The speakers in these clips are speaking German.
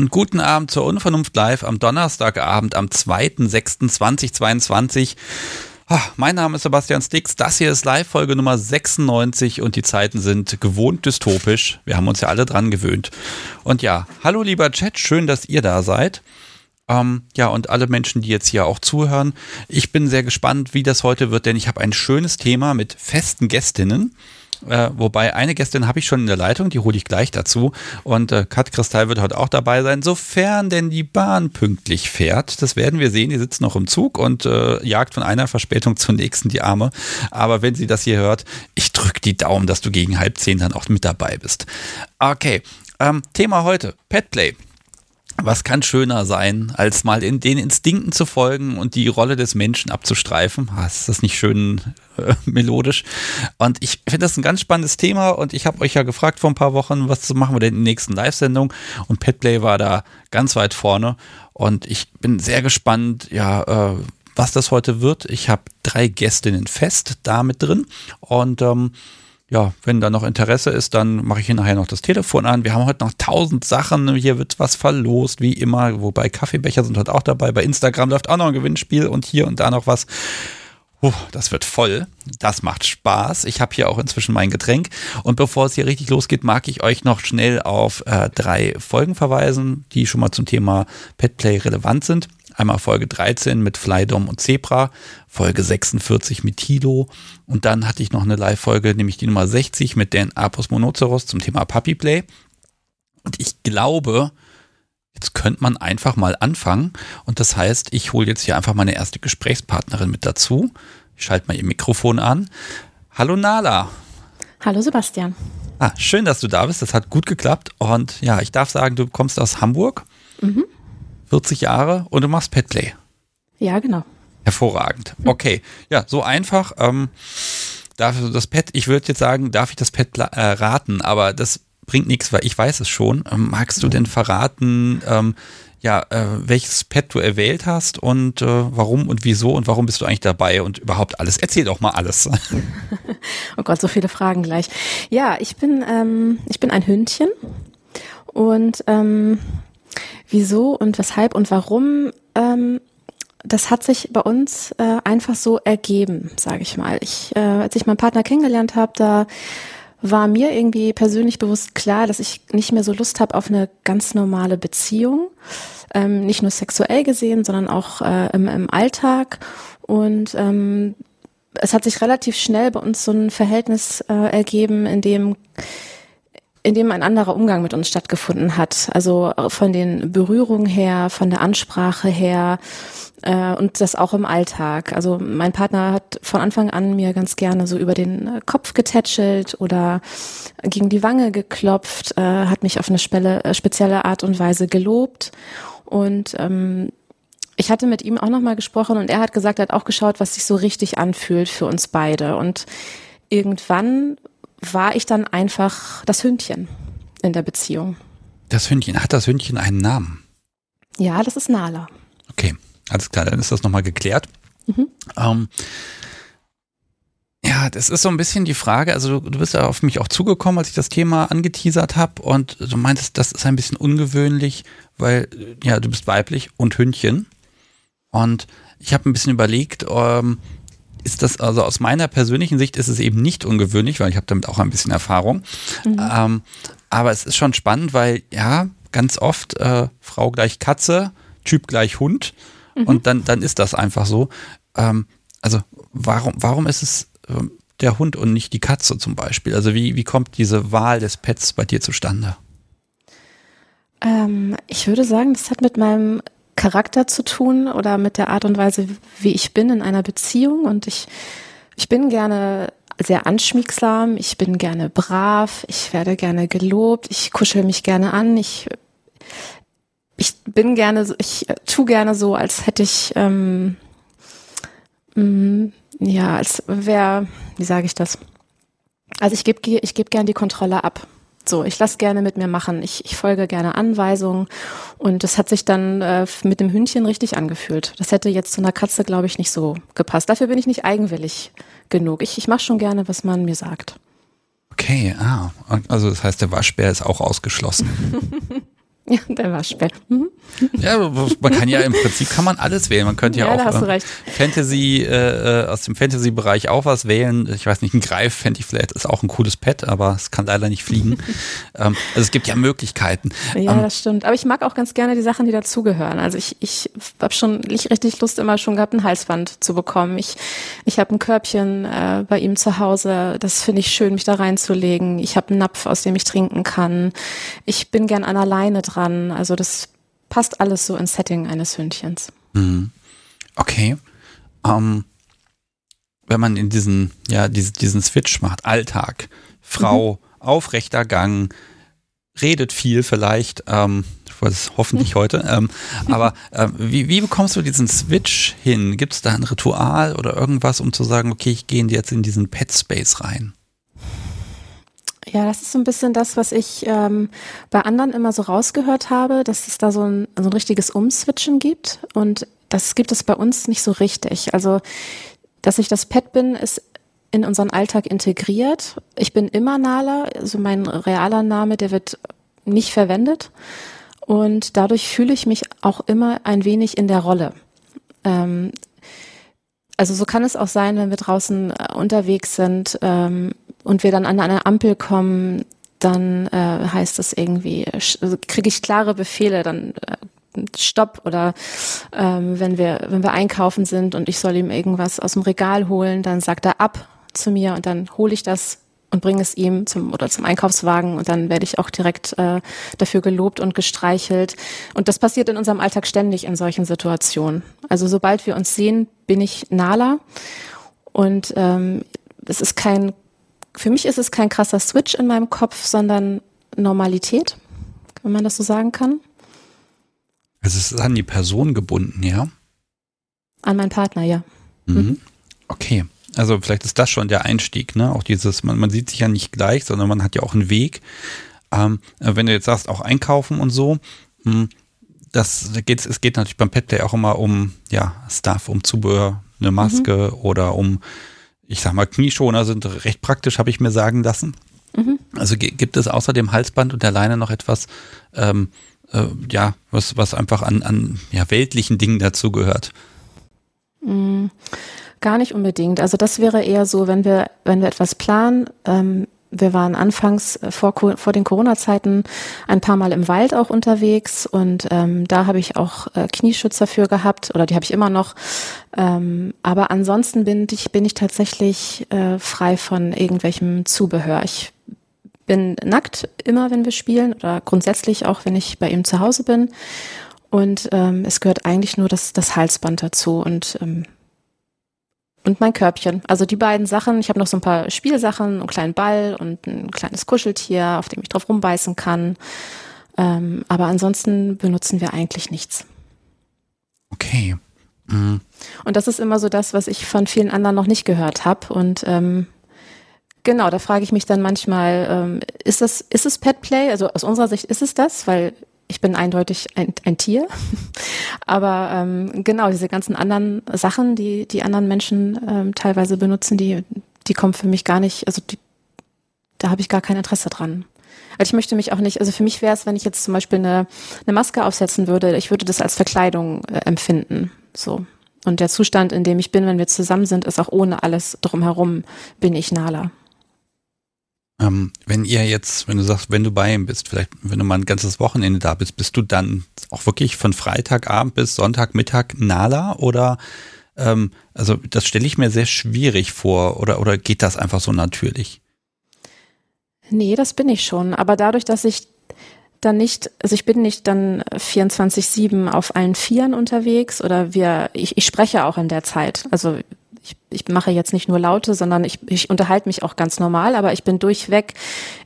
Und guten Abend zur Unvernunft Live am Donnerstagabend am 2.6.2022. Ah, mein Name ist Sebastian Stix, das hier ist Live-Folge Nummer 96 und die Zeiten sind gewohnt dystopisch. Wir haben uns ja alle dran gewöhnt. Und ja, hallo lieber Chat, schön, dass ihr da seid. Ähm, ja, und alle Menschen, die jetzt hier auch zuhören. Ich bin sehr gespannt, wie das heute wird, denn ich habe ein schönes Thema mit festen Gästinnen. Äh, wobei eine Gästin habe ich schon in der Leitung, die hole ich gleich dazu. Und äh, Kat Kristall wird heute auch dabei sein, sofern denn die Bahn pünktlich fährt. Das werden wir sehen. Die sitzt noch im Zug und äh, jagt von einer Verspätung zur nächsten die Arme. Aber wenn sie das hier hört, ich drücke die Daumen, dass du gegen halb zehn dann auch mit dabei bist. Okay, ähm, Thema heute: Petplay. Was kann schöner sein, als mal in den Instinkten zu folgen und die Rolle des Menschen abzustreifen? Ah, ist das nicht schön äh, melodisch? Und ich finde das ein ganz spannendes Thema und ich habe euch ja gefragt vor ein paar Wochen, was machen wir denn in der nächsten Live-Sendung? Und Petplay war da ganz weit vorne und ich bin sehr gespannt, ja, äh, was das heute wird. Ich habe drei Gästinnen fest da mit drin und ähm, ja, wenn da noch Interesse ist, dann mache ich hier nachher noch das Telefon an. Wir haben heute noch tausend Sachen. Hier wird was verlost, wie immer. Wobei Kaffeebecher sind heute auch dabei. Bei Instagram läuft auch noch ein Gewinnspiel und hier und da noch was. Puh, das wird voll. Das macht Spaß. Ich habe hier auch inzwischen mein Getränk. Und bevor es hier richtig losgeht, mag ich euch noch schnell auf äh, drei Folgen verweisen, die schon mal zum Thema Petplay relevant sind. Einmal Folge 13 mit Flydom und Zebra, Folge 46 mit Tilo und dann hatte ich noch eine Live-Folge, nämlich die Nummer 60 mit Dan Apos Monoceros zum Thema Puppy Play. Und ich glaube, jetzt könnte man einfach mal anfangen und das heißt, ich hole jetzt hier einfach meine erste Gesprächspartnerin mit dazu. Ich schalte mal ihr Mikrofon an. Hallo Nala. Hallo Sebastian. Ah, schön, dass du da bist. Das hat gut geklappt. Und ja, ich darf sagen, du kommst aus Hamburg. Mhm. 40 Jahre und du machst Petplay. Ja, genau. Hervorragend. Okay, ja, so einfach. Ähm, darf das Pet, ich würde jetzt sagen, darf ich das Pet äh, raten, aber das bringt nichts, weil ich weiß es schon. Ähm, magst du denn verraten, ähm, ja, äh, welches Pet du erwählt hast und äh, warum und wieso und warum bist du eigentlich dabei und überhaupt alles? Erzähl doch mal alles. oh Gott, so viele Fragen gleich. Ja, ich bin, ähm, ich bin ein Hündchen und ähm, wieso und weshalb und warum, ähm, das hat sich bei uns äh, einfach so ergeben, sage ich mal. Ich, äh, als ich meinen Partner kennengelernt habe, da war mir irgendwie persönlich bewusst klar, dass ich nicht mehr so Lust habe auf eine ganz normale Beziehung, ähm, nicht nur sexuell gesehen, sondern auch äh, im, im Alltag. Und ähm, es hat sich relativ schnell bei uns so ein Verhältnis äh, ergeben, in dem in dem ein anderer Umgang mit uns stattgefunden hat. Also von den Berührungen her, von der Ansprache her äh, und das auch im Alltag. Also mein Partner hat von Anfang an mir ganz gerne so über den Kopf getätschelt oder gegen die Wange geklopft, äh, hat mich auf eine spelle, äh, spezielle Art und Weise gelobt und ähm, ich hatte mit ihm auch nochmal gesprochen und er hat gesagt, er hat auch geschaut, was sich so richtig anfühlt für uns beide. Und irgendwann war ich dann einfach das Hündchen in der Beziehung. Das Hündchen, hat das Hündchen einen Namen? Ja, das ist Nala. Okay, alles klar, dann ist das nochmal geklärt. Mhm. Ähm, ja, das ist so ein bisschen die Frage, also du, bist ja auf mich auch zugekommen, als ich das Thema angeteasert habe und du meintest, das ist ein bisschen ungewöhnlich, weil ja, du bist weiblich und Hündchen. Und ich habe ein bisschen überlegt, ähm, ist das, also aus meiner persönlichen Sicht ist es eben nicht ungewöhnlich, weil ich habe damit auch ein bisschen Erfahrung. Mhm. Ähm, aber es ist schon spannend, weil ja, ganz oft äh, Frau gleich Katze, Typ gleich Hund mhm. und dann, dann ist das einfach so. Ähm, also warum, warum ist es äh, der Hund und nicht die Katze zum Beispiel? Also wie, wie kommt diese Wahl des Pets bei dir zustande? Ähm, ich würde sagen, das hat mit meinem Charakter zu tun oder mit der Art und Weise, wie ich bin in einer Beziehung. Und ich, ich bin gerne sehr anschmiegsam, ich bin gerne brav, ich werde gerne gelobt, ich kuschel mich gerne an, ich, ich bin gerne, ich tu gerne so, als hätte ich, ähm, mm, ja, als wäre, wie sage ich das? Also ich gebe ich geb gerne die Kontrolle ab. So, ich lasse gerne mit mir machen. Ich, ich folge gerne Anweisungen. Und das hat sich dann äh, mit dem Hündchen richtig angefühlt. Das hätte jetzt zu einer Katze, glaube ich, nicht so gepasst. Dafür bin ich nicht eigenwillig genug. Ich, ich mache schon gerne, was man mir sagt. Okay, ah. Also das heißt, der Waschbär ist auch ausgeschlossen. Ja, der Waschbär. Mhm. Ja, man kann ja im Prinzip kann man alles wählen. Man könnte ja, ja auch äh, Fantasy äh, äh, aus dem Fantasy-Bereich auch was wählen. Ich weiß nicht, ein Greif ich vielleicht ist auch ein cooles Pet, aber es kann leider nicht fliegen. ähm, also es gibt ja Möglichkeiten. Ja, ähm, das stimmt. Aber ich mag auch ganz gerne die Sachen, die dazugehören. Also ich, ich habe schon richtig Lust immer schon gehabt, ein Halsband zu bekommen. Ich, ich habe ein Körbchen äh, bei ihm zu Hause. Das finde ich schön, mich da reinzulegen. Ich habe einen Napf, aus dem ich trinken kann. Ich bin gern an der Leine dran. Also das passt alles so ins Setting eines Hündchens. Mhm. Okay. Ähm, wenn man in diesen, ja, diesen, diesen Switch macht, Alltag, Frau, mhm. aufrechter Gang, redet viel vielleicht, ähm, was hoffentlich heute, ähm, aber äh, wie, wie bekommst du diesen Switch hin? Gibt es da ein Ritual oder irgendwas, um zu sagen, okay, ich gehe jetzt in diesen Pet Space rein? Ja, das ist so ein bisschen das, was ich ähm, bei anderen immer so rausgehört habe, dass es da so ein, so ein richtiges Umswitchen gibt. Und das gibt es bei uns nicht so richtig. Also, dass ich das Pet bin, ist in unseren Alltag integriert. Ich bin immer Nala, also mein realer Name, der wird nicht verwendet. Und dadurch fühle ich mich auch immer ein wenig in der Rolle. Ähm, also so kann es auch sein, wenn wir draußen äh, unterwegs sind, ähm, und wir dann an eine Ampel kommen, dann äh, heißt es irgendwie, also kriege ich klare Befehle, dann äh, Stopp oder ähm, wenn wir wenn wir einkaufen sind und ich soll ihm irgendwas aus dem Regal holen, dann sagt er ab zu mir und dann hole ich das und bringe es ihm zum oder zum Einkaufswagen und dann werde ich auch direkt äh, dafür gelobt und gestreichelt und das passiert in unserem Alltag ständig in solchen Situationen. Also sobald wir uns sehen, bin ich Nala und ähm, es ist kein für mich ist es kein krasser Switch in meinem Kopf, sondern Normalität, wenn man das so sagen kann. Also es ist an die Person gebunden, ja? An meinen Partner, ja. Mhm. mhm. Okay. Also vielleicht ist das schon der Einstieg, ne? Auch dieses, man, man sieht sich ja nicht gleich, sondern man hat ja auch einen Weg. Ähm, wenn du jetzt sagst, auch einkaufen und so, mh, hm, das geht, es geht natürlich beim Petplay auch immer um ja, Stuff, um Zubehör, eine Maske mhm. oder um ich sag mal, Knieschoner sind recht praktisch, habe ich mir sagen lassen. Mhm. Also gibt es außer dem Halsband und der Leine noch etwas, ähm, äh, ja, was, was einfach an, an ja, weltlichen Dingen dazugehört? Mhm. Gar nicht unbedingt. Also das wäre eher so, wenn wir, wenn wir etwas planen, ähm, wir waren anfangs äh, vor, vor den Corona-Zeiten ein paar Mal im Wald auch unterwegs und ähm, da habe ich auch äh, Knieschützer für gehabt oder die habe ich immer noch. Ähm, aber ansonsten bin ich, bin ich tatsächlich äh, frei von irgendwelchem Zubehör. Ich bin nackt immer, wenn wir spielen oder grundsätzlich auch, wenn ich bei ihm zu Hause bin. Und ähm, es gehört eigentlich nur das, das Halsband dazu und ähm, und mein Körbchen. Also die beiden Sachen. Ich habe noch so ein paar Spielsachen, einen kleinen Ball und ein kleines Kuscheltier, auf dem ich drauf rumbeißen kann. Ähm, aber ansonsten benutzen wir eigentlich nichts. Okay. Mhm. Und das ist immer so das, was ich von vielen anderen noch nicht gehört habe. Und ähm, genau, da frage ich mich dann manchmal, ähm, ist das, ist es Pet Play? Also aus unserer Sicht ist es das, weil ich bin eindeutig ein, ein Tier. Aber ähm, genau, diese ganzen anderen Sachen, die die anderen Menschen ähm, teilweise benutzen, die, die kommen für mich gar nicht, also die, da habe ich gar kein Interesse dran. Also ich möchte mich auch nicht, also für mich wäre es, wenn ich jetzt zum Beispiel eine, eine Maske aufsetzen würde, ich würde das als Verkleidung äh, empfinden. So. Und der Zustand, in dem ich bin, wenn wir zusammen sind, ist auch ohne alles drumherum, bin ich Nala. Ähm, wenn ihr jetzt, wenn du sagst, wenn du bei ihm bist, vielleicht wenn du mal ein ganzes Wochenende da bist, bist du dann auch wirklich von Freitagabend bis Sonntagmittag Nala oder ähm, also das stelle ich mir sehr schwierig vor oder, oder geht das einfach so natürlich? Nee, das bin ich schon. Aber dadurch, dass ich dann nicht, also ich bin nicht dann 24-7 auf allen Vieren unterwegs oder wir, ich, ich spreche auch in der Zeit. Also ich, ich mache jetzt nicht nur Laute, sondern ich, ich unterhalte mich auch ganz normal, aber ich bin durchweg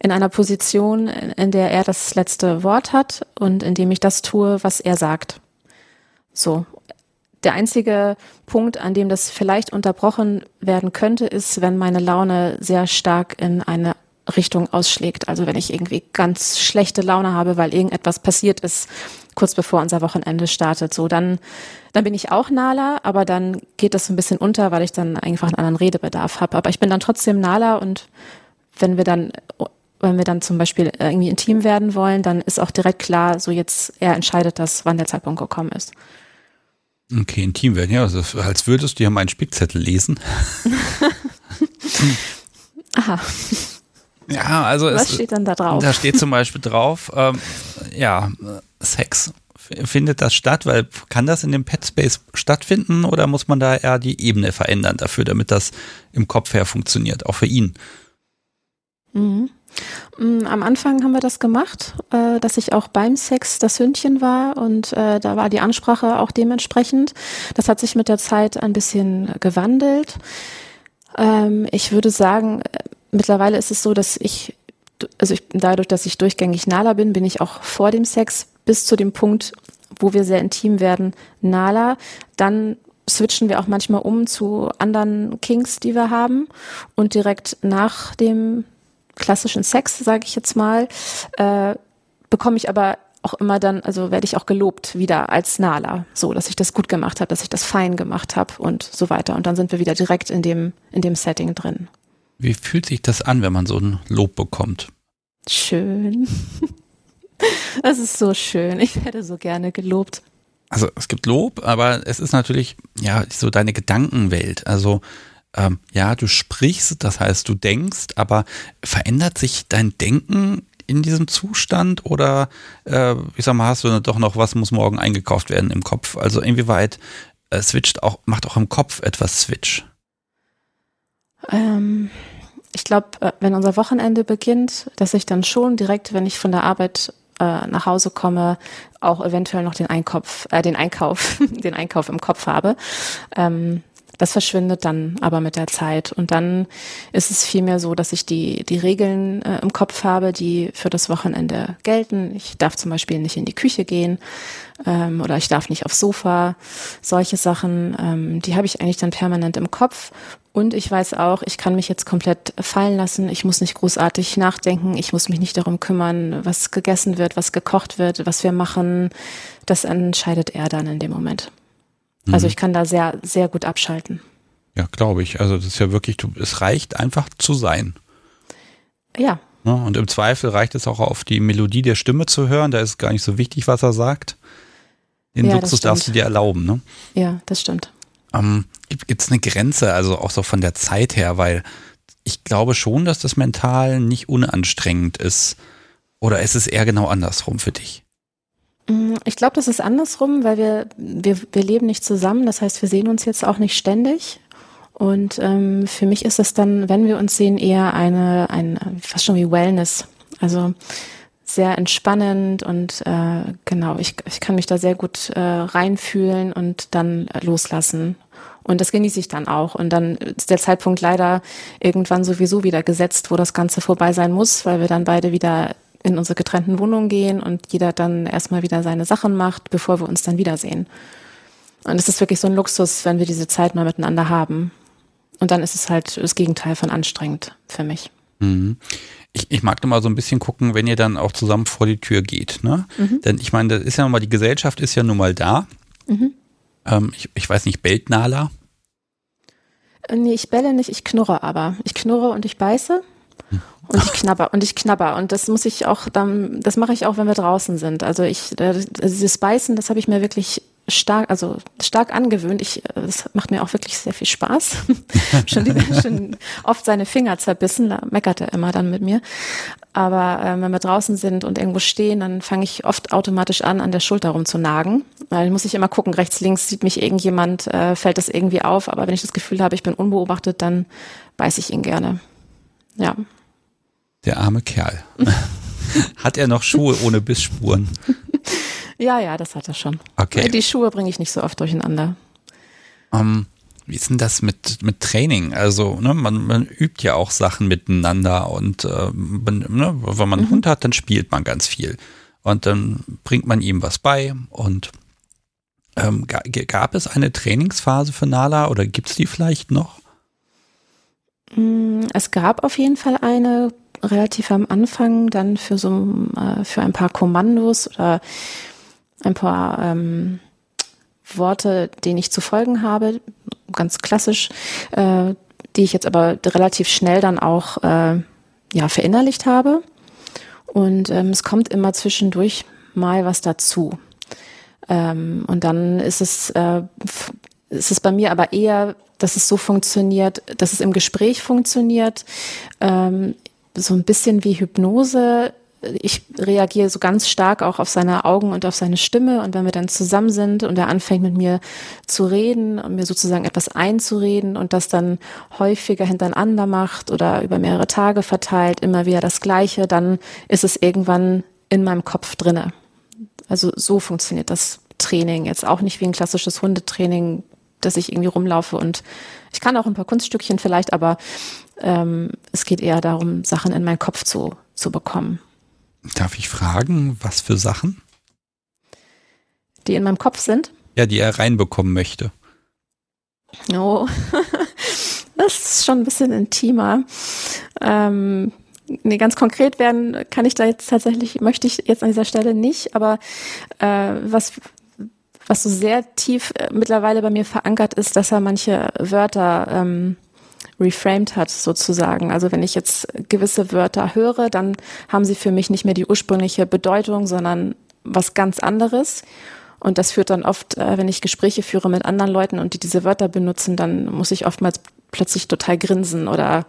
in einer Position, in der er das letzte Wort hat und in dem ich das tue, was er sagt. So. Der einzige Punkt, an dem das vielleicht unterbrochen werden könnte, ist, wenn meine Laune sehr stark in eine Richtung ausschlägt. Also wenn ich irgendwie ganz schlechte Laune habe, weil irgendetwas passiert ist, kurz bevor unser Wochenende startet. So, dann, dann bin ich auch Nala, aber dann geht das so ein bisschen unter, weil ich dann einfach einen anderen Redebedarf habe. Aber ich bin dann trotzdem Nala und wenn wir dann wenn wir dann zum Beispiel irgendwie intim werden wollen, dann ist auch direkt klar, so jetzt er entscheidet das, wann der Zeitpunkt gekommen ist. Okay, intim werden, ja, also als würdest du ja meinen Spickzettel lesen. Aha. Ja, also Was es, steht dann da drauf? Da steht zum Beispiel drauf, ähm, ja, Sex. Findet das statt? Weil kann das in dem Pet Space stattfinden oder muss man da eher die Ebene verändern dafür, damit das im Kopf her funktioniert, auch für ihn? Mhm. Mm, am Anfang haben wir das gemacht, äh, dass ich auch beim Sex das Hündchen war und äh, da war die Ansprache auch dementsprechend. Das hat sich mit der Zeit ein bisschen gewandelt. Ähm, ich würde sagen, äh, mittlerweile ist es so, dass ich, also ich, dadurch, dass ich durchgängig Nala bin, bin ich auch vor dem Sex bis zu dem Punkt, wo wir sehr intim werden, Nala. Dann switchen wir auch manchmal um zu anderen Kings, die wir haben. Und direkt nach dem klassischen Sex, sage ich jetzt mal, äh, bekomme ich aber auch immer dann, also werde ich auch gelobt wieder als Nala, so, dass ich das gut gemacht habe, dass ich das fein gemacht habe und so weiter. Und dann sind wir wieder direkt in dem, in dem Setting drin. Wie fühlt sich das an, wenn man so ein Lob bekommt? Schön. Das ist so schön. Ich werde so gerne gelobt. Also es gibt Lob, aber es ist natürlich ja so deine Gedankenwelt. Also ähm, ja, du sprichst, das heißt, du denkst, aber verändert sich dein Denken in diesem Zustand oder äh, ich sag mal, hast du doch noch was muss morgen eingekauft werden im Kopf? Also inwieweit äh, switcht auch, macht auch im Kopf etwas Switch? Ähm, ich glaube, äh, wenn unser Wochenende beginnt, dass ich dann schon direkt, wenn ich von der Arbeit äh, nach Hause komme, auch eventuell noch den Einkauf, äh, den Einkauf, den Einkauf im Kopf habe. Ähm, das verschwindet dann aber mit der Zeit. Und dann ist es vielmehr so, dass ich die, die Regeln äh, im Kopf habe, die für das Wochenende gelten. Ich darf zum Beispiel nicht in die Küche gehen ähm, oder ich darf nicht aufs Sofa. Solche Sachen, ähm, die habe ich eigentlich dann permanent im Kopf. Und ich weiß auch, ich kann mich jetzt komplett fallen lassen. Ich muss nicht großartig nachdenken. Ich muss mich nicht darum kümmern, was gegessen wird, was gekocht wird, was wir machen. Das entscheidet er dann in dem Moment. Also mhm. ich kann da sehr, sehr gut abschalten. Ja, glaube ich. Also das ist ja wirklich, es reicht einfach zu sein. Ja. Und im Zweifel reicht es auch auf die Melodie der Stimme zu hören. Da ist gar nicht so wichtig, was er sagt. Den ja, Luxus darfst du dir erlauben, ne? Ja, das stimmt. Ähm, Gibt es eine Grenze, also auch so von der Zeit her, weil ich glaube schon, dass das mental nicht unanstrengend ist. Oder ist es eher genau andersrum für dich? Mm, ich glaube, das ist andersrum, weil wir, wir, wir leben nicht zusammen. Das heißt, wir sehen uns jetzt auch nicht ständig. Und ähm, für mich ist es dann, wenn wir uns sehen, eher eine, ein, fast schon wie Wellness. Also sehr entspannend und äh, genau, ich, ich kann mich da sehr gut äh, reinfühlen und dann loslassen. Und das genieße ich dann auch. Und dann ist der Zeitpunkt leider irgendwann sowieso wieder gesetzt, wo das Ganze vorbei sein muss, weil wir dann beide wieder in unsere getrennten Wohnungen gehen und jeder dann erstmal wieder seine Sachen macht, bevor wir uns dann wiedersehen. Und es ist wirklich so ein Luxus, wenn wir diese Zeit mal miteinander haben. Und dann ist es halt das Gegenteil von anstrengend für mich. Mhm. Ich, ich mag da mal so ein bisschen gucken, wenn ihr dann auch zusammen vor die Tür geht. Ne? Mhm. Denn ich meine, das ist ja nun mal, die Gesellschaft ist ja nun mal da. Mhm. Ähm, ich, ich weiß nicht, bellt Nala? Äh, nee, ich belle nicht, ich knurre aber. Ich knurre und ich beiße. Und ich knabber und ich knabber und das muss ich auch dann, das mache ich auch, wenn wir draußen sind. Also ich, also dieses Beißen, das habe ich mir wirklich stark, also stark angewöhnt. Ich, das macht mir auch wirklich sehr viel Spaß. schon, die, schon oft seine Finger zerbissen, da meckert er immer dann mit mir. Aber äh, wenn wir draußen sind und irgendwo stehen, dann fange ich oft automatisch an, an der Schulter rumzunagen. Weil muss ich immer gucken, rechts, links sieht mich irgendjemand, äh, fällt das irgendwie auf. Aber wenn ich das Gefühl habe, ich bin unbeobachtet, dann beiße ich ihn gerne. Ja. Der arme Kerl. hat er noch Schuhe ohne Bissspuren? Ja, ja, das hat er schon. Okay. Die Schuhe bringe ich nicht so oft durcheinander. Um, ähm, wie ist denn das mit, mit Training? Also, ne, man, man übt ja auch Sachen miteinander und äh, ne, wenn man einen mhm. Hund hat, dann spielt man ganz viel. Und dann bringt man ihm was bei. Und ähm, gab es eine Trainingsphase für Nala oder gibt es die vielleicht noch? Mm, es gab auf jeden Fall eine relativ am Anfang dann für so äh, für ein paar Kommandos oder ein paar ähm, Worte, denen ich zu folgen habe, ganz klassisch, äh, die ich jetzt aber relativ schnell dann auch äh, ja verinnerlicht habe. Und ähm, es kommt immer zwischendurch mal was dazu. Ähm, und dann ist es, äh, ist es bei mir aber eher, dass es so funktioniert, dass es im Gespräch funktioniert, ähm, so ein bisschen wie Hypnose ich reagiere so ganz stark auch auf seine Augen und auf seine Stimme. Und wenn wir dann zusammen sind und er anfängt mit mir zu reden und mir sozusagen etwas einzureden und das dann häufiger hintereinander macht oder über mehrere Tage verteilt, immer wieder das Gleiche, dann ist es irgendwann in meinem Kopf drinne. Also so funktioniert das Training. Jetzt auch nicht wie ein klassisches Hundetraining, dass ich irgendwie rumlaufe und ich kann auch ein paar Kunststückchen vielleicht, aber ähm, es geht eher darum, Sachen in meinen Kopf zu, zu bekommen. Darf ich fragen, was für Sachen? Die in meinem Kopf sind? Ja, die er reinbekommen möchte. Oh, das ist schon ein bisschen intimer. Ähm, nee, ganz konkret werden kann ich da jetzt tatsächlich, möchte ich jetzt an dieser Stelle nicht, aber äh, was, was so sehr tief äh, mittlerweile bei mir verankert ist, dass er manche Wörter ähm, reframed hat sozusagen. Also wenn ich jetzt gewisse Wörter höre, dann haben sie für mich nicht mehr die ursprüngliche Bedeutung, sondern was ganz anderes. Und das führt dann oft, äh, wenn ich Gespräche führe mit anderen Leuten und die diese Wörter benutzen, dann muss ich oftmals plötzlich total grinsen oder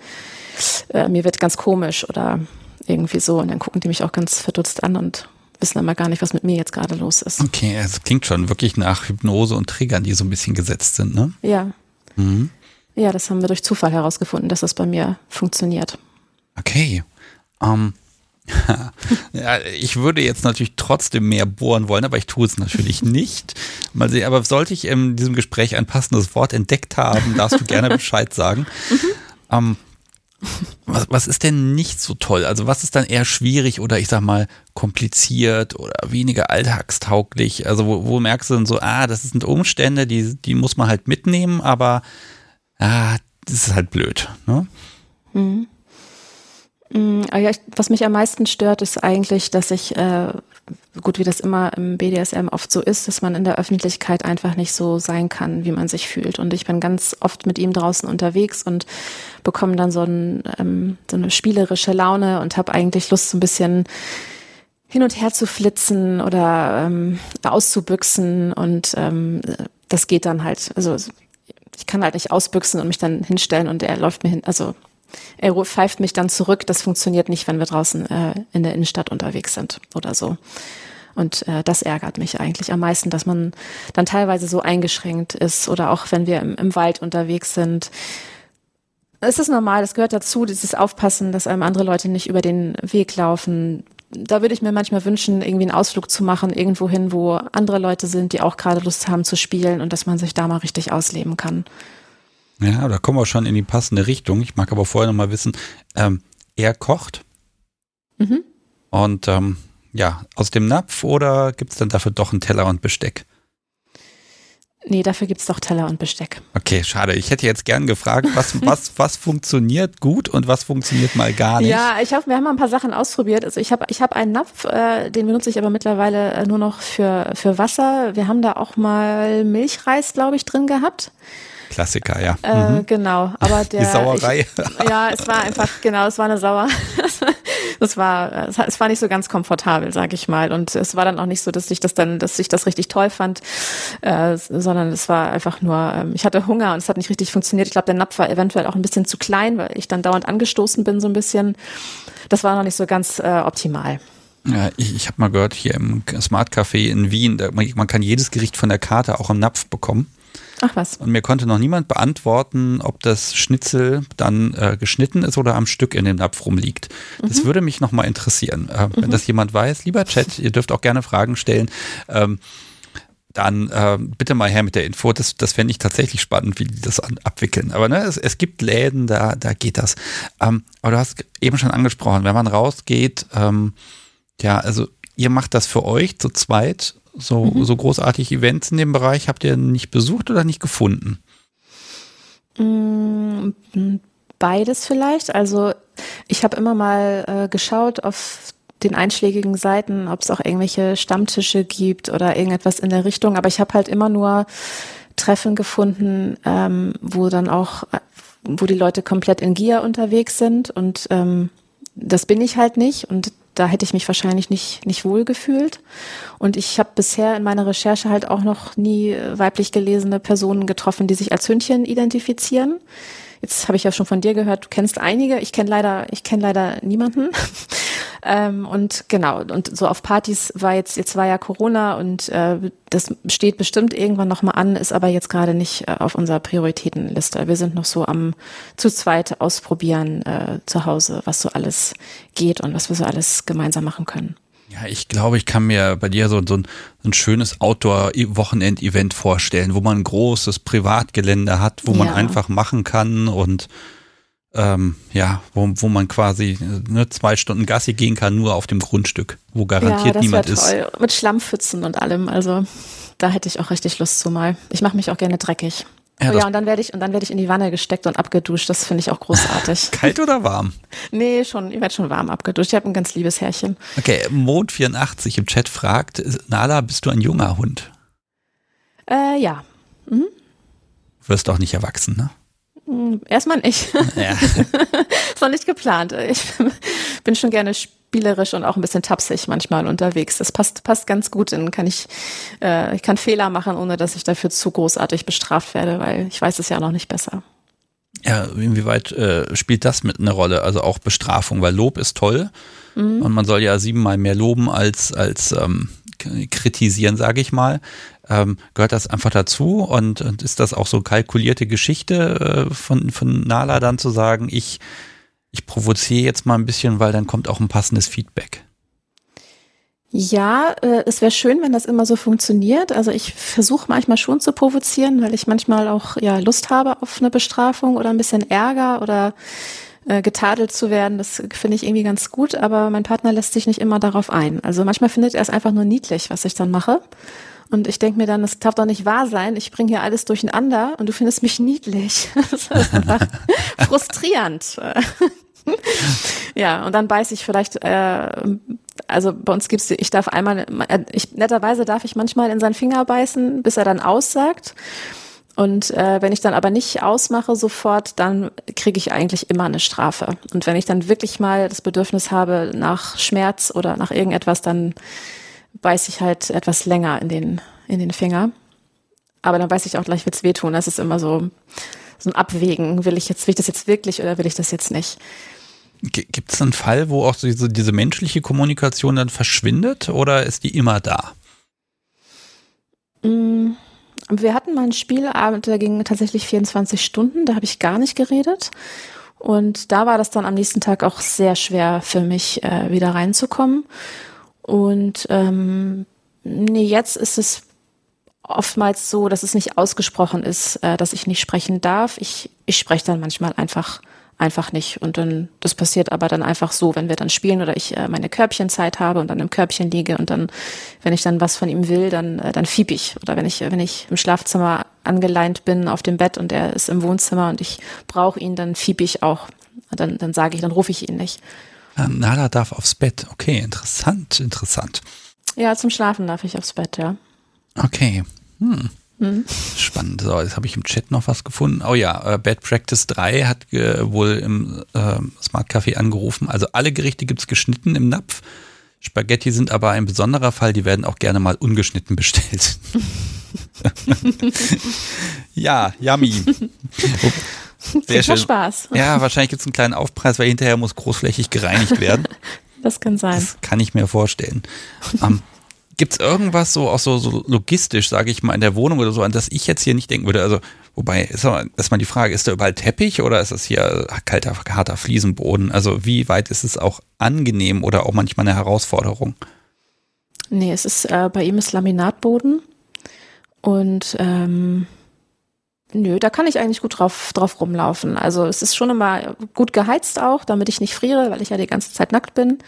äh, mir wird ganz komisch oder irgendwie so. Und dann gucken die mich auch ganz verdutzt an und wissen immer gar nicht, was mit mir jetzt gerade los ist. Okay, es klingt schon wirklich nach Hypnose und Triggern, die so ein bisschen gesetzt sind, ne? Ja. Mhm. Ja, das haben wir durch Zufall herausgefunden, dass das bei mir funktioniert. Okay. Ähm, ja, ich würde jetzt natürlich trotzdem mehr bohren wollen, aber ich tue es natürlich nicht. Mal sehen, aber sollte ich in diesem Gespräch ein passendes Wort entdeckt haben, darfst du gerne Bescheid sagen. Mhm. Ähm, was, was ist denn nicht so toll? Also was ist dann eher schwierig oder ich sag mal kompliziert oder weniger alltagstauglich? Also wo, wo merkst du denn so, ah, das sind Umstände, die, die muss man halt mitnehmen, aber ah, das ist halt blöd. Ne? Mhm. Mhm, was mich am meisten stört, ist eigentlich, dass ich, äh, gut wie das immer im BDSM oft so ist, dass man in der Öffentlichkeit einfach nicht so sein kann, wie man sich fühlt. Und ich bin ganz oft mit ihm draußen unterwegs und bekomme dann so, ein, ähm, so eine spielerische Laune und habe eigentlich Lust, so ein bisschen hin und her zu flitzen oder ähm, auszubüchsen. Und ähm, das geht dann halt, also ich kann halt nicht ausbüchsen und mich dann hinstellen und er läuft mir hin, also er pfeift mich dann zurück. Das funktioniert nicht, wenn wir draußen äh, in der Innenstadt unterwegs sind oder so. Und äh, das ärgert mich eigentlich am meisten, dass man dann teilweise so eingeschränkt ist oder auch wenn wir im, im Wald unterwegs sind. Es ist normal, es gehört dazu, dieses Aufpassen, dass einem andere Leute nicht über den Weg laufen, da würde ich mir manchmal wünschen, irgendwie einen Ausflug zu machen, irgendwo hin, wo andere Leute sind, die auch gerade Lust haben zu spielen und dass man sich da mal richtig ausleben kann. Ja, da kommen wir schon in die passende Richtung. Ich mag aber vorher noch mal wissen, ähm, er kocht. Mhm. Und ähm, ja, aus dem Napf oder gibt es dann dafür doch einen Teller und Besteck? Nee, dafür gibt's doch Teller und Besteck. Okay, schade. Ich hätte jetzt gern gefragt, was, was, was funktioniert gut und was funktioniert mal gar nicht. Ja, ich hab, wir haben mal ein paar Sachen ausprobiert. Also ich habe ich hab einen Napf, äh, den benutze ich aber mittlerweile äh, nur noch für, für Wasser. Wir haben da auch mal Milchreis, glaube ich, drin gehabt. Klassiker, ja. Äh, mhm. Genau, aber der. Die Sauerei. Ich, ja, es war einfach, genau, es war eine Sauer. das war, es war nicht so ganz komfortabel, sag ich mal. Und es war dann auch nicht so, dass ich das dann, dass ich das richtig toll fand, äh, sondern es war einfach nur, ähm, ich hatte Hunger und es hat nicht richtig funktioniert. Ich glaube, der Napf war eventuell auch ein bisschen zu klein, weil ich dann dauernd angestoßen bin, so ein bisschen. Das war noch nicht so ganz äh, optimal. Ja, ich, ich habe mal gehört, hier im Smart Café in Wien, da, man kann jedes Gericht von der Karte auch im Napf bekommen. Ach was. Und mir konnte noch niemand beantworten, ob das Schnitzel dann äh, geschnitten ist oder am Stück in dem Napf rumliegt. Mhm. Das würde mich nochmal interessieren. Äh, wenn mhm. das jemand weiß, lieber Chat, ihr dürft auch gerne Fragen stellen. Ähm, dann äh, bitte mal her mit der Info. Das, das fände ich tatsächlich spannend, wie die das an, abwickeln. Aber ne, es, es gibt Läden, da, da geht das. Ähm, aber du hast eben schon angesprochen, wenn man rausgeht, ähm, ja, also ihr macht das für euch zu zweit so, mhm. so großartig Events in dem Bereich habt ihr nicht besucht oder nicht gefunden? Mm, beides vielleicht. Also ich habe immer mal äh, geschaut auf den einschlägigen Seiten, ob es auch irgendwelche Stammtische gibt oder irgendetwas in der Richtung. Aber ich habe halt immer nur Treffen gefunden, ähm, wo dann auch, wo die Leute komplett in Gier unterwegs sind und ähm, das bin ich halt nicht und da hätte ich mich wahrscheinlich nicht, nicht wohl gefühlt. Und ich habe bisher in meiner Recherche halt auch noch nie äh, weiblich gelesene Personen getroffen, die sich als Hündchen identifizieren. Jetzt habe ich ja schon von dir gehört, du kennst einige. Ich kenne leider, ich kenne leider niemanden. ähm, und genau, und so auf Partys war jetzt, jetzt war ja Corona und äh, das steht bestimmt irgendwann nochmal an, ist aber jetzt gerade nicht äh, auf unserer Prioritätenliste. Wir sind noch so am zu zweit ausprobieren äh, zu Hause, was so alles geht und was wir so alles gemeinsam machen können. Ja, ich glaube, ich kann mir bei dir so, so ein, ein schönes Outdoor-Wochenend-Event vorstellen, wo man ein großes Privatgelände hat, wo ja. man einfach machen kann und ähm, ja, wo, wo man quasi ne, zwei Stunden Gassi gehen kann, nur auf dem Grundstück, wo garantiert ja, niemand ist. Toll. Mit Schlammpfützen und allem. Also da hätte ich auch richtig Lust zu mal. Ich mache mich auch gerne dreckig. Ja, oh ja, und dann werde ich und dann werde ich in die Wanne gesteckt und abgeduscht. Das finde ich auch großartig. Kalt oder warm? nee, schon, ich werde schon warm abgeduscht. Ich habe ein ganz liebes Härchen. Okay, Mond84 im Chat fragt, Nala, bist du ein junger Hund? Äh, ja. Mhm. Wirst doch nicht erwachsen, ne? Hm, erstmal nicht. Ja. ist noch nicht geplant. Ich bin schon gerne spielerisch und auch ein bisschen tapsig manchmal unterwegs. Das passt, passt ganz gut. Dann kann ich, äh, ich kann Fehler machen, ohne dass ich dafür zu großartig bestraft werde, weil ich weiß es ja noch nicht besser. Ja, inwieweit äh, spielt das mit einer Rolle? Also auch Bestrafung, weil Lob ist toll mhm. und man soll ja siebenmal mehr loben als, als ähm, kritisieren, sage ich mal. Ähm, gehört das einfach dazu und, und, ist das auch so kalkulierte Geschichte äh, von, von Nala dann zu sagen, ich ich provoziere jetzt mal ein bisschen, weil dann kommt auch ein passendes Feedback. Ja, äh, es wäre schön, wenn das immer so funktioniert. Also ich versuche manchmal schon zu provozieren, weil ich manchmal auch ja Lust habe auf eine Bestrafung oder ein bisschen Ärger oder äh, getadelt zu werden. Das finde ich irgendwie ganz gut, aber mein Partner lässt sich nicht immer darauf ein. Also manchmal findet er es einfach nur niedlich, was ich dann mache. Und ich denke mir dann, das darf doch nicht wahr sein. Ich bringe hier alles durcheinander und du findest mich niedlich. Das ist einfach frustrierend. ja, und dann beiß ich vielleicht, äh, also bei uns gibt's, ich darf einmal, ich, netterweise darf ich manchmal in seinen Finger beißen, bis er dann aussagt. Und äh, wenn ich dann aber nicht ausmache sofort, dann kriege ich eigentlich immer eine Strafe. Und wenn ich dann wirklich mal das Bedürfnis habe nach Schmerz oder nach irgendetwas, dann beiß ich halt etwas länger in den, in den Finger. Aber dann weiß ich auch gleich, wird's wehtun. Das ist immer so, so ein Abwägen. Will ich jetzt, will ich das jetzt wirklich oder will ich das jetzt nicht? Gibt es einen Fall, wo auch diese, diese menschliche Kommunikation dann verschwindet oder ist die immer da? Mm, wir hatten mal einen Spielabend, der ging tatsächlich 24 Stunden, da habe ich gar nicht geredet. Und da war das dann am nächsten Tag auch sehr schwer für mich, äh, wieder reinzukommen. Und ähm, nee, jetzt ist es oftmals so, dass es nicht ausgesprochen ist, äh, dass ich nicht sprechen darf. Ich, ich spreche dann manchmal einfach einfach nicht. Und dann, das passiert aber dann einfach so, wenn wir dann spielen oder ich äh, meine Körbchenzeit habe und dann im Körbchen liege und dann, wenn ich dann was von ihm will, dann, äh, dann fieb ich. Oder wenn ich, wenn ich im Schlafzimmer angeleint bin auf dem Bett und er ist im Wohnzimmer und ich brauche ihn, dann fieb ich auch. Dann, dann sage ich, dann rufe ich ihn nicht. Ah, Nala darf aufs Bett. Okay, interessant, interessant. Ja, zum Schlafen darf ich aufs Bett, ja. Okay. Hm. Mhm. Spannend. So, jetzt habe ich im Chat noch was gefunden. Oh ja, äh, Bad Practice 3 hat wohl im äh, Smart Café angerufen. Also alle Gerichte gibt es geschnitten im Napf. Spaghetti sind aber ein besonderer Fall, die werden auch gerne mal ungeschnitten bestellt. ja, yummy. Sehr schön. Spaß. Ja, wahrscheinlich gibt es einen kleinen Aufpreis, weil hinterher muss großflächig gereinigt werden. Das kann sein. Das kann ich mir vorstellen. Um, Gibt es irgendwas so auch so, so logistisch, sage ich mal, in der Wohnung oder so, an das ich jetzt hier nicht denken würde? Also, wobei, ist erstmal die Frage, ist da überall Teppich oder ist das hier kalter, harter Fliesenboden? Also, wie weit ist es auch angenehm oder auch manchmal eine Herausforderung? Nee, es ist, äh, bei ihm ist Laminatboden und ähm, nö, da kann ich eigentlich gut drauf, drauf rumlaufen. Also es ist schon immer gut geheizt auch, damit ich nicht friere, weil ich ja die ganze Zeit nackt bin.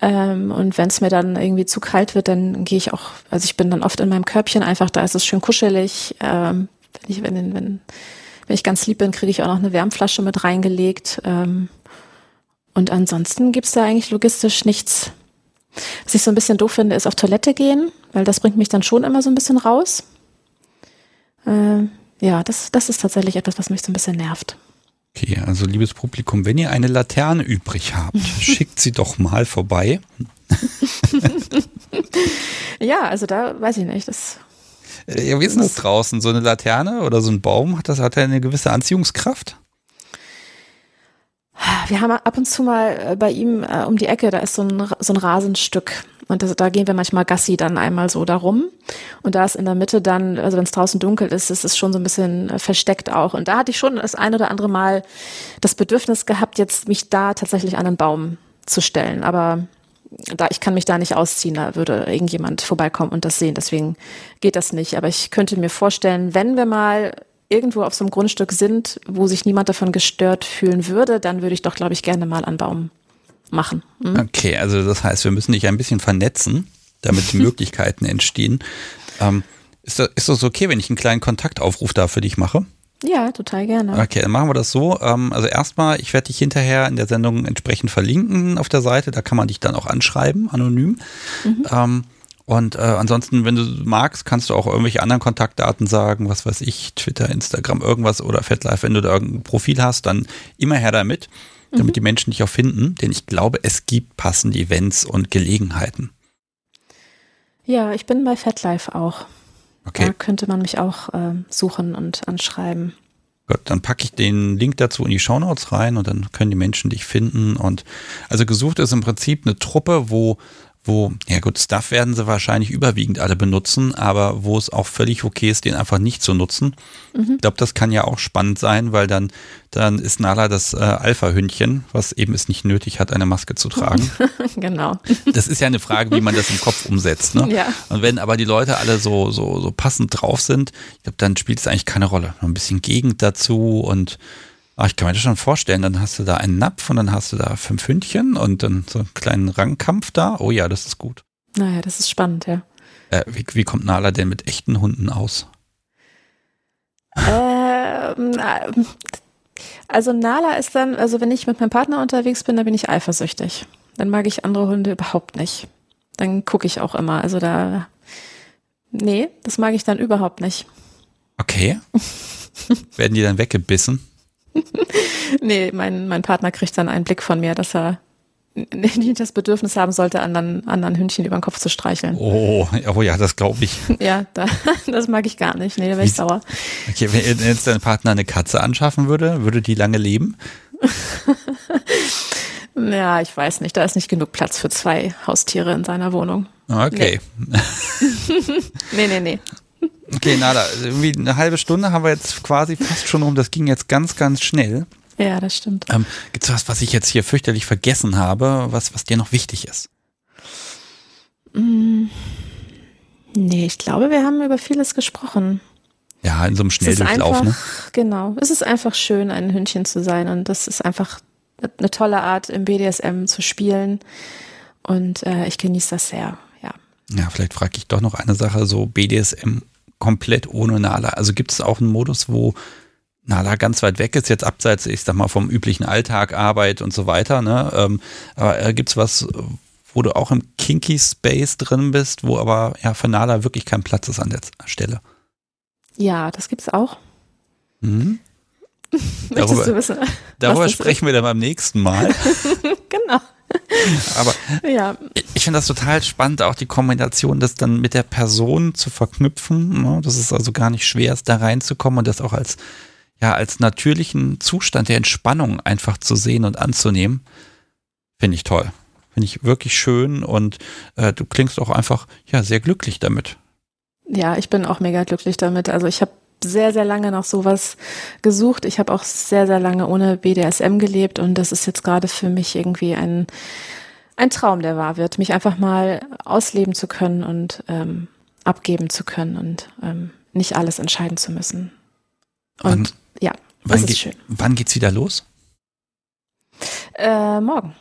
Ähm, und wenn es mir dann irgendwie zu kalt wird, dann gehe ich auch, also ich bin dann oft in meinem Körbchen einfach, da ist es schön kuschelig. Ähm, wenn, ich, wenn, wenn, wenn ich ganz lieb bin, kriege ich auch noch eine Wärmflasche mit reingelegt. Ähm, und ansonsten gibt's da eigentlich logistisch nichts. Was ich so ein bisschen doof finde, ist auf Toilette gehen, weil das bringt mich dann schon immer so ein bisschen raus. Äh, ja, das, das ist tatsächlich etwas, was mich so ein bisschen nervt. Okay, also liebes Publikum, wenn ihr eine Laterne übrig habt, schickt sie doch mal vorbei. ja, also da weiß ich nicht. Das äh, ja, wie ist das draußen? So eine Laterne oder so ein Baum, hat das hat er eine gewisse Anziehungskraft? Wir haben ab und zu mal äh, bei ihm äh, um die Ecke, da ist so ein, so ein Rasenstück. Und das, da gehen wir manchmal Gassi dann einmal so darum. Und da ist in der Mitte dann, also wenn es draußen dunkel ist, ist es schon so ein bisschen äh, versteckt auch. Und da hatte ich schon das ein oder andere Mal das Bedürfnis gehabt, jetzt mich da tatsächlich an einen Baum zu stellen. Aber da, ich kann mich da nicht ausziehen, da würde irgendjemand vorbeikommen und das sehen. Deswegen geht das nicht. Aber ich könnte mir vorstellen, wenn wir mal irgendwo auf so einem Grundstück sind, wo sich niemand davon gestört fühlen würde, dann würde ich doch, glaube ich, gerne mal einen Baum machen. Hm? Okay, also das heißt, wir müssen dich ein bisschen vernetzen, damit die Möglichkeiten entstehen. Ähm, ist, das, ist das okay, wenn ich einen kleinen Kontaktaufruf da für dich mache? Ja, total gerne. Okay, dann machen wir das so. Ähm, also erstmal, ich werde dich hinterher in der Sendung entsprechend verlinken auf der Seite. Da kann man dich dann auch anschreiben, anonym. Mhm. Ähm, und äh, ansonsten, wenn du magst, kannst du auch irgendwelche anderen Kontaktdaten sagen, was weiß ich, Twitter, Instagram, irgendwas oder FetLife. Wenn du da irgendein Profil hast, dann immer her damit, damit mhm. die Menschen dich auch finden. Denn ich glaube, es gibt passende Events und Gelegenheiten. Ja, ich bin bei FetLife auch. Okay. Da könnte man mich auch äh, suchen und anschreiben. Gut, dann packe ich den Link dazu in die Shownotes rein und dann können die Menschen dich finden. Und also gesucht ist im Prinzip eine Truppe, wo wo, ja gut, Stuff werden sie wahrscheinlich überwiegend alle benutzen, aber wo es auch völlig okay ist, den einfach nicht zu nutzen. Mhm. Ich glaube, das kann ja auch spannend sein, weil dann, dann ist Nala das äh, Alpha-Hündchen, was eben es nicht nötig hat, eine Maske zu tragen. genau. Das ist ja eine Frage, wie man das im Kopf umsetzt. Ne? Ja. Und wenn aber die Leute alle so, so, so passend drauf sind, ich glaube, dann spielt es eigentlich keine Rolle. Noch ein bisschen Gegend dazu und Ach, ich kann mir das schon vorstellen. Dann hast du da einen Napf und dann hast du da fünf Hündchen und dann so einen kleinen Rangkampf da. Oh ja, das ist gut. Naja, das ist spannend, ja. Äh, wie, wie, kommt Nala denn mit echten Hunden aus? Ähm, äh, also Nala ist dann, also wenn ich mit meinem Partner unterwegs bin, dann bin ich eifersüchtig. Dann mag ich andere Hunde überhaupt nicht. Dann gucke ich auch immer. Also da, nee, das mag ich dann überhaupt nicht. Okay. Werden die dann weggebissen? nee, mein, mein Partner kriegt dann einen Blick von mir, dass er nicht das Bedürfnis haben sollte, anderen, anderen Hündchen über den Kopf zu streicheln. Oh, oh ja, das glaube ich. ja, da, das mag ich gar nicht. Nee, da wäre ich sauer. Okay, wenn jetzt dein Partner eine Katze anschaffen würde, würde die lange leben? ja, ich weiß nicht. Da ist nicht genug Platz für zwei Haustiere in seiner Wohnung. Okay. Nee, nee, nee. nee. Okay, nada. Irgendwie eine halbe Stunde haben wir jetzt quasi fast schon rum. Das ging jetzt ganz, ganz schnell. Ja, das stimmt. Ähm, Gibt es was, was ich jetzt hier fürchterlich vergessen habe, was, was dir noch wichtig ist? Mm, nee, ich glaube, wir haben über vieles gesprochen. Ja, in so einem Schnelldurchlauf, ne? Genau. Es ist einfach schön, ein Hündchen zu sein und das ist einfach eine tolle Art, im BDSM zu spielen. Und äh, ich genieße das sehr, ja. Vielleicht frage ich doch noch eine Sache, so BDSM komplett ohne Nala? Also gibt es auch einen Modus, wo Nala ganz weit weg ist, jetzt abseits, ich sag mal, vom üblichen Alltag, Arbeit und so weiter, ne? Ähm, aber äh, gibt es was, wo du auch im Kinky Space drin bist, wo aber ja für Nala wirklich kein Platz ist an der Stelle? Ja, das gibt es auch. Mhm. darüber, du wissen, darüber sprechen ist? wir dann beim nächsten Mal. genau. Aber ja. ich finde das total spannend, auch die Kombination, das dann mit der Person zu verknüpfen. Ne? Das ist also gar nicht schwer, ist da reinzukommen und das auch als, ja, als natürlichen Zustand der Entspannung einfach zu sehen und anzunehmen. Finde ich toll. Finde ich wirklich schön und äh, du klingst auch einfach, ja, sehr glücklich damit. Ja, ich bin auch mega glücklich damit. Also ich habe sehr, sehr lange nach sowas gesucht. Ich habe auch sehr, sehr lange ohne BDSM gelebt und das ist jetzt gerade für mich irgendwie ein, ein Traum, der wahr wird, mich einfach mal ausleben zu können und ähm, abgeben zu können und ähm, nicht alles entscheiden zu müssen. Und wann, ja, das ist schön. Wann geht's wieder los? Äh, morgen.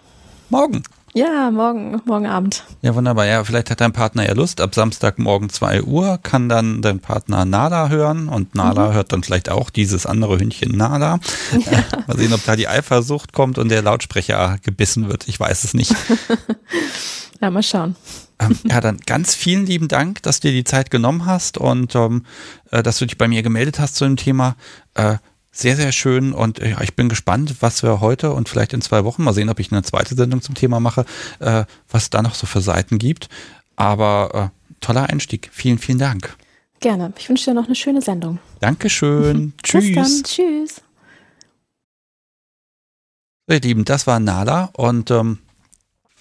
Morgen. Ja, morgen, morgen Abend. Ja, wunderbar. Ja, vielleicht hat dein Partner ja Lust. Ab Samstagmorgen 2 Uhr kann dann dein Partner Nala hören und Nala mhm. hört dann vielleicht auch dieses andere Hündchen Nala. Ja. Äh, mal sehen, ob da die Eifersucht kommt und der Lautsprecher gebissen wird. Ich weiß es nicht. ja, mal schauen. Ähm, ja, dann ganz vielen lieben Dank, dass du dir die Zeit genommen hast und ähm, äh, dass du dich bei mir gemeldet hast zu dem Thema. Äh, sehr, sehr schön und ja, ich bin gespannt, was wir heute und vielleicht in zwei Wochen mal sehen, ob ich eine zweite Sendung zum Thema mache, äh, was da noch so für Seiten gibt. Aber äh, toller Einstieg. Vielen, vielen Dank. Gerne. Ich wünsche dir noch eine schöne Sendung. Dankeschön. Tschüss. Bis dann. Tschüss. Ihr Lieben, das war Nala und ähm,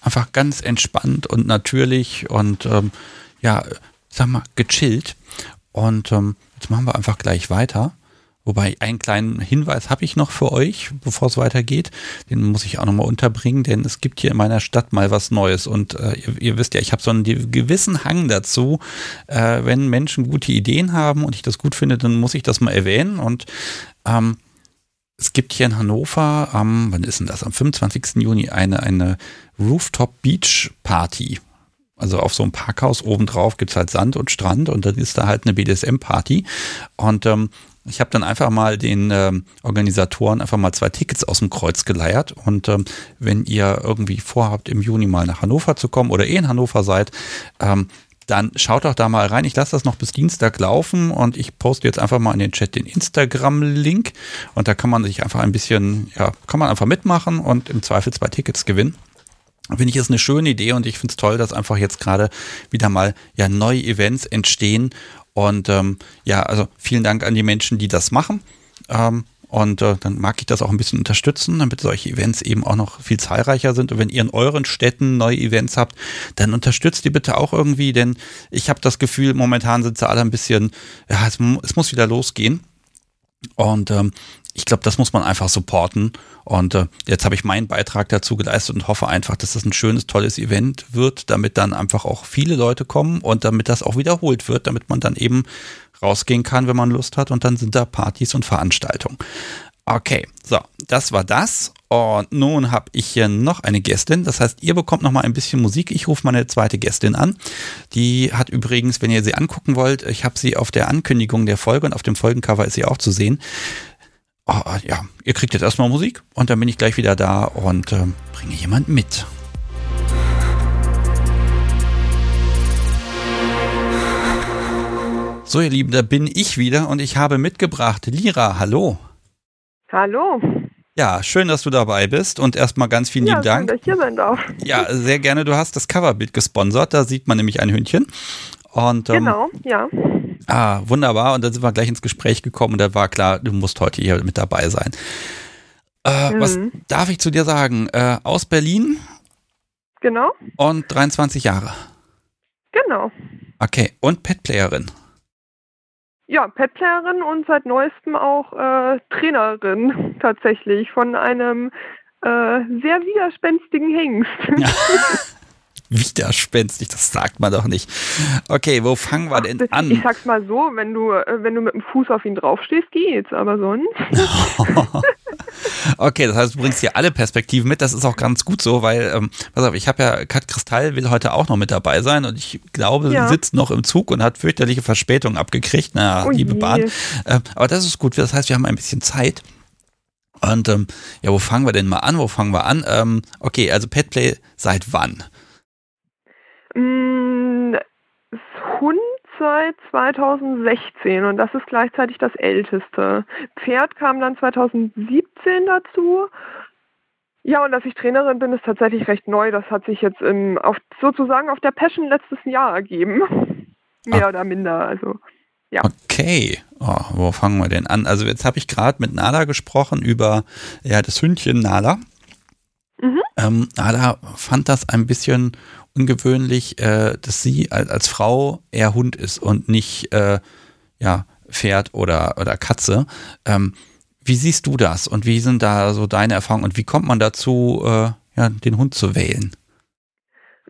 einfach ganz entspannt und natürlich und ähm, ja, sag mal, gechillt. Und ähm, jetzt machen wir einfach gleich weiter. Wobei einen kleinen Hinweis habe ich noch für euch, bevor es weitergeht. Den muss ich auch nochmal unterbringen, denn es gibt hier in meiner Stadt mal was Neues. Und äh, ihr, ihr, wisst ja, ich habe so einen gewissen Hang dazu. Äh, wenn Menschen gute Ideen haben und ich das gut finde, dann muss ich das mal erwähnen. Und ähm, es gibt hier in Hannover am, wann ist denn das? Am 25. Juni eine, eine Rooftop Beach Party. Also auf so einem Parkhaus obendrauf gibt es halt Sand und Strand und dann ist da halt eine BDSM-Party. Und ähm, ich habe dann einfach mal den ähm, Organisatoren einfach mal zwei Tickets aus dem Kreuz geleiert. Und ähm, wenn ihr irgendwie vorhabt, im Juni mal nach Hannover zu kommen oder eh in Hannover seid, ähm, dann schaut doch da mal rein. Ich lasse das noch bis Dienstag laufen und ich poste jetzt einfach mal in den Chat den Instagram-Link und da kann man sich einfach ein bisschen, ja, kann man einfach mitmachen und im Zweifel zwei Tickets gewinnen. Finde ich ist eine schöne Idee und ich finde es toll, dass einfach jetzt gerade wieder mal ja neue Events entstehen und ähm, ja, also vielen Dank an die Menschen, die das machen. Ähm, und äh, dann mag ich das auch ein bisschen unterstützen, damit solche Events eben auch noch viel zahlreicher sind. Und wenn ihr in euren Städten neue Events habt, dann unterstützt die bitte auch irgendwie, denn ich habe das Gefühl, momentan sind sie alle ein bisschen, ja, es, es muss wieder losgehen. Und ähm, ich glaube, das muss man einfach supporten. Und äh, jetzt habe ich meinen Beitrag dazu geleistet und hoffe einfach, dass das ein schönes, tolles Event wird, damit dann einfach auch viele Leute kommen und damit das auch wiederholt wird, damit man dann eben rausgehen kann, wenn man Lust hat. Und dann sind da Partys und Veranstaltungen. Okay, so, das war das. Und nun habe ich hier noch eine Gästin. Das heißt, ihr bekommt noch mal ein bisschen Musik. Ich rufe meine zweite Gästin an. Die hat übrigens, wenn ihr sie angucken wollt, ich habe sie auf der Ankündigung der Folge und auf dem Folgencover ist sie auch zu sehen oh, ja, ihr kriegt jetzt erstmal Musik und dann bin ich gleich wieder da und äh, bringe jemand mit. So, ihr Lieben, da bin ich wieder und ich habe mitgebracht Lira. Hallo. Hallo. Ja, schön, dass du dabei bist und erstmal ganz vielen ja, lieben Dank. Schön, dass ich hier sein darf. Ja, sehr gerne. Du hast das Coverbild gesponsert. Da sieht man nämlich ein Hündchen. Und, ähm, genau, ja. Ah, wunderbar. Und dann sind wir gleich ins Gespräch gekommen und da war klar, du musst heute hier mit dabei sein. Äh, mhm. Was darf ich zu dir sagen? Äh, aus Berlin? Genau. Und 23 Jahre? Genau. Okay. Und Petplayerin? Ja, Petplayerin und seit neuestem auch äh, Trainerin tatsächlich von einem äh, sehr widerspenstigen Hengst. widerspenstig, das sagt man doch nicht. Okay, wo fangen wir denn an? Ich sag's mal so, wenn du, äh, wenn du mit dem Fuß auf ihn draufstehst, geht's, aber sonst. okay, das heißt, du bringst hier alle Perspektiven mit, das ist auch ganz gut so, weil, ähm, pass auf, ich habe ja, Kat Kristall will heute auch noch mit dabei sein und ich glaube, ja. sie sitzt noch im Zug und hat fürchterliche Verspätungen abgekriegt, na, oh liebe je. Bahn. Ähm, aber das ist gut, das heißt, wir haben ein bisschen Zeit. Und ähm, ja, wo fangen wir denn mal an? Wo fangen wir an? Ähm, okay, also Petplay seit wann? Mm, Hund seit 2016 und das ist gleichzeitig das älteste. Pferd kam dann 2017 dazu. Ja, und dass ich Trainerin bin, ist tatsächlich recht neu. Das hat sich jetzt im, auf, sozusagen auf der Passion letztes Jahr ergeben. Mehr ah. oder minder. Also, ja. Okay. Oh, wo fangen wir denn an? Also jetzt habe ich gerade mit Nala gesprochen über ja, das Hündchen Nala. Mhm. Ähm, Nala fand das ein bisschen ungewöhnlich, äh, dass sie als, als, Frau eher Hund ist und nicht äh, ja, Pferd oder, oder Katze. Ähm, wie siehst du das und wie sind da so deine Erfahrungen und wie kommt man dazu, äh, ja, den Hund zu wählen?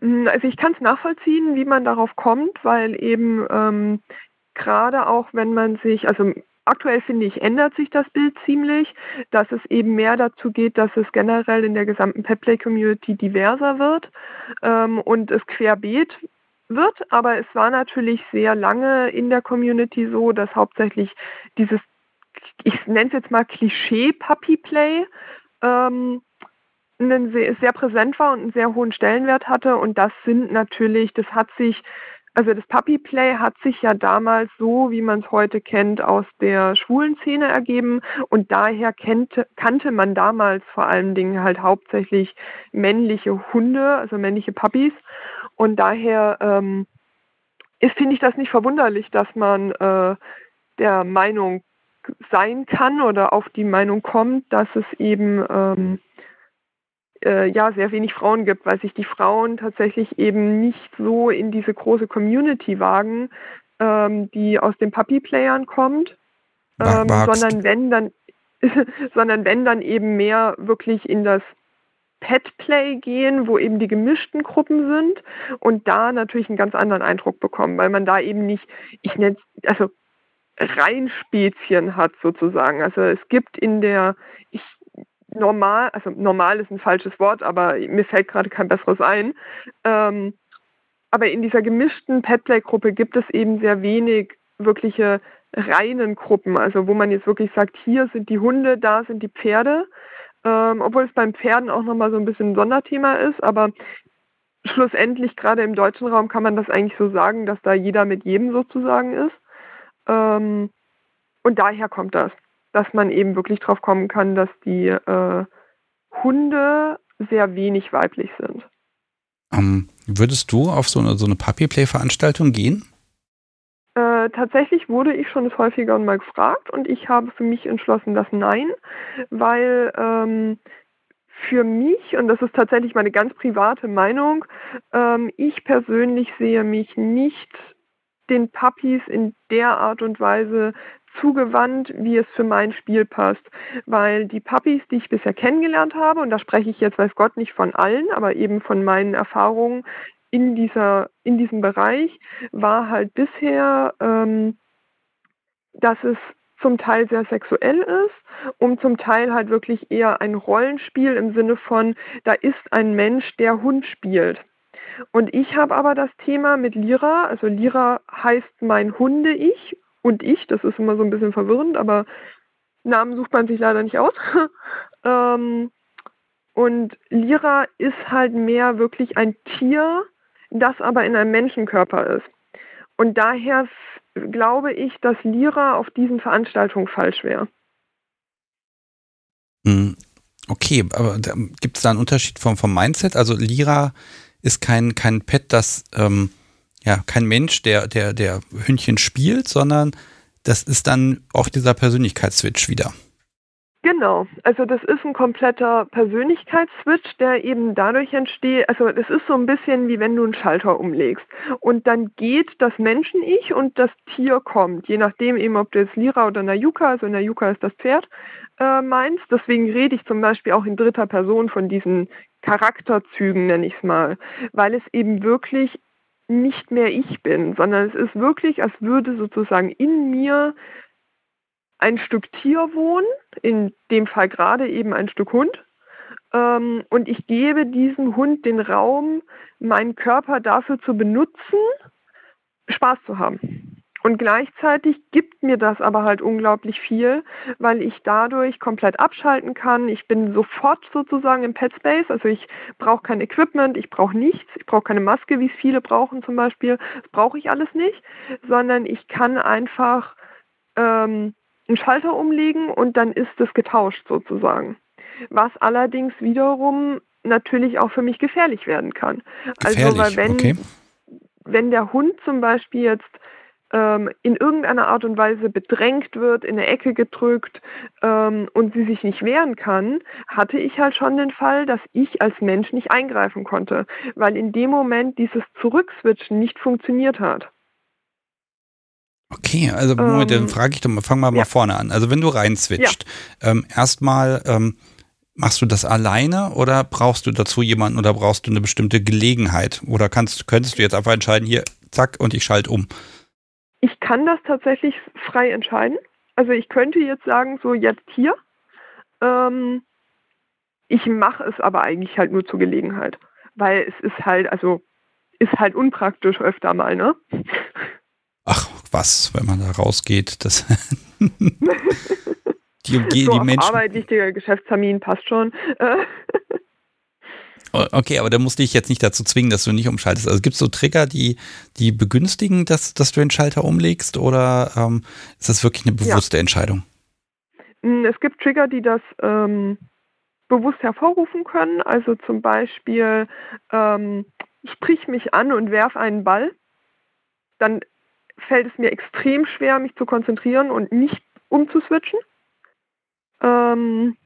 Hm, also ich kann es nachvollziehen, wie man darauf kommt, weil eben ähm, gerade auch wenn man sich, also Aktuell finde ich, ändert sich das Bild ziemlich, dass es eben mehr dazu geht, dass es generell in der gesamten Petplay-Community diverser wird ähm, und es querbeet wird. Aber es war natürlich sehr lange in der Community so, dass hauptsächlich dieses, ich nenne es jetzt mal Klischee-Puppy-Play, ähm, sehr, sehr präsent war und einen sehr hohen Stellenwert hatte. Und das sind natürlich, das hat sich also das Puppy Play hat sich ja damals so, wie man es heute kennt, aus der schwulen Szene ergeben. Und daher kennt, kannte man damals vor allen Dingen halt hauptsächlich männliche Hunde, also männliche Puppies. Und daher ähm, ist, finde ich das nicht verwunderlich, dass man äh, der Meinung sein kann oder auf die Meinung kommt, dass es eben ähm, äh, ja sehr wenig Frauen gibt, weil sich die Frauen tatsächlich eben nicht so in diese große Community wagen, ähm, die aus den Puppy-Playern kommt, ähm, sondern wenn dann sondern wenn dann eben mehr wirklich in das Pet-Play gehen, wo eben die gemischten Gruppen sind und da natürlich einen ganz anderen Eindruck bekommen, weil man da eben nicht, ich nenne es, also Reinspezien hat sozusagen. Also es gibt in der, ich normal, also normal ist ein falsches Wort, aber mir fällt gerade kein besseres ein. Ähm, aber in dieser gemischten Petplay-Gruppe gibt es eben sehr wenig wirkliche reinen Gruppen, also wo man jetzt wirklich sagt, hier sind die Hunde, da sind die Pferde, ähm, obwohl es beim Pferden auch nochmal so ein bisschen ein Sonderthema ist, aber schlussendlich gerade im deutschen Raum kann man das eigentlich so sagen, dass da jeder mit jedem sozusagen ist. Ähm, und daher kommt das dass man eben wirklich drauf kommen kann, dass die äh, Hunde sehr wenig weiblich sind. Ähm, würdest du auf so eine, so eine Puppy-Play-Veranstaltung gehen? Äh, tatsächlich wurde ich schon das häufiger mal gefragt und ich habe für mich entschlossen, dass nein, weil ähm, für mich, und das ist tatsächlich meine ganz private Meinung, ähm, ich persönlich sehe mich nicht den Puppies in der Art und Weise zugewandt, wie es für mein Spiel passt. Weil die Puppies, die ich bisher kennengelernt habe, und da spreche ich jetzt, weiß Gott, nicht von allen, aber eben von meinen Erfahrungen in, dieser, in diesem Bereich, war halt bisher, ähm, dass es zum Teil sehr sexuell ist und zum Teil halt wirklich eher ein Rollenspiel im Sinne von, da ist ein Mensch, der Hund spielt. Und ich habe aber das Thema mit Lira, also Lira heißt mein Hunde-Ich und ich. Das ist immer so ein bisschen verwirrend, aber Namen sucht man sich leider nicht aus. ähm, und Lira ist halt mehr wirklich ein Tier, das aber in einem Menschenkörper ist. Und daher glaube ich, dass Lira auf diesen Veranstaltungen falsch wäre. Hm, okay, aber gibt es da einen Unterschied vom, vom Mindset? Also Lira ist kein, kein Pet, das ähm, ja, kein Mensch, der, der, der Hündchen spielt, sondern das ist dann auch dieser Persönlichkeitsswitch wieder. Genau, also das ist ein kompletter Persönlichkeitsswitch, der eben dadurch entsteht, also es ist so ein bisschen wie wenn du einen Schalter umlegst. Und dann geht das Menschen-Ich und das Tier kommt, je nachdem eben, ob du jetzt Lira oder Nayuka, also Nayuka ist das Pferd, äh, meinst. Deswegen rede ich zum Beispiel auch in dritter Person von diesen Charakterzügen, nenne ich es mal, weil es eben wirklich nicht mehr ich bin, sondern es ist wirklich, als würde sozusagen in mir ein Stück Tier wohnen, in dem Fall gerade eben ein Stück Hund. Ähm, und ich gebe diesem Hund den Raum, meinen Körper dafür zu benutzen, Spaß zu haben. Und gleichzeitig gibt mir das aber halt unglaublich viel, weil ich dadurch komplett abschalten kann. Ich bin sofort sozusagen im Pet Space. Also ich brauche kein Equipment, ich brauche nichts, ich brauche keine Maske, wie es viele brauchen zum Beispiel. Das brauche ich alles nicht, sondern ich kann einfach ähm, einen Schalter umlegen und dann ist es getauscht sozusagen. Was allerdings wiederum natürlich auch für mich gefährlich werden kann. Gefährlich, also weil wenn, okay. wenn der Hund zum Beispiel jetzt ähm, in irgendeiner Art und Weise bedrängt wird, in eine Ecke gedrückt ähm, und sie sich nicht wehren kann, hatte ich halt schon den Fall, dass ich als Mensch nicht eingreifen konnte, weil in dem Moment dieses Zurückswitchen nicht funktioniert hat. Okay, also Moment, ähm, dann frage ich doch mal, fangen wir ja. mal vorne an. Also wenn du rein switcht, ja. ähm, erstmal ähm, machst du das alleine oder brauchst du dazu jemanden oder brauchst du eine bestimmte Gelegenheit? Oder kannst, könntest du jetzt einfach entscheiden, hier, zack, und ich schalte um? Ich kann das tatsächlich frei entscheiden. Also ich könnte jetzt sagen, so jetzt hier. Ähm, ich mache es aber eigentlich halt nur zur Gelegenheit. Weil es ist halt, also ist halt unpraktisch öfter mal, ne? Ach, was, wenn man da rausgeht, das die umgehen so die Menschen. Arbeit, wichtiger Geschäftstermin, passt schon. Okay, aber da musste ich jetzt nicht dazu zwingen, dass du nicht umschaltest. Also gibt es so Trigger, die, die begünstigen, dass, dass du den Schalter umlegst oder ähm, ist das wirklich eine bewusste ja. Entscheidung? Hm, es gibt Trigger, die das ähm, bewusst hervorrufen können. Also zum Beispiel ähm, sprich mich an und werf einen Ball. Dann fällt es mir extrem schwer, mich zu konzentrieren und nicht umzuswitchen. Ähm,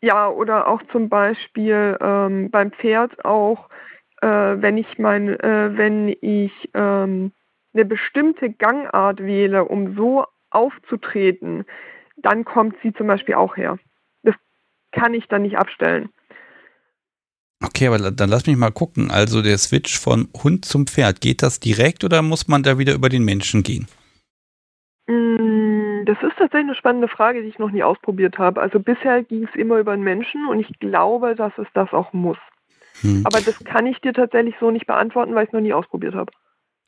ja, oder auch zum Beispiel ähm, beim Pferd auch, äh, wenn ich mein, äh, wenn ich ähm, eine bestimmte Gangart wähle, um so aufzutreten, dann kommt sie zum Beispiel auch her. Das kann ich dann nicht abstellen. Okay, aber dann lass mich mal gucken. Also der Switch von Hund zum Pferd, geht das direkt oder muss man da wieder über den Menschen gehen? Mm, das ist tatsächlich eine spannende Frage, die ich noch nie ausprobiert habe. Also bisher ging es immer über den Menschen und ich glaube, dass es das auch muss. Hm. Aber das kann ich dir tatsächlich so nicht beantworten, weil ich es noch nie ausprobiert habe.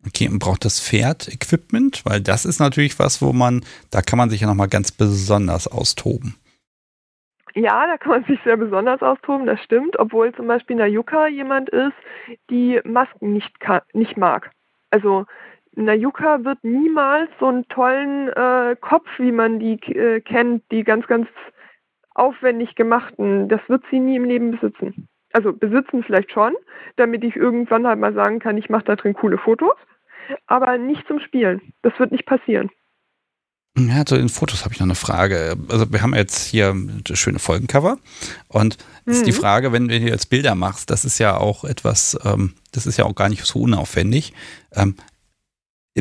Okay, und braucht das Pferd Equipment? Weil das ist natürlich was, wo man, da kann man sich ja nochmal ganz besonders austoben. Ja, da kann man sich sehr besonders austoben, das stimmt, obwohl zum Beispiel Nayuka jemand ist, die Masken nicht, nicht mag. Also Nayuka wird niemals so einen tollen äh, Kopf, wie man die äh, kennt, die ganz, ganz aufwendig gemachten, das wird sie nie im Leben besitzen. Also besitzen vielleicht schon, damit ich irgendwann halt mal sagen kann, ich mache da drin coole Fotos, aber nicht zum Spielen. Das wird nicht passieren. Ja, zu den Fotos habe ich noch eine Frage. Also wir haben jetzt hier schöne Folgencover und mhm. ist die mhm. Frage, wenn du jetzt Bilder machst, das ist ja auch etwas, ähm, das ist ja auch gar nicht so unaufwendig. Ähm,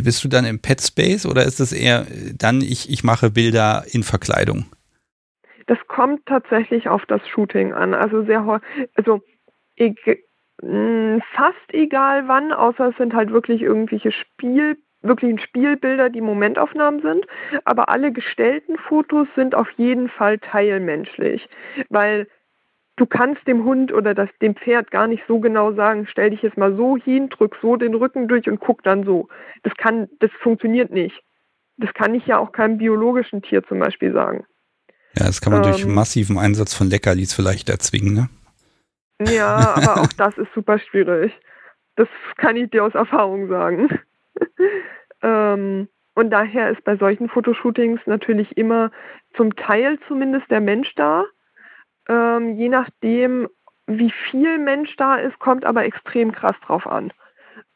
bist du dann im Pet Space oder ist es eher dann, ich, ich mache Bilder in Verkleidung? Das kommt tatsächlich auf das Shooting an. Also sehr also fast egal wann, außer es sind halt wirklich irgendwelche Spiel wirklichen Spielbilder, die Momentaufnahmen sind, aber alle gestellten Fotos sind auf jeden Fall teilmenschlich, weil du kannst dem Hund oder das, dem Pferd gar nicht so genau sagen, stell dich jetzt mal so hin, drück so den Rücken durch und guck dann so. Das kann, das funktioniert nicht. Das kann ich ja auch keinem biologischen Tier zum Beispiel sagen. Ja, das kann man ähm, durch massiven Einsatz von Leckerlis vielleicht erzwingen, ne? Ja, aber auch das ist super schwierig. Das kann ich dir aus Erfahrung sagen. ähm, und daher ist bei solchen Fotoshootings natürlich immer zum Teil zumindest der Mensch da. Ähm, je nachdem, wie viel Mensch da ist, kommt aber extrem krass drauf an.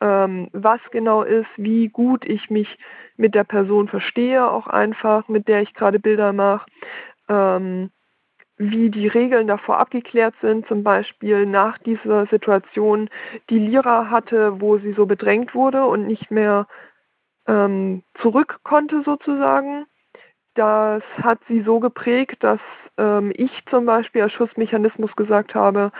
Ähm, was genau ist, wie gut ich mich mit der Person verstehe, auch einfach, mit der ich gerade Bilder mache. Ähm, wie die Regeln davor abgeklärt sind, zum Beispiel nach dieser Situation, die Lira hatte, wo sie so bedrängt wurde und nicht mehr ähm, zurück konnte sozusagen. Das hat sie so geprägt, dass ähm, ich zum Beispiel als Schutzmechanismus gesagt habe,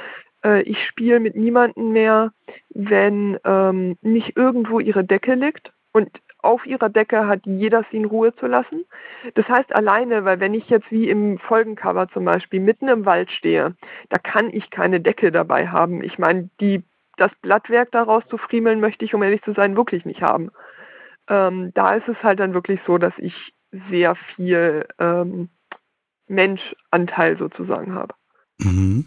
äh, ich spiele mit niemandem mehr, wenn ähm, nicht irgendwo ihre Decke liegt. Und auf ihrer Decke hat jeder sie in Ruhe zu lassen. Das heißt alleine, weil wenn ich jetzt wie im Folgencover zum Beispiel mitten im Wald stehe, da kann ich keine Decke dabei haben. Ich meine, die, das Blattwerk daraus zu friemeln, möchte ich, um ehrlich zu sein, wirklich nicht haben. Ähm, da ist es halt dann wirklich so, dass ich sehr viel ähm, Menschanteil sozusagen habe. Mhm.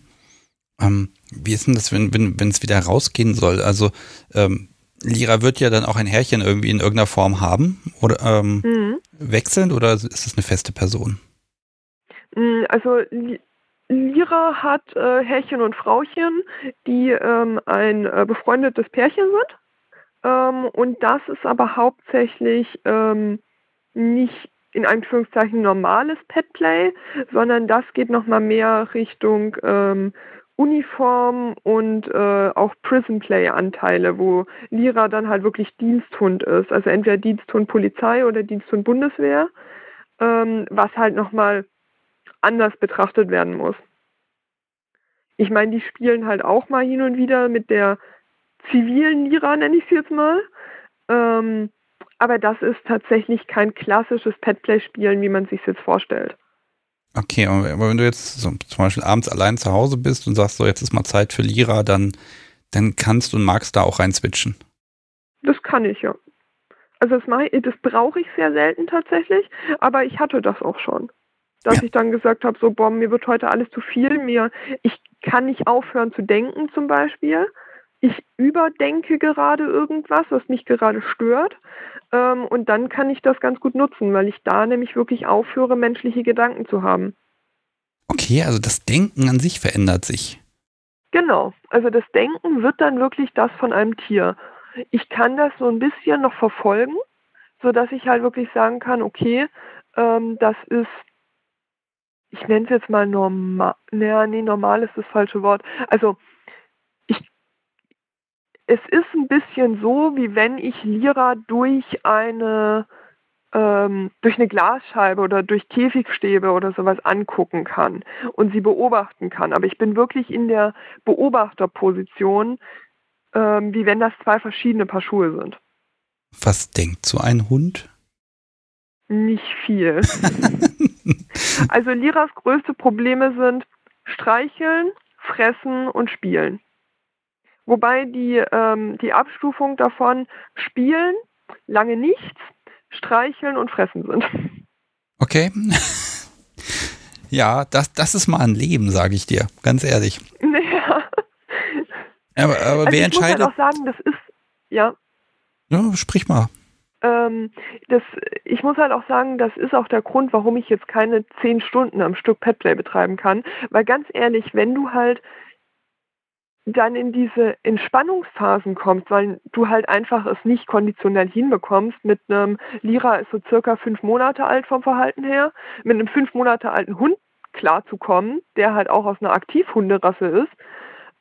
Ähm, wie ist denn das, wenn es wenn, wieder rausgehen soll? Also ähm, Lira wird ja dann auch ein Härchen irgendwie in irgendeiner Form haben oder ähm, mhm. wechselnd oder ist es eine feste Person? Mm, also Lira hat äh, Herrchen und Frauchen, die ähm, ein äh, befreundetes Pärchen sind. Ähm, und das ist aber hauptsächlich ähm, nicht in Anführungszeichen normales Petplay, sondern das geht nochmal mehr Richtung ähm, Uniform und äh, auch Prison Play Anteile, wo Lira dann halt wirklich Diensthund ist, also entweder Diensthund Polizei oder Diensthund Bundeswehr, ähm, was halt nochmal anders betrachtet werden muss. Ich meine, die spielen halt auch mal hin und wieder mit der zivilen Lira, nenne ich sie jetzt mal. Ähm, aber das ist tatsächlich kein klassisches Petplay-Spielen, wie man sich jetzt vorstellt. Okay, aber wenn du jetzt so, zum Beispiel abends allein zu Hause bist und sagst, so jetzt ist mal Zeit für Lira, dann, dann kannst und magst da auch rein switchen. Das kann ich ja. Also das, das brauche ich sehr selten tatsächlich, aber ich hatte das auch schon. Dass ja. ich dann gesagt habe, so boah, mir wird heute alles zu viel, mir, ich kann nicht aufhören zu denken zum Beispiel. Ich überdenke gerade irgendwas, was mich gerade stört. Ähm, und dann kann ich das ganz gut nutzen, weil ich da nämlich wirklich aufhöre, menschliche Gedanken zu haben. Okay, also das Denken an sich verändert sich. Genau, also das Denken wird dann wirklich das von einem Tier. Ich kann das so ein bisschen noch verfolgen, sodass ich halt wirklich sagen kann, okay, ähm, das ist, ich nenne es jetzt mal normal, naja, nee, normal ist das falsche Wort. Also es ist ein bisschen so, wie wenn ich Lira durch eine ähm, durch eine Glasscheibe oder durch Käfigstäbe oder sowas angucken kann und sie beobachten kann. Aber ich bin wirklich in der Beobachterposition, ähm, wie wenn das zwei verschiedene Paar Schuhe sind. Was denkt so ein Hund? Nicht viel. also Liras größte Probleme sind streicheln, fressen und spielen. Wobei die, ähm, die Abstufung davon spielen, lange nichts, streicheln und fressen sind. Okay. Ja, das, das ist mal ein Leben, sage ich dir, ganz ehrlich. Ja. Aber, aber also wer ich entscheidet? Ich muss halt auch sagen, das ist, ja. Ja, sprich mal. Ähm, das, ich muss halt auch sagen, das ist auch der Grund, warum ich jetzt keine zehn Stunden am Stück Petplay betreiben kann. Weil ganz ehrlich, wenn du halt dann in diese Entspannungsphasen kommst, weil du halt einfach es nicht konditionell hinbekommst. Mit einem Lira ist so circa fünf Monate alt vom Verhalten her, mit einem fünf Monate alten Hund klarzukommen, der halt auch aus einer Aktivhunderasse ist.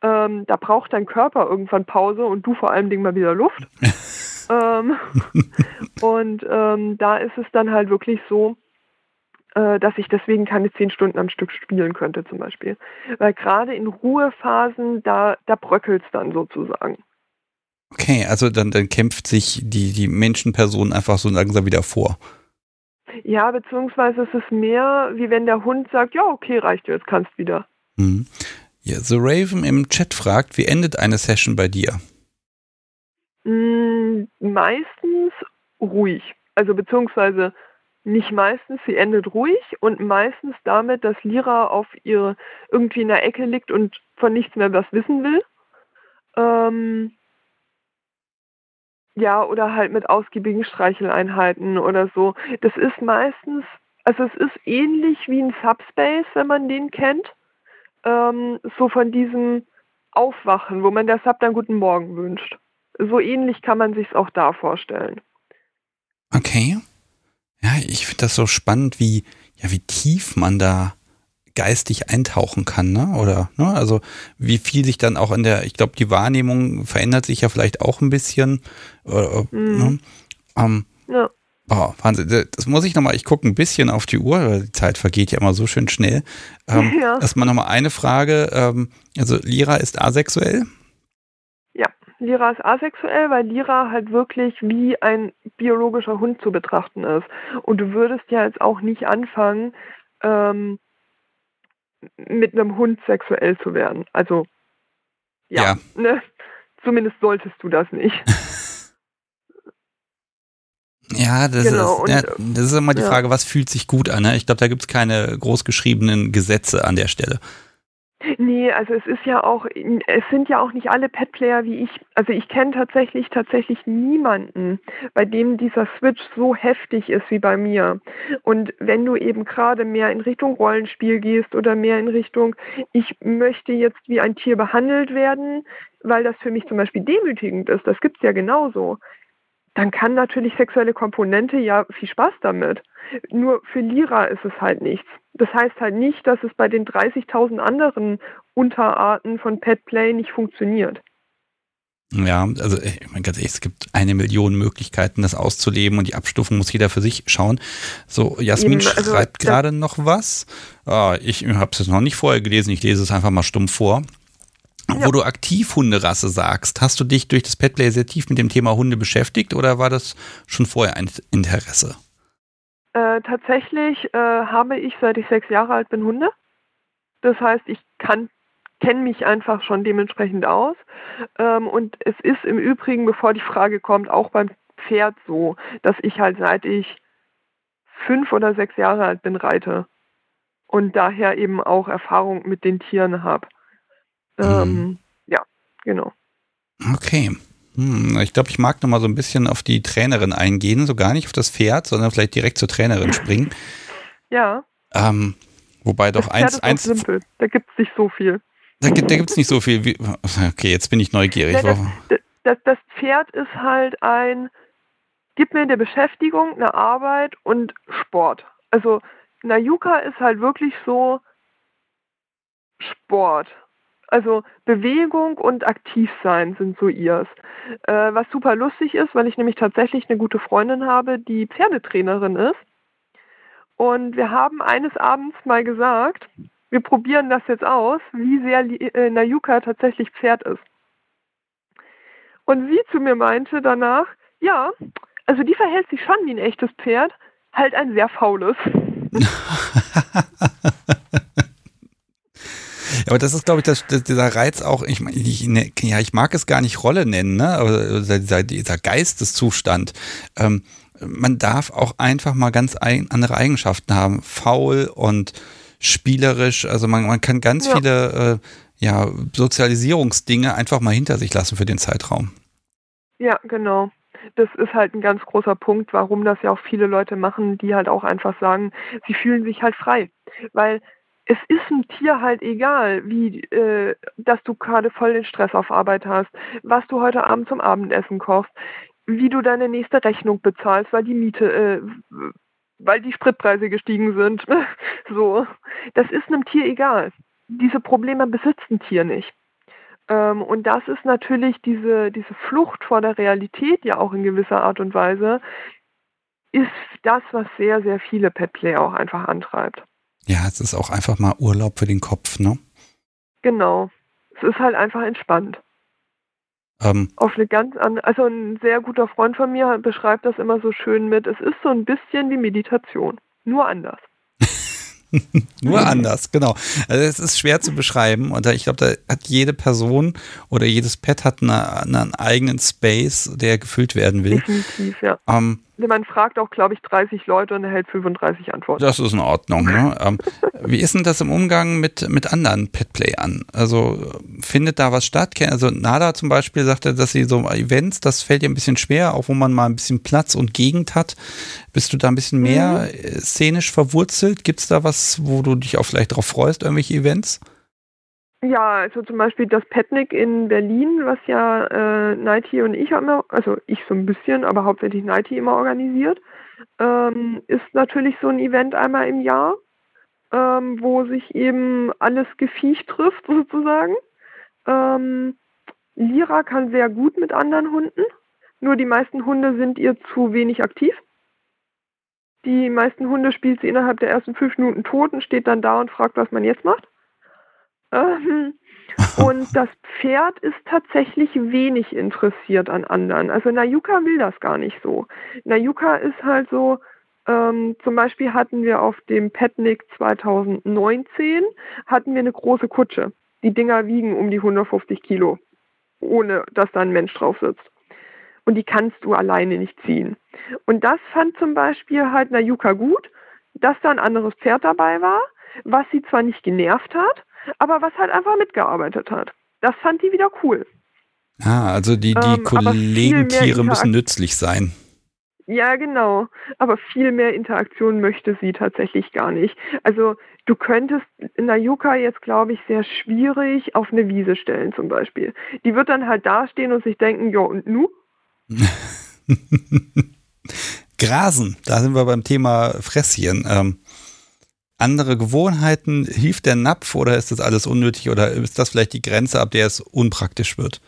Ähm, da braucht dein Körper irgendwann Pause und du vor allem Ding mal wieder Luft. ähm, und ähm, da ist es dann halt wirklich so, dass ich deswegen keine zehn Stunden am Stück spielen könnte zum Beispiel. Weil gerade in Ruhephasen, da, da bröckelt es dann sozusagen. Okay, also dann, dann kämpft sich die, die Menschenperson einfach so langsam wieder vor. Ja, beziehungsweise es ist mehr, wie wenn der Hund sagt, ja, okay, reicht jetzt, kannst wieder. Mhm. Ja, The Raven im Chat fragt, wie endet eine Session bei dir? Mm, meistens ruhig. Also beziehungsweise nicht meistens, sie endet ruhig und meistens damit, dass Lira auf ihr irgendwie in der Ecke liegt und von nichts mehr was wissen will. Ähm, ja, oder halt mit ausgiebigen Streicheleinheiten oder so. Das ist meistens, also es ist ähnlich wie ein Subspace, wenn man den kennt. Ähm, so von diesem Aufwachen, wo man der Sub dann guten Morgen wünscht. So ähnlich kann man sich es auch da vorstellen. Okay. Ja, ich finde das so spannend, wie, ja, wie tief man da geistig eintauchen kann, ne? Oder, ne? Also wie viel sich dann auch in der, ich glaube, die Wahrnehmung verändert sich ja vielleicht auch ein bisschen. Oder, mhm. ne? ähm, ja. Oh, Wahnsinn. Das muss ich nochmal, ich gucke ein bisschen auf die Uhr, weil die Zeit vergeht ja immer so schön schnell. Ähm, ja. Erstmal nochmal eine Frage. Ähm, also Lira ist asexuell? Lira ist asexuell, weil Lira halt wirklich wie ein biologischer Hund zu betrachten ist. Und du würdest ja jetzt auch nicht anfangen, ähm, mit einem Hund sexuell zu werden. Also, ja, ja. Ne? zumindest solltest du das nicht. Ja, das, genau, ist, ja, das ist immer die ja. Frage, was fühlt sich gut an. Ne? Ich glaube, da gibt es keine großgeschriebenen Gesetze an der Stelle. Nee, also es ist ja auch, es sind ja auch nicht alle Pet-Player wie ich. Also ich kenne tatsächlich, tatsächlich niemanden, bei dem dieser Switch so heftig ist wie bei mir. Und wenn du eben gerade mehr in Richtung Rollenspiel gehst oder mehr in Richtung, ich möchte jetzt wie ein Tier behandelt werden, weil das für mich zum Beispiel demütigend ist, das gibt's ja genauso dann kann natürlich sexuelle Komponente ja viel Spaß damit. Nur für Lira ist es halt nichts. Das heißt halt nicht, dass es bei den 30.000 anderen Unterarten von Petplay nicht funktioniert. Ja, also ich meine ganz ehrlich, es gibt eine Million Möglichkeiten, das auszuleben und die Abstufung muss jeder für sich schauen. So, Jasmin Eben, also schreibt gerade noch was. Oh, ich habe es noch nicht vorher gelesen, ich lese es einfach mal stumm vor. Ja. Wo du aktiv Hunderasse sagst, hast du dich durch das Petplay sehr tief mit dem Thema Hunde beschäftigt oder war das schon vorher ein Interesse? Äh, tatsächlich äh, habe ich, seit ich sechs Jahre alt bin, Hunde. Das heißt, ich kann kenne mich einfach schon dementsprechend aus. Ähm, und es ist im Übrigen, bevor die Frage kommt, auch beim Pferd so, dass ich halt seit ich fünf oder sechs Jahre alt bin, reite. Und daher eben auch Erfahrung mit den Tieren habe. Ähm, mhm. Ja, genau. Okay. Hm, ich glaube, ich mag noch mal so ein bisschen auf die Trainerin eingehen, so gar nicht auf das Pferd, sondern vielleicht direkt zur Trainerin springen. Ja. Ähm, wobei doch das Pferd eins, ist eins. Simpel. Da gibt es nicht so viel. Da gibt es nicht so viel. Wie, okay, jetzt bin ich neugierig. Ja, das, das, das Pferd ist halt ein, gib mir eine Beschäftigung, eine Arbeit und Sport. Also Nayuka ist halt wirklich so Sport. Also Bewegung und Aktivsein sind so ihrs. Äh, was super lustig ist, weil ich nämlich tatsächlich eine gute Freundin habe, die Pferdetrainerin ist. Und wir haben eines Abends mal gesagt, wir probieren das jetzt aus, wie sehr äh, Nayuka tatsächlich Pferd ist. Und sie zu mir meinte danach, ja, also die verhält sich schon wie ein echtes Pferd, halt ein sehr faules. aber das ist, glaube ich, das, das, dieser Reiz auch, ich, ich, ne, ja, ich mag es gar nicht Rolle nennen, ne? aber dieser, dieser Geisteszustand. Ähm, man darf auch einfach mal ganz ein, andere Eigenschaften haben. Faul und spielerisch. Also man, man kann ganz ja. viele äh, ja, Sozialisierungsdinge einfach mal hinter sich lassen für den Zeitraum. Ja, genau. Das ist halt ein ganz großer Punkt, warum das ja auch viele Leute machen, die halt auch einfach sagen, sie fühlen sich halt frei. Weil es ist ein Tier halt egal, wie, äh, dass du gerade voll den Stress auf Arbeit hast, was du heute Abend zum Abendessen kochst, wie du deine nächste Rechnung bezahlst, weil die Miete, äh, weil die Spritpreise gestiegen sind. so, das ist einem Tier egal. Diese Probleme besitzt ein Tier nicht. Ähm, und das ist natürlich diese, diese Flucht vor der Realität ja auch in gewisser Art und Weise, ist das, was sehr, sehr viele Petplayer auch einfach antreibt. Ja, es ist auch einfach mal Urlaub für den Kopf, ne? Genau. Es ist halt einfach entspannt. Ähm, Auf eine ganz andere, also ein sehr guter Freund von mir beschreibt das immer so schön mit, es ist so ein bisschen wie Meditation, nur anders. Nur anders, genau. Also es ist schwer zu beschreiben und ich glaube, da hat jede Person oder jedes Pet hat eine, einen eigenen Space, der gefüllt werden will. Definitiv, ja. Ähm, man fragt auch, glaube ich, 30 Leute und erhält 35 Antworten. Das ist in Ordnung. Ne? ähm, wie ist denn das im Umgang mit, mit anderen Petplay-an? Also findet da was statt? Also Nada zum Beispiel sagte, dass sie so Events, das fällt ihr ein bisschen schwer, auch wo man mal ein bisschen Platz und Gegend hat. Bist du da ein bisschen mehr mhm. szenisch verwurzelt? Gibt es da was, wo du dich auch vielleicht drauf freust, irgendwelche Events? Ja, also zum Beispiel das Petnik in Berlin, was ja äh, Nighty und ich immer, also ich so ein bisschen, aber hauptsächlich Nighty immer organisiert, ähm, ist natürlich so ein Event einmal im Jahr, ähm, wo sich eben alles Gefiech trifft sozusagen. Ähm, Lira kann sehr gut mit anderen Hunden, nur die meisten Hunde sind ihr zu wenig aktiv. Die meisten Hunde spielt sie innerhalb der ersten fünf Minuten tot und steht dann da und fragt, was man jetzt macht. Ähm, und das Pferd ist tatsächlich wenig interessiert an anderen. Also Nayuka will das gar nicht so. Nayuka ist halt so, ähm, zum Beispiel hatten wir auf dem Petnik 2019 hatten wir eine große Kutsche. Die Dinger wiegen um die 150 Kilo, ohne dass da ein Mensch drauf sitzt. Und die kannst du alleine nicht ziehen. Und das fand zum Beispiel halt Nayuka gut, dass da ein anderes Pferd dabei war, was sie zwar nicht genervt hat, aber was halt einfach mitgearbeitet hat. Das fand die wieder cool. Ah, also die, die ähm, Kollegentiere müssen nützlich sein. Ja, genau. Aber viel mehr Interaktion möchte sie tatsächlich gar nicht. Also du könntest in der Yuka jetzt, glaube ich, sehr schwierig auf eine Wiese stellen zum Beispiel. Die wird dann halt dastehen und sich denken, ja und nu? Grasen, da sind wir beim Thema Fresschen. Ähm, andere Gewohnheiten? Hilft der Napf oder ist das alles unnötig oder ist das vielleicht die Grenze, ab der es unpraktisch wird?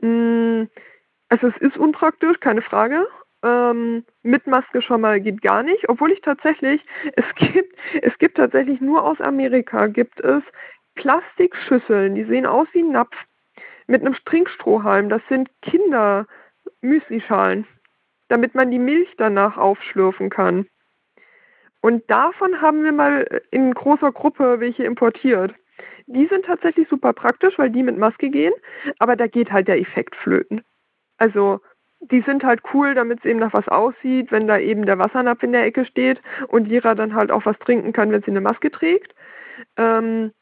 Mm, also es ist unpraktisch, keine Frage. Ähm, mit Maske schon mal geht gar nicht, obwohl ich tatsächlich, es gibt, es gibt tatsächlich nur aus Amerika gibt es Plastikschüsseln, die sehen aus wie ein Napf mit einem Strinkstrohhalm. Das sind Kinder Müslischalen, damit man die Milch danach aufschlürfen kann. Und davon haben wir mal in großer Gruppe welche importiert. Die sind tatsächlich super praktisch, weil die mit Maske gehen, aber da geht halt der Effekt flöten. Also die sind halt cool, damit es eben nach was aussieht, wenn da eben der Wassernapf in der Ecke steht und Lira dann halt auch was trinken kann, wenn sie eine Maske trägt. Ähm,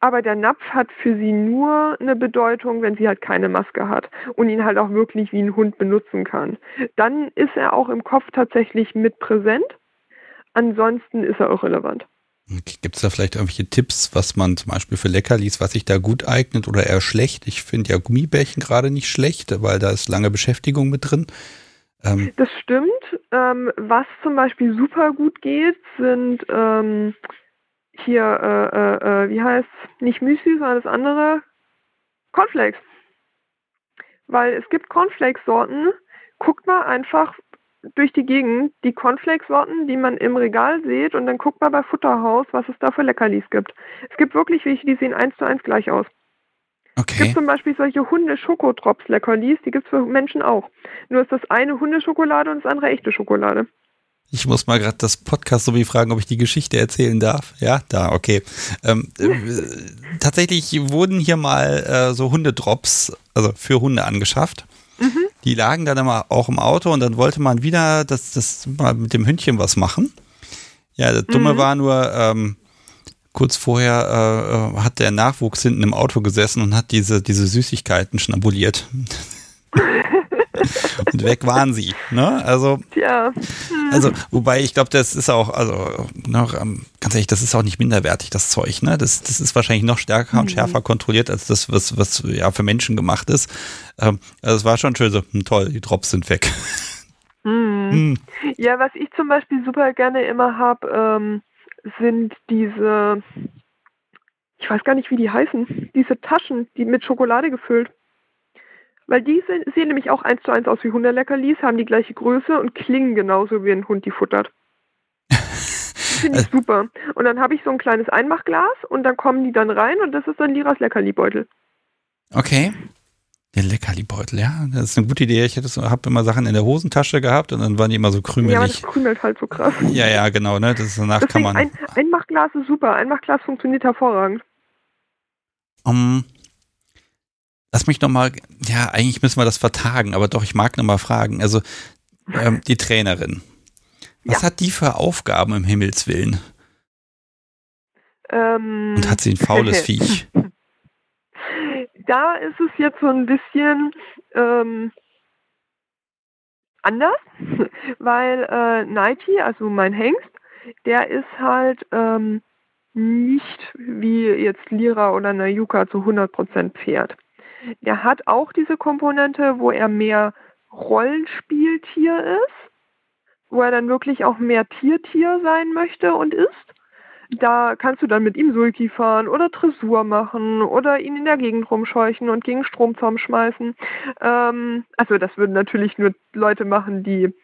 aber der Napf hat für sie nur eine Bedeutung, wenn sie halt keine Maske hat und ihn halt auch wirklich wie ein Hund benutzen kann. Dann ist er auch im Kopf tatsächlich mit präsent. Ansonsten ist er auch relevant. Gibt es da vielleicht irgendwelche Tipps, was man zum Beispiel für Leckerlis, was sich da gut eignet oder eher schlecht? Ich finde ja Gummibärchen gerade nicht schlecht, weil da ist lange Beschäftigung mit drin. Ähm das stimmt. Ähm, was zum Beispiel super gut geht, sind ähm, hier, äh, äh, äh wie heißt nicht Müsli, sondern das andere, Cornflakes. Weil es gibt Cornflakes-Sorten, guckt mal einfach durch die Gegend die Cornflakes-Sorten, die man im Regal sieht und dann guckt mal bei Futterhaus, was es da für Leckerlis gibt. Es gibt wirklich welche, die sehen eins zu eins gleich aus. Okay. Es gibt zum Beispiel solche Hunde-Schokotrops-Leckerlis, die gibt es für Menschen auch. Nur ist das eine Hundeschokolade und das andere echte Schokolade. Ich muss mal gerade das Podcast so wie fragen, ob ich die Geschichte erzählen darf. Ja, da, okay. Ähm, äh, tatsächlich wurden hier mal äh, so Hundedrops, also für Hunde angeschafft. Mhm. Die lagen dann immer auch im Auto und dann wollte man wieder das, das mal mit dem Hündchen was machen. Ja, das Dumme mhm. war nur, ähm, kurz vorher äh, hat der Nachwuchs hinten im Auto gesessen und hat diese, diese Süßigkeiten schnabuliert. und weg waren sie. Ne? Also, ja. also, wobei ich glaube, das ist auch, also noch, ähm, ganz ehrlich, das ist auch nicht minderwertig, das Zeug. Ne? Das, das ist wahrscheinlich noch stärker und mhm. schärfer kontrolliert als das, was, was ja für Menschen gemacht ist. Ähm, also es war schon schön so, hm, toll, die Drops sind weg. Mhm. Hm. Ja, was ich zum Beispiel super gerne immer habe, ähm, sind diese, ich weiß gar nicht, wie die heißen, diese Taschen, die mit Schokolade gefüllt. Weil die sehen nämlich auch eins zu eins aus wie Hundeleckerlis, haben die gleiche Größe und klingen genauso wie ein Hund, die futtert. Finde ich super. Und dann habe ich so ein kleines Einmachglas und dann kommen die dann rein und das ist dann Liras Leckerlibeutel. Okay. Der Leckerlibeutel, ja, das ist eine gute Idee. Ich habe immer Sachen in der Hosentasche gehabt und dann waren die immer so krümelig. Ja, das krümelt halt so krass. Ja, ja, genau, ne? Das ist, danach Deswegen kann man. Ein, Einmachglas ist super. Einmachglas funktioniert hervorragend. Um, lass mich nochmal, ja, eigentlich müssen wir das vertagen, aber doch, ich mag nochmal fragen. Also, ähm, die Trainerin. Was ja. hat die für Aufgaben im Himmelswillen? Ähm, Und hat sie ein faules Viech? Da ist es jetzt so ein bisschen ähm, anders, weil äh, Nighty, also mein Hengst, der ist halt ähm, nicht wie jetzt Lira oder Nayuka zu 100% Pferd. Der hat auch diese Komponente, wo er mehr Rollenspieltier ist, wo er dann wirklich auch mehr Tiertier sein möchte und ist. Da kannst du dann mit ihm Sulki fahren oder Dressur machen oder ihn in der Gegend rumscheuchen und gegen Stromzaum schmeißen. Ähm, also das würden natürlich nur Leute machen, die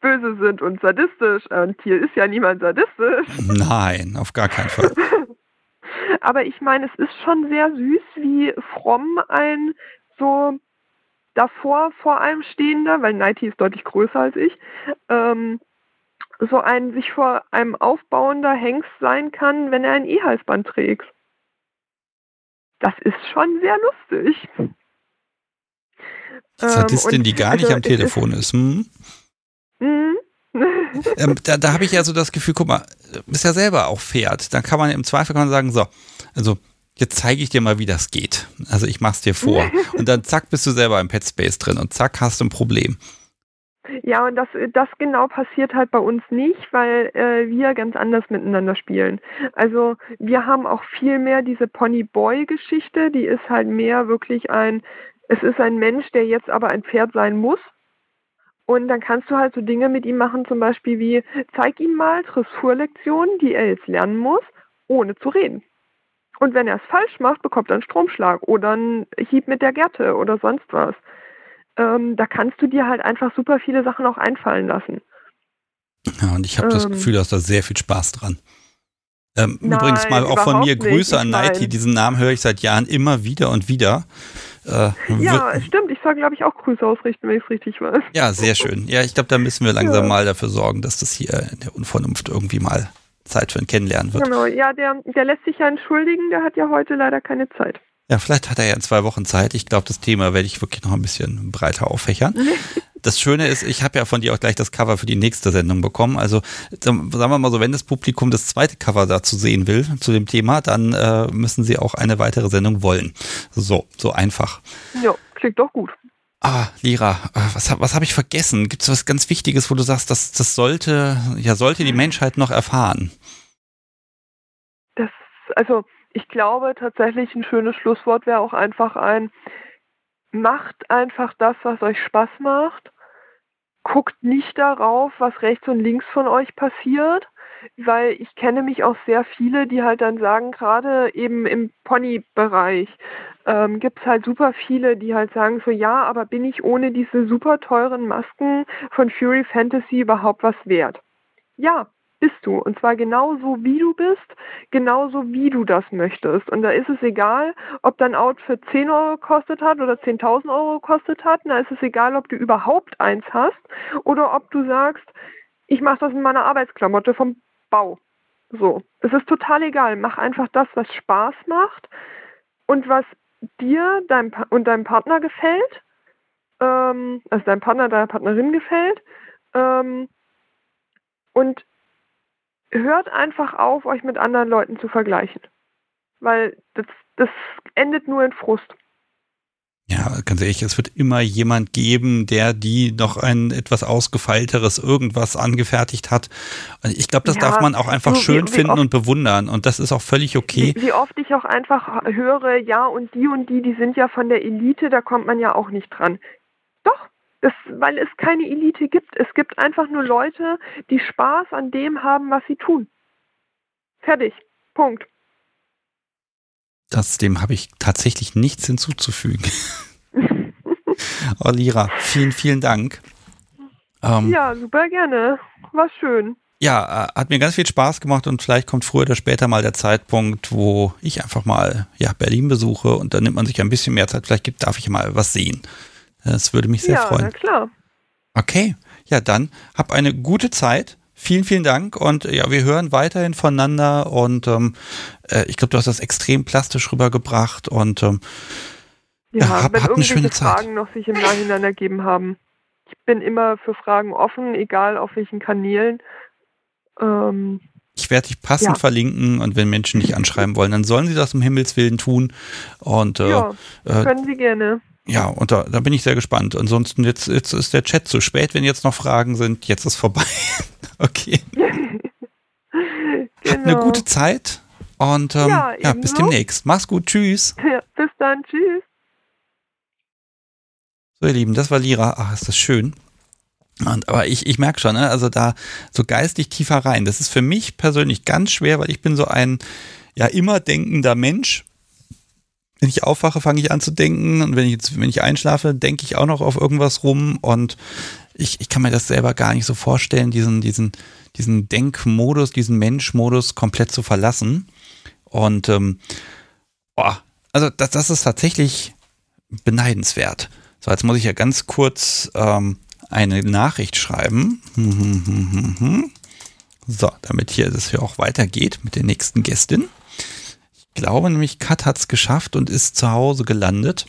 böse sind und sadistisch. Und hier ist ja niemand sadistisch. Nein, auf gar keinen Fall. Aber ich meine, es ist schon sehr süß, wie fromm ein so davor vor allem stehender, weil Nighty ist deutlich größer als ich, ähm, so ein sich vor einem aufbauender Hengst sein kann, wenn er ein E-Halsband trägt. Das ist schon sehr lustig. Sadistin, ähm, die gar nicht also am Telefon ist. Hm? Ähm, da da habe ich ja so das Gefühl, guck mal, bist ja selber auch Pferd. Dann kann man im Zweifel kann man sagen, so, also jetzt zeige ich dir mal, wie das geht. Also ich mach's dir vor. Und dann zack, bist du selber im Pet Space drin und zack, hast du ein Problem. Ja, und das, das genau passiert halt bei uns nicht, weil äh, wir ganz anders miteinander spielen. Also wir haben auch viel mehr diese Pony-Boy-Geschichte, die ist halt mehr wirklich ein, es ist ein Mensch, der jetzt aber ein Pferd sein muss. Und dann kannst du halt so Dinge mit ihm machen, zum Beispiel wie, zeig ihm mal Dressurlektionen, die er jetzt lernen muss, ohne zu reden. Und wenn er es falsch macht, bekommt er einen Stromschlag oder einen Hieb mit der Gerte oder sonst was ähm, da kannst du dir halt einfach super viele Sachen auch einfallen lassen. Ja, und ich habe ähm, das Gefühl, dass da sehr viel Spaß dran. Ähm, nein, übrigens mal auch von mir Grüße an Nighty. Diesen Namen höre ich seit Jahren immer wieder und wieder. Äh, ja, stimmt. Ich soll, glaube ich, auch Grüße ausrichten, wenn ich es richtig weiß. Ja, sehr schön. Ja, ich glaube, da müssen wir langsam ja. mal dafür sorgen, dass das hier in der Unvernunft irgendwie mal Zeit für ein Kennenlernen wird. Genau, ja, der, der lässt sich ja entschuldigen, der hat ja heute leider keine Zeit. Ja, vielleicht hat er ja in zwei Wochen Zeit. Ich glaube, das Thema werde ich wirklich noch ein bisschen breiter auffächern. das Schöne ist, ich habe ja von dir auch gleich das Cover für die nächste Sendung bekommen. Also sagen wir mal so, wenn das Publikum das zweite Cover dazu sehen will, zu dem Thema, dann äh, müssen sie auch eine weitere Sendung wollen. So, so einfach. Ja, klingt doch gut. Ah, Lira, äh, was, was habe ich vergessen? Gibt es was ganz Wichtiges, wo du sagst, das, das sollte, ja, sollte die Menschheit noch erfahren? Das, also ich glaube tatsächlich ein schönes Schlusswort wäre auch einfach ein, macht einfach das, was euch Spaß macht. Guckt nicht darauf, was rechts und links von euch passiert, weil ich kenne mich auch sehr viele, die halt dann sagen, gerade eben im Pony-Bereich ähm, gibt es halt super viele, die halt sagen so, ja, aber bin ich ohne diese super teuren Masken von Fury Fantasy überhaupt was wert? Ja, bist du. Und zwar genauso wie du bist, genauso wie du das möchtest. Und da ist es egal, ob dein Outfit 10 Euro gekostet hat oder 10.000 Euro gekostet hat. Und da ist es egal, ob du überhaupt eins hast oder ob du sagst, ich mache das in meiner Arbeitsklamotte vom Bau. So. Es ist total egal. Mach einfach das, was Spaß macht und was dir dein und deinem Partner gefällt. Ähm, also deinem Partner, deiner Partnerin gefällt. Ähm, und hört einfach auf, euch mit anderen Leuten zu vergleichen. Weil das, das endet nur in Frust. Ja, ganz ehrlich, es wird immer jemand geben, der die noch ein etwas ausgefeilteres irgendwas angefertigt hat. Ich glaube, das ja, darf man auch einfach so, schön wie, wie finden oft, und bewundern und das ist auch völlig okay. Wie, wie, oft ich auch einfach höre, ja und die und die, die sind ja von der Elite, da kommt man ja auch nicht dran. Das, weil es keine Elite gibt. Es gibt einfach nur Leute, die Spaß an dem haben, was sie tun. Fertig. Punkt. Das, dem habe ich tatsächlich nichts hinzuzufügen. oh, Lira, vielen, vielen Dank. Ähm, ja, super gerne. War schön. Ja, äh, hat mir ganz viel Spaß gemacht und vielleicht kommt früher oder später mal der Zeitpunkt, wo ich einfach mal ja, Berlin besuche und dann nimmt man sich ein bisschen mehr Zeit. Vielleicht gibt, darf ich mal was sehen. Das würde mich sehr ja, freuen. Ja, klar. Okay, ja, dann hab eine gute Zeit. Vielen, vielen Dank und ja, wir hören weiterhin voneinander und ähm, äh, ich glaube, du hast das extrem plastisch rübergebracht und ähm, ja, ja hab, wenn hab eine schöne Zeit. Fragen noch sich im Nachhinein ergeben haben. Ich bin immer für Fragen offen, egal auf welchen Kanälen. Ähm, ich werde dich passend ja. verlinken und wenn Menschen dich anschreiben wollen, dann sollen sie das um Himmels Willen tun. Und, äh, ja, äh, können sie gerne. Ja, und da, da bin ich sehr gespannt. Ansonsten, jetzt, jetzt ist der Chat zu spät, wenn jetzt noch Fragen sind. Jetzt ist vorbei. okay. genau. Eine gute Zeit und ähm, ja, ja bis demnächst. Mach's gut. Tschüss. Ja, bis dann. Tschüss. So, ihr Lieben, das war Lira. Ach, ist das schön. Und, aber ich, ich merke schon, ne, also da so geistig tiefer rein. Das ist für mich persönlich ganz schwer, weil ich bin so ein ja immer denkender Mensch wenn ich aufwache, fange ich an zu denken und wenn ich jetzt, wenn ich einschlafe, denke ich auch noch auf irgendwas rum und ich, ich kann mir das selber gar nicht so vorstellen, diesen, diesen, diesen Denkmodus, diesen Menschmodus komplett zu verlassen. Und ähm, oh, also das, das ist tatsächlich beneidenswert. So, jetzt muss ich ja ganz kurz ähm, eine Nachricht schreiben. So, damit hier es hier auch weitergeht mit der nächsten Gästin glaube nämlich, Kat hat es geschafft und ist zu Hause gelandet.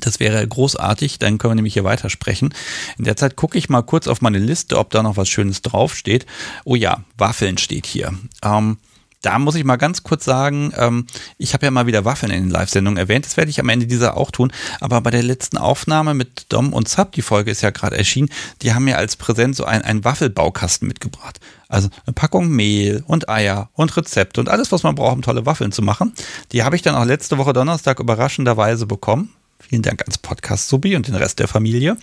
Das wäre großartig, dann können wir nämlich hier weitersprechen. In der Zeit gucke ich mal kurz auf meine Liste, ob da noch was Schönes draufsteht. Oh ja, Waffeln steht hier. Ähm, da muss ich mal ganz kurz sagen, ähm, ich habe ja mal wieder Waffeln in den Live-Sendungen erwähnt. Das werde ich am Ende dieser auch tun. Aber bei der letzten Aufnahme mit Dom und Zap, die Folge ist ja gerade erschienen, die haben mir als Präsent so einen Waffelbaukasten mitgebracht. Also eine Packung Mehl und Eier und Rezepte und alles, was man braucht, um tolle Waffeln zu machen. Die habe ich dann auch letzte Woche Donnerstag überraschenderweise bekommen. Vielen Dank ans Podcast Subi und den Rest der Familie.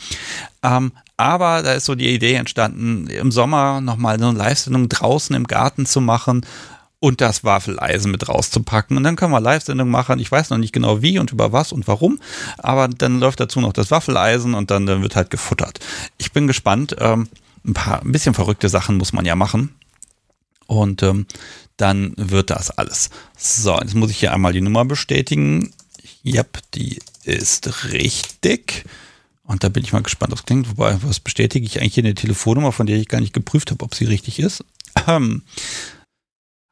Ähm, aber da ist so die Idee entstanden, im Sommer nochmal so eine Live-Sendung draußen im Garten zu machen und das Waffeleisen mit rauszupacken. Und dann können wir Live-Sendung machen. Ich weiß noch nicht genau wie und über was und warum, aber dann läuft dazu noch das Waffeleisen und dann, dann wird halt gefuttert. Ich bin gespannt. Ähm, ein paar, ein bisschen verrückte Sachen muss man ja machen. Und ähm, dann wird das alles. So, jetzt muss ich hier einmal die Nummer bestätigen. Yep, die ist richtig. Und da bin ich mal gespannt, was klingt. Wobei, was bestätige ich eigentlich hier eine Telefonnummer, von der ich gar nicht geprüft habe, ob sie richtig ist. Ähm,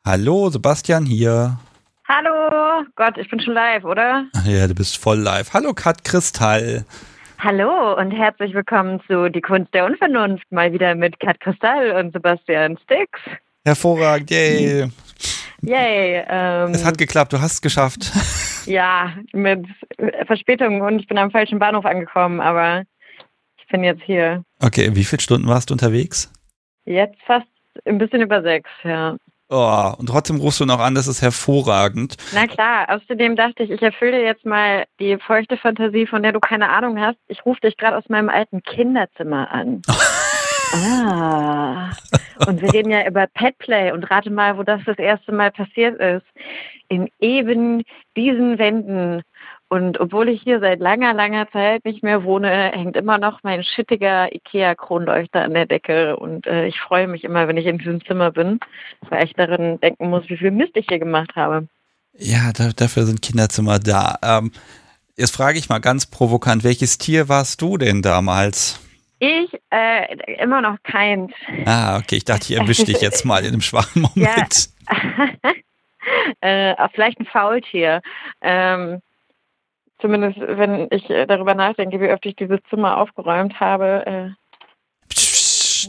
Hallo, Sebastian hier. Hallo, Gott, ich bin schon live, oder? Ja, du bist voll live. Hallo, Kat Kristall. Hallo und herzlich willkommen zu Die Kunst der Unvernunft, mal wieder mit Kat Kristall und Sebastian Stix. Hervorragend, yay. Yay. Ähm, es hat geklappt, du hast es geschafft. Ja, mit Verspätung und ich bin am falschen Bahnhof angekommen, aber ich bin jetzt hier. Okay, wie viele Stunden warst du unterwegs? Jetzt fast ein bisschen über sechs, ja. Oh, und trotzdem rufst du noch an, das ist hervorragend. Na klar, außerdem dachte ich, ich erfülle jetzt mal die feuchte Fantasie, von der du keine Ahnung hast. Ich rufe dich gerade aus meinem alten Kinderzimmer an. ah, und wir reden ja über Petplay und rate mal, wo das das erste Mal passiert ist. In eben diesen Wänden und obwohl ich hier seit langer, langer Zeit nicht mehr wohne, hängt immer noch mein schittiger IKEA-Kronleuchter an der Decke. Und äh, ich freue mich immer, wenn ich in diesem Zimmer bin, weil ich darin denken muss, wie viel Mist ich hier gemacht habe. Ja, da, dafür sind Kinderzimmer da. Ähm, jetzt frage ich mal ganz provokant, welches Tier warst du denn damals? Ich äh, immer noch keins. Ah, okay. Ich dachte, ich erwische dich jetzt mal in einem schwachen Moment. Ja. äh, vielleicht ein Faultier. Ähm, Zumindest, wenn ich äh, darüber nachdenke, wie oft ich dieses Zimmer aufgeräumt habe. Äh,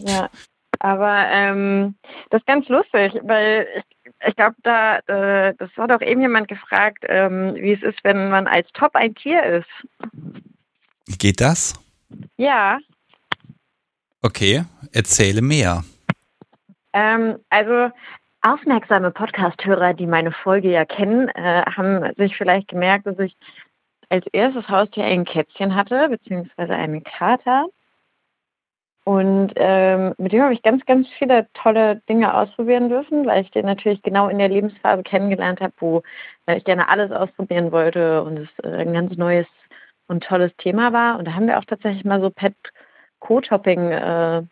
ja, aber ähm, das ist ganz lustig, weil ich, ich glaube, da äh, das hat auch eben jemand gefragt, ähm, wie es ist, wenn man als Top ein Tier ist. Geht das? Ja. Okay, erzähle mehr. Ähm, also aufmerksame Podcast-Hörer, die meine Folge ja kennen, äh, haben sich vielleicht gemerkt, dass ich als erstes Haustier ein Kätzchen hatte, beziehungsweise einen Kater. Und ähm, mit dem habe ich ganz, ganz viele tolle Dinge ausprobieren dürfen, weil ich den natürlich genau in der Lebensphase kennengelernt habe, wo äh, ich gerne alles ausprobieren wollte und es äh, ein ganz neues und tolles Thema war. Und da haben wir auch tatsächlich mal so Pet-Co-Topping äh,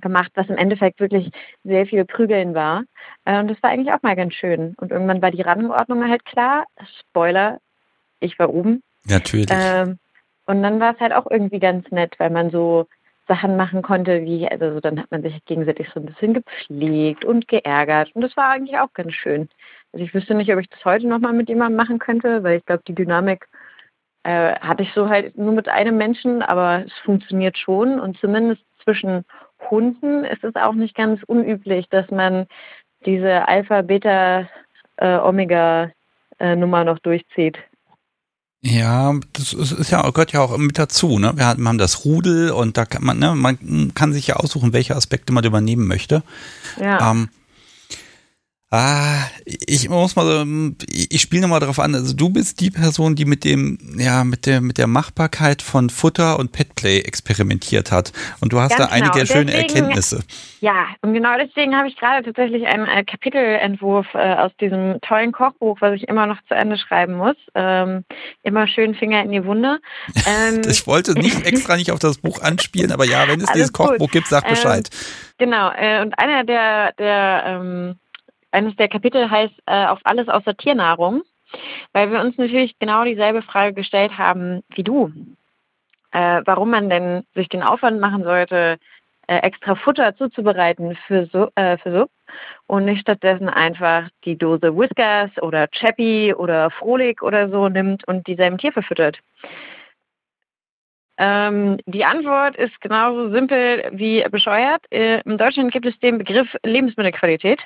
gemacht, was im Endeffekt wirklich sehr viel Prügeln war. Äh, und das war eigentlich auch mal ganz schön. Und irgendwann war die Rangordnung halt klar. Spoiler, ich war oben. Natürlich. Ähm, und dann war es halt auch irgendwie ganz nett, weil man so Sachen machen konnte, wie, also dann hat man sich gegenseitig so ein bisschen gepflegt und geärgert. Und das war eigentlich auch ganz schön. Also ich wüsste nicht, ob ich das heute nochmal mit jemandem machen könnte, weil ich glaube, die Dynamik äh, hatte ich so halt nur mit einem Menschen, aber es funktioniert schon. Und zumindest zwischen Hunden ist es auch nicht ganz unüblich, dass man diese Alpha, Beta, äh, Omega äh, Nummer noch durchzieht. Ja, das ist ja, gehört ja auch mit dazu. Ne? Wir haben das Rudel und da kann man, ne, man kann sich ja aussuchen, welche Aspekte man übernehmen möchte. Ja. Ähm, Ah, ich muss mal so, ich spiele nochmal darauf an. Also du bist die Person, die mit dem, ja, mit der, mit der Machbarkeit von Futter und Petplay experimentiert hat. Und du hast Ganz da einige genau. schöne Deswegen- Erkenntnisse. Ja, und genau deswegen habe ich gerade tatsächlich einen äh, Kapitelentwurf äh, aus diesem tollen Kochbuch, was ich immer noch zu Ende schreiben muss. Ähm, immer schön Finger in die Wunde. Ähm, Ich wollte nicht extra nicht auf das Buch anspielen, aber ja, wenn es dieses gut. Kochbuch gibt, sag Ähm, Bescheid. Genau, äh, und einer der, der ähm, eines der Kapitel heißt äh, auf alles außer Tiernahrung, weil wir uns natürlich genau dieselbe Frage gestellt haben wie du. Äh, warum man denn sich den Aufwand machen sollte, äh, extra Futter zuzubereiten für, so, äh, für Sub und nicht stattdessen einfach die Dose Whiskers oder Chappy oder Frohlig oder so nimmt und dieselben Tier verfüttert. Ähm, die Antwort ist genauso simpel wie bescheuert. Äh, in Deutschland gibt es den Begriff Lebensmittelqualität.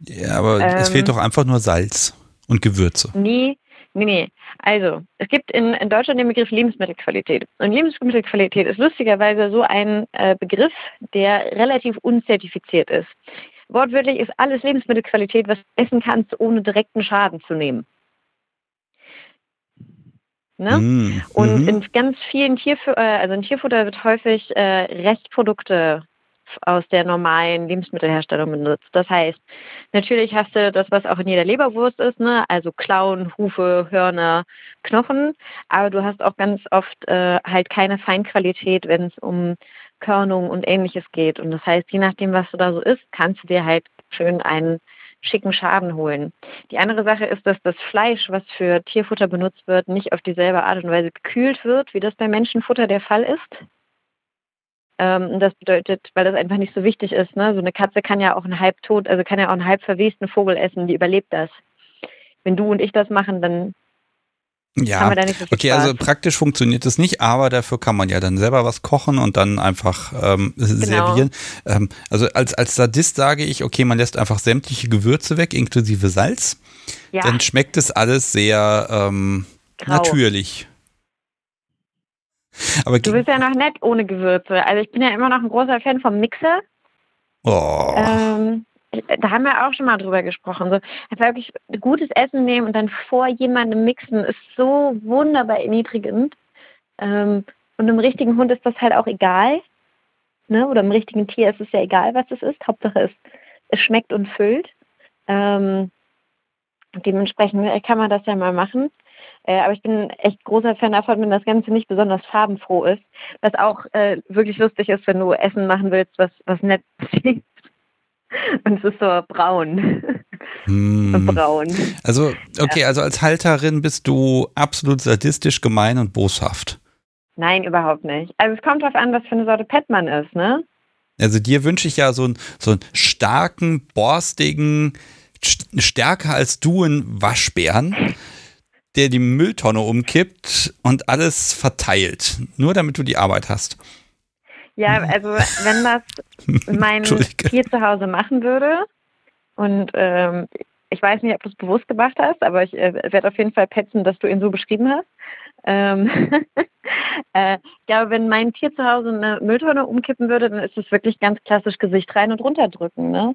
Ja, aber es ähm, fehlt doch einfach nur Salz und Gewürze. Nee, nee, nee. Also, es gibt in, in Deutschland den Begriff Lebensmittelqualität. Und Lebensmittelqualität ist lustigerweise so ein äh, Begriff, der relativ unzertifiziert ist. Wortwörtlich ist alles Lebensmittelqualität, was du essen kannst, ohne direkten Schaden zu nehmen. Ne? Mm, Und mhm. in ganz vielen Tierfutter, äh, also in Tierfutter wird häufig äh, Restprodukte aus der normalen Lebensmittelherstellung benutzt. Das heißt, natürlich hast du das, was auch in jeder Leberwurst ist, ne? also Klauen, Hufe, Hörner, Knochen, aber du hast auch ganz oft äh, halt keine Feinqualität, wenn es um Körnung und ähnliches geht. Und das heißt, je nachdem, was du da so isst, kannst du dir halt schön einen schicken Schaden holen. Die andere Sache ist, dass das Fleisch, was für Tierfutter benutzt wird, nicht auf dieselbe Art und Weise gekühlt wird, wie das bei Menschenfutter der Fall ist. Ähm, das bedeutet, weil das einfach nicht so wichtig ist, ne? so eine Katze kann ja auch einen halb tot, also kann ja auch einen halb verwesten Vogel essen, die überlebt das. Wenn du und ich das machen, dann Ja, so okay, also praktisch funktioniert es nicht, aber dafür kann man ja dann selber was kochen und dann einfach ähm, genau. servieren. Ähm, also als, als Sadist sage ich, okay, man lässt einfach sämtliche Gewürze weg, inklusive Salz. Ja. Dann schmeckt es alles sehr ähm, natürlich. Aber du bist ja noch nett ohne Gewürze. Also ich bin ja immer noch ein großer Fan vom Mixer. Oh. Ähm, da haben wir auch schon mal drüber gesprochen. So, wirklich gutes Essen nehmen und dann vor jemandem mixen ist so wunderbar erniedrigend. Ähm, und einem richtigen Hund ist das halt auch egal. Ne? Oder einem richtigen Tier ist es ja egal, was es ist. Hauptsache es, es schmeckt und füllt. Ähm, dementsprechend kann man das ja mal machen. Äh, aber ich bin echt großer Fan davon, wenn das Ganze nicht besonders farbenfroh ist. Was auch äh, wirklich lustig ist, wenn du Essen machen willst, was, was nett sieht. Und es ist so braun. Hm. braun. Also, okay, ja. also als Halterin bist du absolut sadistisch, gemein und boshaft. Nein, überhaupt nicht. Also es kommt darauf an, was für eine Sorte Pet man ist, ne? Also dir wünsche ich ja so, ein, so einen starken, borstigen, stärker als du einen Waschbären, der die Mülltonne umkippt und alles verteilt. Nur damit du die Arbeit hast. Ja, also wenn das mein Tier zu Hause machen würde und ähm, ich weiß nicht, ob du es bewusst gemacht hast, aber ich äh, werde auf jeden Fall petzen, dass du ihn so beschrieben hast. Ähm, äh, ja, wenn mein Tier zu Hause eine Mülltonne umkippen würde, dann ist es wirklich ganz klassisch Gesicht rein und runterdrücken. Ne?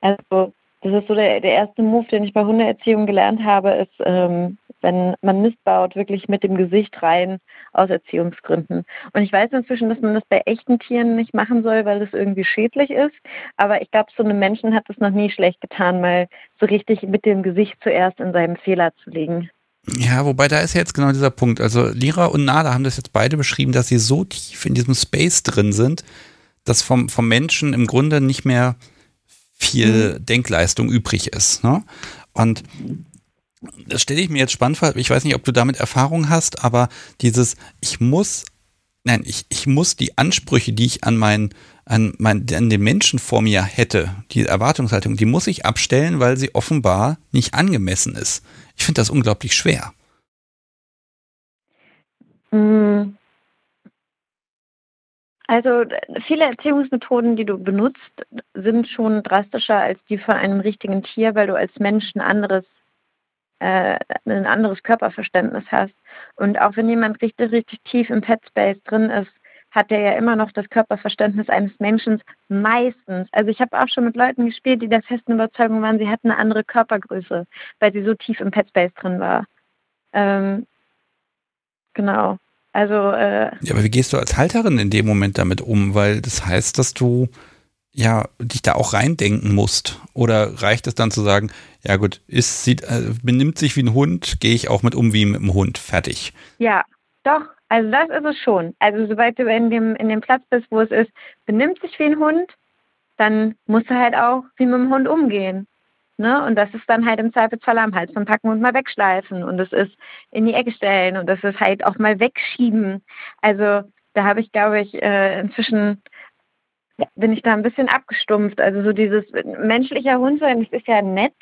Also das ist so der, der erste Move, den ich bei Hundeerziehung gelernt habe, ist, ähm, wenn man Mist baut, wirklich mit dem Gesicht rein aus Erziehungsgründen. Und ich weiß inzwischen, dass man das bei echten Tieren nicht machen soll, weil das irgendwie schädlich ist. Aber ich glaube, so einem Menschen hat es noch nie schlecht getan, mal so richtig mit dem Gesicht zuerst in seinem Fehler zu liegen. Ja, wobei da ist ja jetzt genau dieser Punkt. Also Lira und Nada haben das jetzt beide beschrieben, dass sie so tief in diesem Space drin sind, dass vom, vom Menschen im Grunde nicht mehr viel mhm. Denkleistung übrig ist. Ne? Und das stelle ich mir jetzt spannend vor. Ich weiß nicht, ob du damit Erfahrung hast, aber dieses, ich muss, nein, ich, ich muss die Ansprüche, die ich an meinen, an, mein, an den Menschen vor mir hätte, die Erwartungshaltung, die muss ich abstellen, weil sie offenbar nicht angemessen ist. Ich finde das unglaublich schwer. Mhm. Also viele Erziehungsmethoden, die du benutzt, sind schon drastischer als die von einem richtigen Tier, weil du als Mensch ein anderes, äh, ein anderes Körperverständnis hast. Und auch wenn jemand richtig, richtig tief im Pet Space drin ist, hat er ja immer noch das Körperverständnis eines Menschen meistens. Also ich habe auch schon mit Leuten gespielt, die der festen Überzeugung waren, sie hätten eine andere Körpergröße, weil sie so tief im Pet Space drin war. Ähm, genau. Also äh, ja, aber wie gehst du als Halterin in dem Moment damit um? Weil das heißt, dass du ja dich da auch reindenken musst. Oder reicht es dann zu sagen, ja gut, ist sieht äh, benimmt sich wie ein Hund, gehe ich auch mit um wie mit einem Hund, fertig. Ja, doch. Also das ist es schon. Also sobald du in dem in dem Platz bist, wo es ist, benimmt sich wie ein Hund, dann musst du halt auch wie mit dem Hund umgehen. Ne? Und das ist dann halt im Zweifelsfall am Hals packen und mal wegschleifen und das ist in die Ecke stellen und das ist halt auch mal wegschieben. Also da habe ich, glaube ich, äh, inzwischen bin ich da ein bisschen abgestumpft. Also so dieses menschlicher Hund sein, das ist ja nett.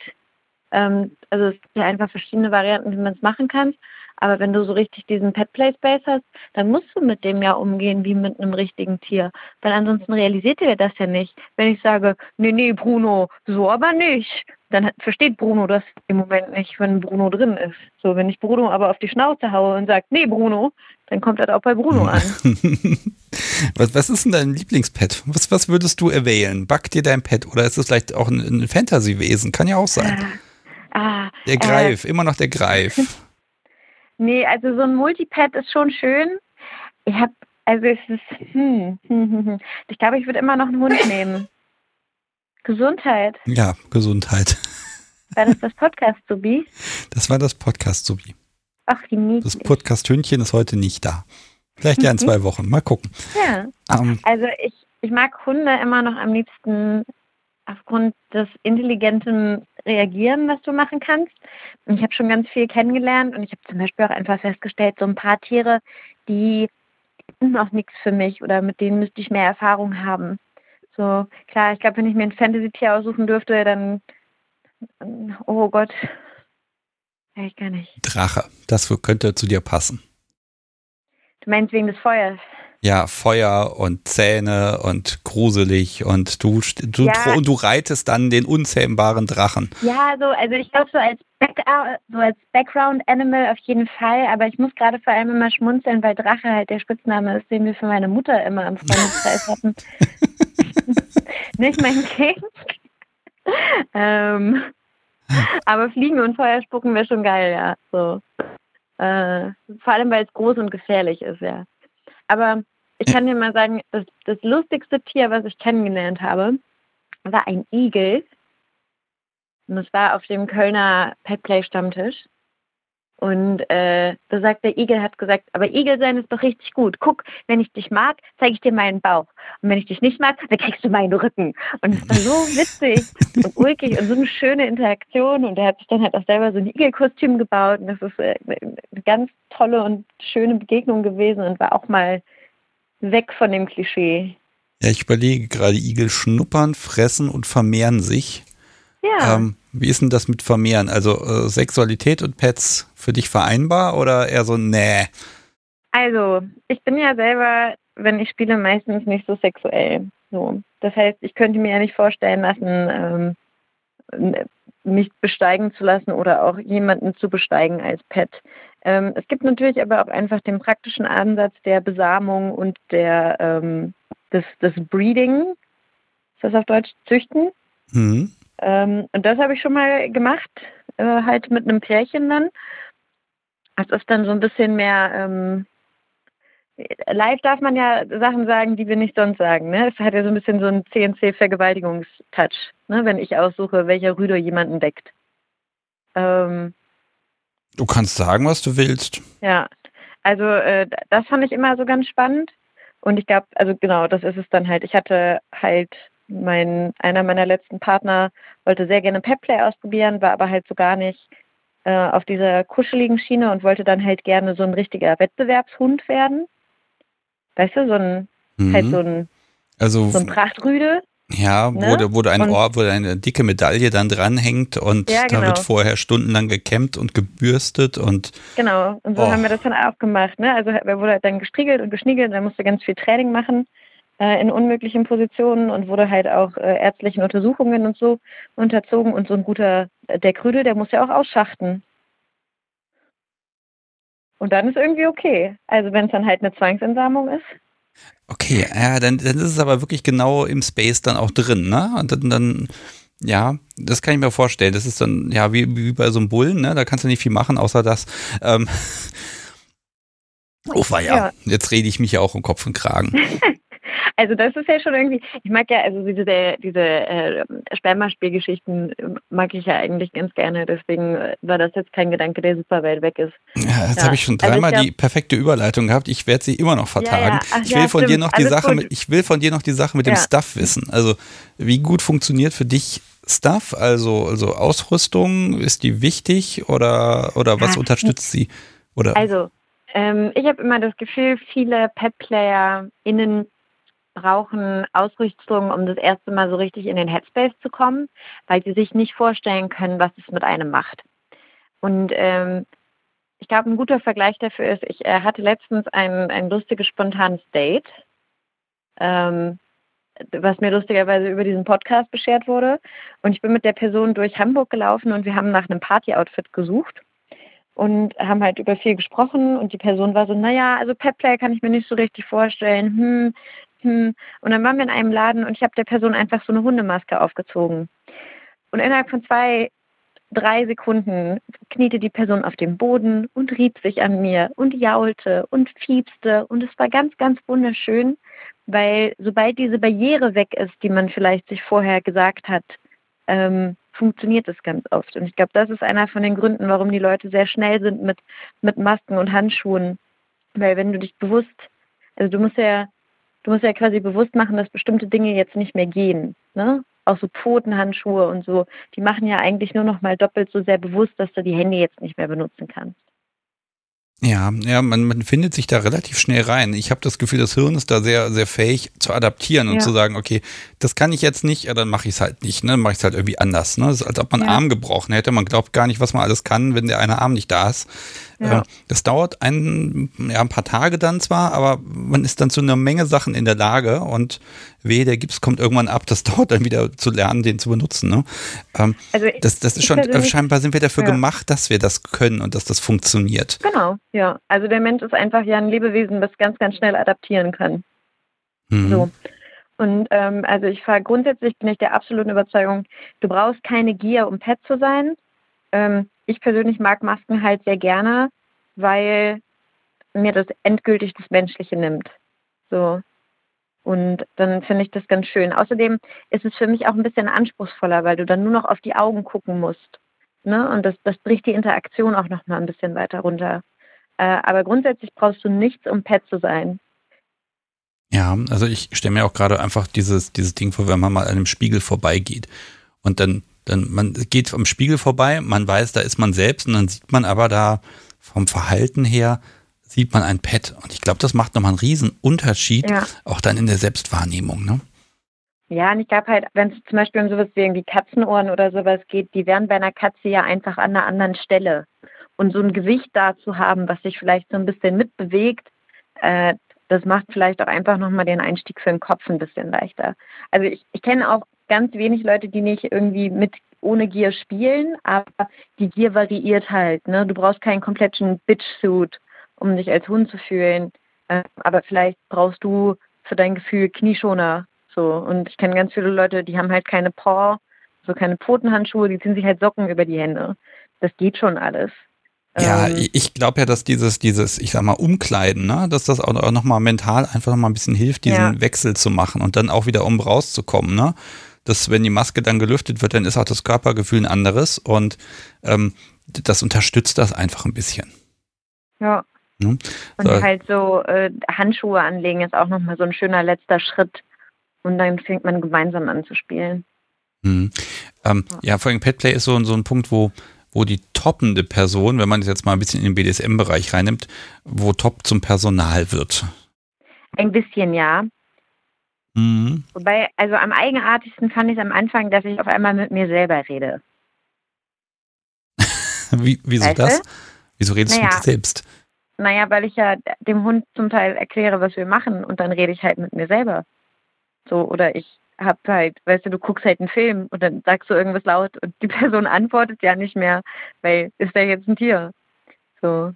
Ähm, also es gibt ja einfach verschiedene Varianten, wie man es machen kann. Aber wenn du so richtig diesen Pet Play Space hast, dann musst du mit dem ja umgehen wie mit einem richtigen Tier. Weil ansonsten realisiert ihr das ja nicht. Wenn ich sage, nee, nee, Bruno, so aber nicht, dann versteht Bruno das im Moment nicht, wenn Bruno drin ist. So, wenn ich Bruno aber auf die Schnauze haue und sage, nee, Bruno, dann kommt das auch bei Bruno an. was, was ist denn dein Lieblingspet? Was, was würdest du erwählen? Backt dir dein Pet oder ist es vielleicht auch ein, ein Fantasy-Wesen? Kann ja auch sein. Ah, ah, der Greif, äh, immer noch der Greif. Nee, also so ein Multipad ist schon schön. Ich habe, also es ist, hm, hm, hm, hm. ich glaube, ich würde immer noch einen Hund nehmen. Gesundheit. Ja, Gesundheit. War das das Podcast-Subi? Das war das Podcast-Subi. Ach, die niedlich. Das Podcast-Hündchen ist heute nicht da. Vielleicht ja in zwei Wochen. Mal gucken. Ja. Ähm, also ich, ich mag Hunde immer noch am liebsten aufgrund des intelligenten Reagieren, was du machen kannst. Und ich habe schon ganz viel kennengelernt und ich habe zum Beispiel auch einfach festgestellt, so ein paar Tiere, die sind noch nichts für mich oder mit denen müsste ich mehr Erfahrung haben. So, klar, ich glaube, wenn ich mir ein Fantasy-Tier aussuchen dürfte, dann, oh Gott, ich gar nicht. Drache. Das könnte zu dir passen. Du meinst wegen des Feuers? Ja, Feuer und Zähne und gruselig und du, du, ja. du reitest dann den unzähmbaren Drachen. Ja, so, also ich glaube so als, Back, so als Background-Animal auf jeden Fall, aber ich muss gerade vor allem immer schmunzeln, weil Drache halt der Spitzname ist, den wir für meine Mutter immer im Freundeskreis hatten. Nicht mein Kind. ähm, aber Fliegen und Feuer spucken wäre schon geil, ja. So. Äh, vor allem, weil es groß und gefährlich ist, ja. Aber ich kann dir mal sagen, das, das lustigste Tier, was ich kennengelernt habe, war ein Igel. Und es war auf dem Kölner Petplay Stammtisch. Und äh, da sagt der Igel, hat gesagt, aber Igel sein ist doch richtig gut. Guck, wenn ich dich mag, zeige ich dir meinen Bauch. Und wenn ich dich nicht mag, dann kriegst du meinen Rücken. Und es war so witzig und ulkig und so eine schöne Interaktion. Und er hat sich dann halt auch selber so ein Igelkostüm gebaut. Und das ist äh, eine ganz tolle und schöne Begegnung gewesen und war auch mal weg von dem Klischee. Ja, ich überlege gerade, Igel schnuppern, fressen und vermehren sich. Ja. Ähm, wie ist denn das mit Vermehren? Also äh, Sexualität und Pets für dich vereinbar oder eher so, nee? Also, ich bin ja selber, wenn ich spiele, meistens nicht so sexuell. So. Das heißt, ich könnte mir ja nicht vorstellen lassen, ähm, mich besteigen zu lassen oder auch jemanden zu besteigen als Pet. Ähm, es gibt natürlich aber auch einfach den praktischen Ansatz der Besamung und der ähm, des, des Breeding. Ist das auf Deutsch? Züchten? Mhm. Ähm, und das habe ich schon mal gemacht, äh, halt mit einem Pärchen dann. Das ist dann so ein bisschen mehr, ähm, live darf man ja Sachen sagen, die wir nicht sonst sagen. Ne? Es hat ja so ein bisschen so einen CNC-Vergewaltigungstouch, ne? wenn ich aussuche, welcher Rüder jemanden deckt. Ähm, du kannst sagen, was du willst. Ja, also äh, das fand ich immer so ganz spannend. Und ich glaube, also genau, das ist es dann halt. Ich hatte halt mein, einer meiner letzten Partner wollte sehr gerne Petplay ausprobieren, war aber halt so gar nicht äh, auf dieser kuscheligen Schiene und wollte dann halt gerne so ein richtiger Wettbewerbshund werden. Weißt du, so ein, mhm. halt so ein, also, so ein Prachtrüde. Ja, ne? wo, wo, ein Ohr, wo eine dicke Medaille dann dranhängt und ja, genau. da wird vorher stundenlang gekämmt und gebürstet und. Genau, und so oh. haben wir das dann auch gemacht. Ne? Also er wurde halt dann gestriegelt und geschniegelt, dann musste ganz viel Training machen äh, in unmöglichen Positionen und wurde halt auch äh, ärztlichen Untersuchungen und so unterzogen. Und so ein guter äh, der Krüdel, der muss ja auch ausschachten. Und dann ist irgendwie okay. Also wenn es dann halt eine Zwangsentsamung ist. Okay, ja, dann, dann ist es aber wirklich genau im Space dann auch drin, ne? Und dann, dann ja, das kann ich mir vorstellen. Das ist dann, ja, wie, wie bei so einem Bullen, ne? Da kannst du nicht viel machen, außer das. Ähm, oh, war ja. ja. Jetzt rede ich mich ja auch um Kopf und Kragen. Also das ist ja schon irgendwie, ich mag ja, also diese, diese äh, Spermaspielgeschichten mag ich ja eigentlich ganz gerne, deswegen war das jetzt kein Gedanke, der super weit weg ist. Ja, jetzt ja. habe ich schon also dreimal also die perfekte Überleitung gehabt, ich werde sie immer noch vertagen. Ja, ja. Ach, ich will von stimmt. dir noch die Alles Sache, mit, ich will von dir noch die Sache mit dem Stuff wissen. Also wie gut funktioniert für dich Stuff, also, also Ausrüstung, ist die wichtig oder, oder was unterstützt sie? Oder? Also, ähm, ich habe immer das Gefühl, viele Pet-PlayerInnen brauchen Ausrüstung, um das erste Mal so richtig in den Headspace zu kommen, weil sie sich nicht vorstellen können, was es mit einem macht. Und ähm, ich glaube, ein guter Vergleich dafür ist, ich äh, hatte letztens ein, ein lustiges, spontanes Date, ähm, was mir lustigerweise über diesen Podcast beschert wurde. Und ich bin mit der Person durch Hamburg gelaufen und wir haben nach einem Party-Outfit gesucht und haben halt über viel gesprochen und die Person war so, naja, also Petplay kann ich mir nicht so richtig vorstellen. Hm, hm. Und dann waren wir in einem Laden und ich habe der Person einfach so eine Hundemaske aufgezogen. Und innerhalb von zwei, drei Sekunden kniete die Person auf dem Boden und rieb sich an mir und jaulte und fiepste. Und es war ganz, ganz wunderschön, weil sobald diese Barriere weg ist, die man vielleicht sich vorher gesagt hat, ähm, funktioniert es ganz oft. Und ich glaube, das ist einer von den Gründen, warum die Leute sehr schnell sind mit, mit Masken und Handschuhen. Weil wenn du dich bewusst, also du musst ja du musst ja quasi bewusst machen, dass bestimmte Dinge jetzt nicht mehr gehen. Ne? Auch so Pfotenhandschuhe und so, die machen ja eigentlich nur noch mal doppelt so sehr bewusst, dass du die Hände jetzt nicht mehr benutzen kannst. Ja, ja, man, man findet sich da relativ schnell rein. Ich habe das Gefühl, das Hirn ist da sehr, sehr fähig zu adaptieren und ja. zu sagen, okay, das kann ich jetzt nicht, ja, dann mache ich es halt nicht, ne? Dann mache ich es halt irgendwie anders. Ne? Das ist, als ob man ja. Arm gebrochen hätte. Man glaubt gar nicht, was man alles kann, wenn der eine Arm nicht da ist. Ja. Ähm, das dauert ein, ja, ein paar Tage dann zwar, aber man ist dann zu einer Menge Sachen in der Lage und weh, der Gips kommt irgendwann ab, das dauert dann wieder zu lernen, den zu benutzen. Ne? Ähm, also das, das ist schon, scheinbar sind wir dafür ja. gemacht, dass wir das können und dass das funktioniert. Genau, ja. Also der Mensch ist einfach ja ein Lebewesen, das ganz, ganz schnell adaptieren kann. Mhm. So. Und ähm, also ich fahre grundsätzlich bin ich der absoluten Überzeugung, du brauchst keine Gier, um Pet zu sein. Ähm, ich persönlich mag Masken halt sehr gerne, weil mir das endgültig das Menschliche nimmt. So. Und dann finde ich das ganz schön. Außerdem ist es für mich auch ein bisschen anspruchsvoller, weil du dann nur noch auf die Augen gucken musst. Ne? Und das, das bricht die Interaktion auch noch mal ein bisschen weiter runter. Äh, aber grundsätzlich brauchst du nichts, um Pet zu sein. Ja, also ich stelle mir auch gerade einfach dieses, dieses Ding vor, wenn man mal an einem Spiegel vorbeigeht und dann dann man geht am Spiegel vorbei, man weiß, da ist man selbst und dann sieht man aber da vom Verhalten her sieht man ein Pet und ich glaube, das macht nochmal einen riesen Unterschied, ja. auch dann in der Selbstwahrnehmung, ne? Ja, und ich glaube halt, wenn es zum Beispiel um sowas wie irgendwie Katzenohren oder sowas geht, die wären bei einer Katze ja einfach an einer anderen Stelle. Und so ein Gewicht da zu haben, was sich vielleicht so ein bisschen mitbewegt, äh, das macht vielleicht auch einfach nochmal den Einstieg für den Kopf ein bisschen leichter. Also ich, ich kenne auch ganz wenig Leute, die nicht irgendwie mit ohne Gier spielen, aber die Gier variiert halt. Ne? Du brauchst keinen kompletten Bitch-Suit, um dich als Hund zu fühlen. Äh, aber vielleicht brauchst du für dein Gefühl Knieschoner. So. Und ich kenne ganz viele Leute, die haben halt keine Paw, so keine Pfotenhandschuhe, die ziehen sich halt Socken über die Hände. Das geht schon alles. Ja, ähm, ich glaube ja, dass dieses, dieses, ich sag mal, Umkleiden, ne, dass das auch nochmal mental einfach nochmal ein bisschen hilft, diesen ja. Wechsel zu machen und dann auch wieder um rauszukommen, ne? Dass wenn die Maske dann gelüftet wird, dann ist auch das Körpergefühl ein anderes und ähm, das unterstützt das einfach ein bisschen. Ja. Hm? Und so. halt so äh, Handschuhe anlegen ist auch nochmal so ein schöner letzter Schritt und dann fängt man gemeinsam an zu spielen. Hm. Ähm, ja. ja, vor allem Petplay ist so, so ein Punkt, wo wo die toppende Person, wenn man es jetzt mal ein bisschen in den BDSM-Bereich reinnimmt, wo top zum Personal wird. Ein bisschen, ja. Mhm. Wobei, also am eigenartigsten fand ich es am Anfang, dass ich auf einmal mit mir selber rede. Wie, wieso weißt das? Du? Wieso redest naja, du mit dir selbst? Naja, weil ich ja dem Hund zum Teil erkläre, was wir machen und dann rede ich halt mit mir selber. So, oder ich hab halt, weißt du, du guckst halt einen Film und dann sagst du irgendwas laut und die Person antwortet ja nicht mehr, weil ist ja jetzt ein Tier. So.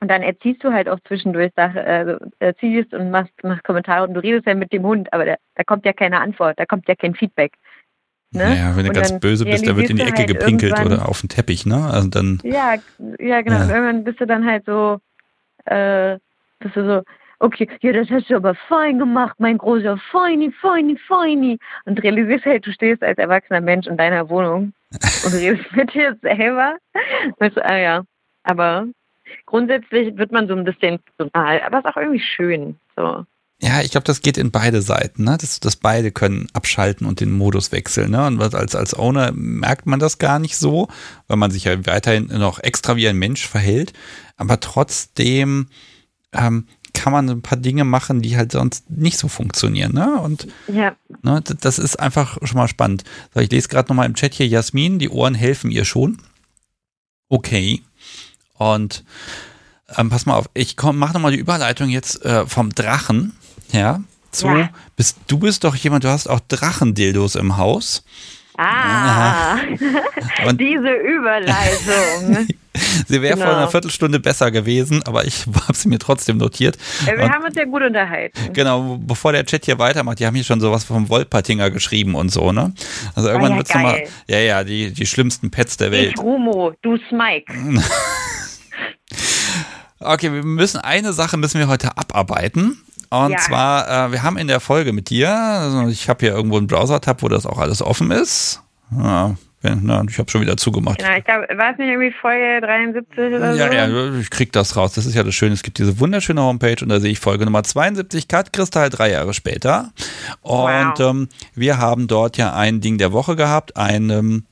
Und dann erziehst du halt auch zwischendurch, sag, äh, erziehst und machst, machst Kommentare und du redest ja mit dem Hund, aber da, da kommt ja keine Antwort, da kommt ja kein Feedback. Ne? Naja, wenn du ganz böse bist, da wird in die Ecke halt gepinkelt oder auf den Teppich, ne? Also dann. Ja, ja, genau. Ja. Irgendwann bist du dann halt so, äh, bist du so, okay, ja, das hast du aber fein gemacht, mein großer Feini, Feini, Feini. Und realisierst halt, du stehst als erwachsener Mensch in deiner Wohnung und redest mit dir selber. Und so, ah ja, aber grundsätzlich wird man so ein bisschen personal, aber es ist auch irgendwie schön. So. Ja, ich glaube, das geht in beide Seiten, ne? dass, dass beide können abschalten und den Modus wechseln. Ne? Und als, als Owner merkt man das gar nicht so, weil man sich ja weiterhin noch extra wie ein Mensch verhält. Aber trotzdem ähm, kann man ein paar Dinge machen, die halt sonst nicht so funktionieren. Ne? Und ja. ne, das ist einfach schon mal spannend. So, ich lese gerade nochmal im Chat hier, Jasmin, die Ohren helfen ihr schon. Okay. Und ähm, pass mal auf, ich komm, mach nochmal die Überleitung jetzt äh, vom Drachen, ja, zu, ja. Bist, du bist doch jemand, du hast auch Drachendildos im Haus. Ah, und diese Überleitung. sie wäre genau. vor einer Viertelstunde besser gewesen, aber ich habe sie mir trotzdem notiert. Ja, wir und, haben uns ja gut unterhalten. Genau, bevor der Chat hier weitermacht, die haben hier schon sowas vom Wolpertinger geschrieben und so, ne? Also irgendwann oh ja, wird's nochmal, ja, ja, die, die schlimmsten Pets der Welt. Ich Rumo, du Smike. Okay, wir müssen eine Sache müssen wir heute abarbeiten. Und ja. zwar, äh, wir haben in der Folge mit dir, also ich habe hier irgendwo einen Browser-Tab, wo das auch alles offen ist. Ja, na, ich habe schon wieder zugemacht. Genau, ich glaube, war es nicht irgendwie Folge 73 oder ja, so? Ja, ja, ich krieg das raus. Das ist ja das Schöne. Es gibt diese wunderschöne Homepage und da sehe ich Folge Nummer 72, Cut Kristall, drei Jahre später. Und wow. ähm, wir haben dort ja ein Ding der Woche gehabt, ein, ähm,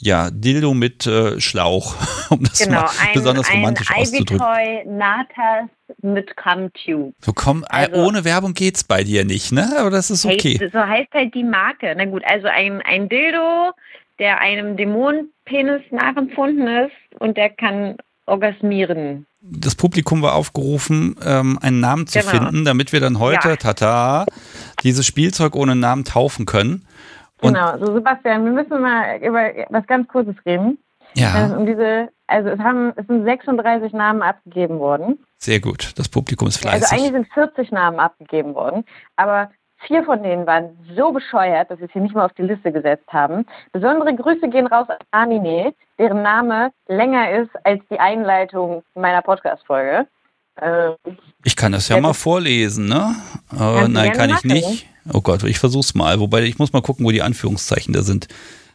ja, Dildo mit äh, Schlauch, um das Genau, mal ein, besonders ein romantisch auszudrücken. Ivy Toy Natas mit Cumtube. So komm, äh, Also- ohne Werbung geht's bei dir nicht, ne? Aber das ist okay. Heißt, so heißt halt die Marke. Na gut, also ein, ein Dildo, der einem Dämonenpenis nachempfunden ist und der kann orgasmieren. Das Publikum war aufgerufen, ähm, einen Namen zu Genau. finden, damit wir dann heute, Ja. tata, dieses Spielzeug ohne Namen taufen können. Und genau, so Sebastian, wir müssen mal über was ganz Kurzes reden. ja, Ähm, Um diese, also es haben, es sind 36 Namen abgegeben worden. sehr gut. Das Publikum ist Also fleißig. eigentlich sind 40 Namen abgegeben worden, aber vier von denen waren so bescheuert, dass wir sie nicht mal auf die Liste gesetzt haben. Besondere Grüße gehen raus an Anime, deren Name länger ist als die Einleitung meiner Podcast-Folge. Ähm, Ich kann das ja mal vorlesen, ne? Äh, nein, kann ich machen. nicht. Oh Gott, ich versuch's mal. Wobei ich muss mal gucken, wo die Anführungszeichen da sind.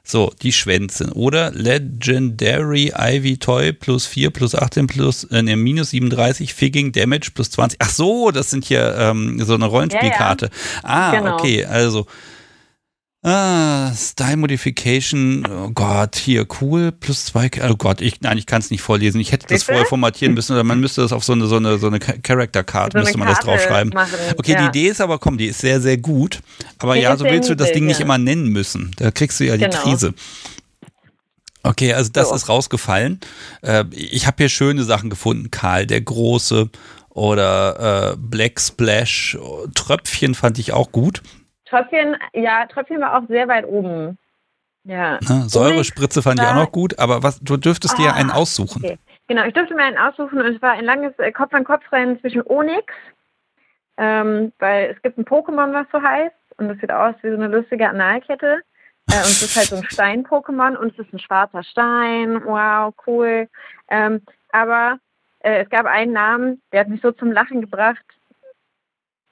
So, die Schwänze. Oder Legendary Ivy Toy plus 4 plus 18 plus äh, ne, minus 37 Figging Damage plus 20. Ach so, das sind hier ähm, so eine Rollenspielkarte. Ah, Genau. okay, also. Ah, Style Modification, oh Gott, hier cool, plus zwei, oh Gott, ich, nein, ich kann es nicht vorlesen. Ich hätte das Bitte? vorher formatieren müssen oder man müsste das auf so eine, so eine, so eine Character Card, so müsste man das Karte draufschreiben. Machen. Okay, ja. die Idee ist aber, komm, die ist sehr, sehr gut. Aber Die ja, so willst du das Ding nicht ja. immer nennen müssen. Da kriegst du ja die Genau. Krise. Okay, also das So. ist rausgefallen. Äh, ich habe hier schöne Sachen gefunden. Karl der Große oder äh, Black Splash. Tröpfchen fand ich auch gut. Tröpfchen, ja, Tröpfchen war auch sehr weit oben. Ja. Ne? Säurespritze fand ich auch noch gut, aber was, du dürftest dir Ah, einen aussuchen. okay. Genau, ich durfte mir einen aussuchen und es war ein langes äh, Kopf-an-Kopf-Rennen zwischen Onyx, ähm, weil es gibt ein Pokémon, was so heißt und das sieht aus wie so eine lustige Analkette. Äh, und es ist halt so ein Stein-Pokémon und es ist ein schwarzer Stein. Wow, cool. Ähm, aber äh, es gab einen Namen, der hat mich so zum Lachen gebracht.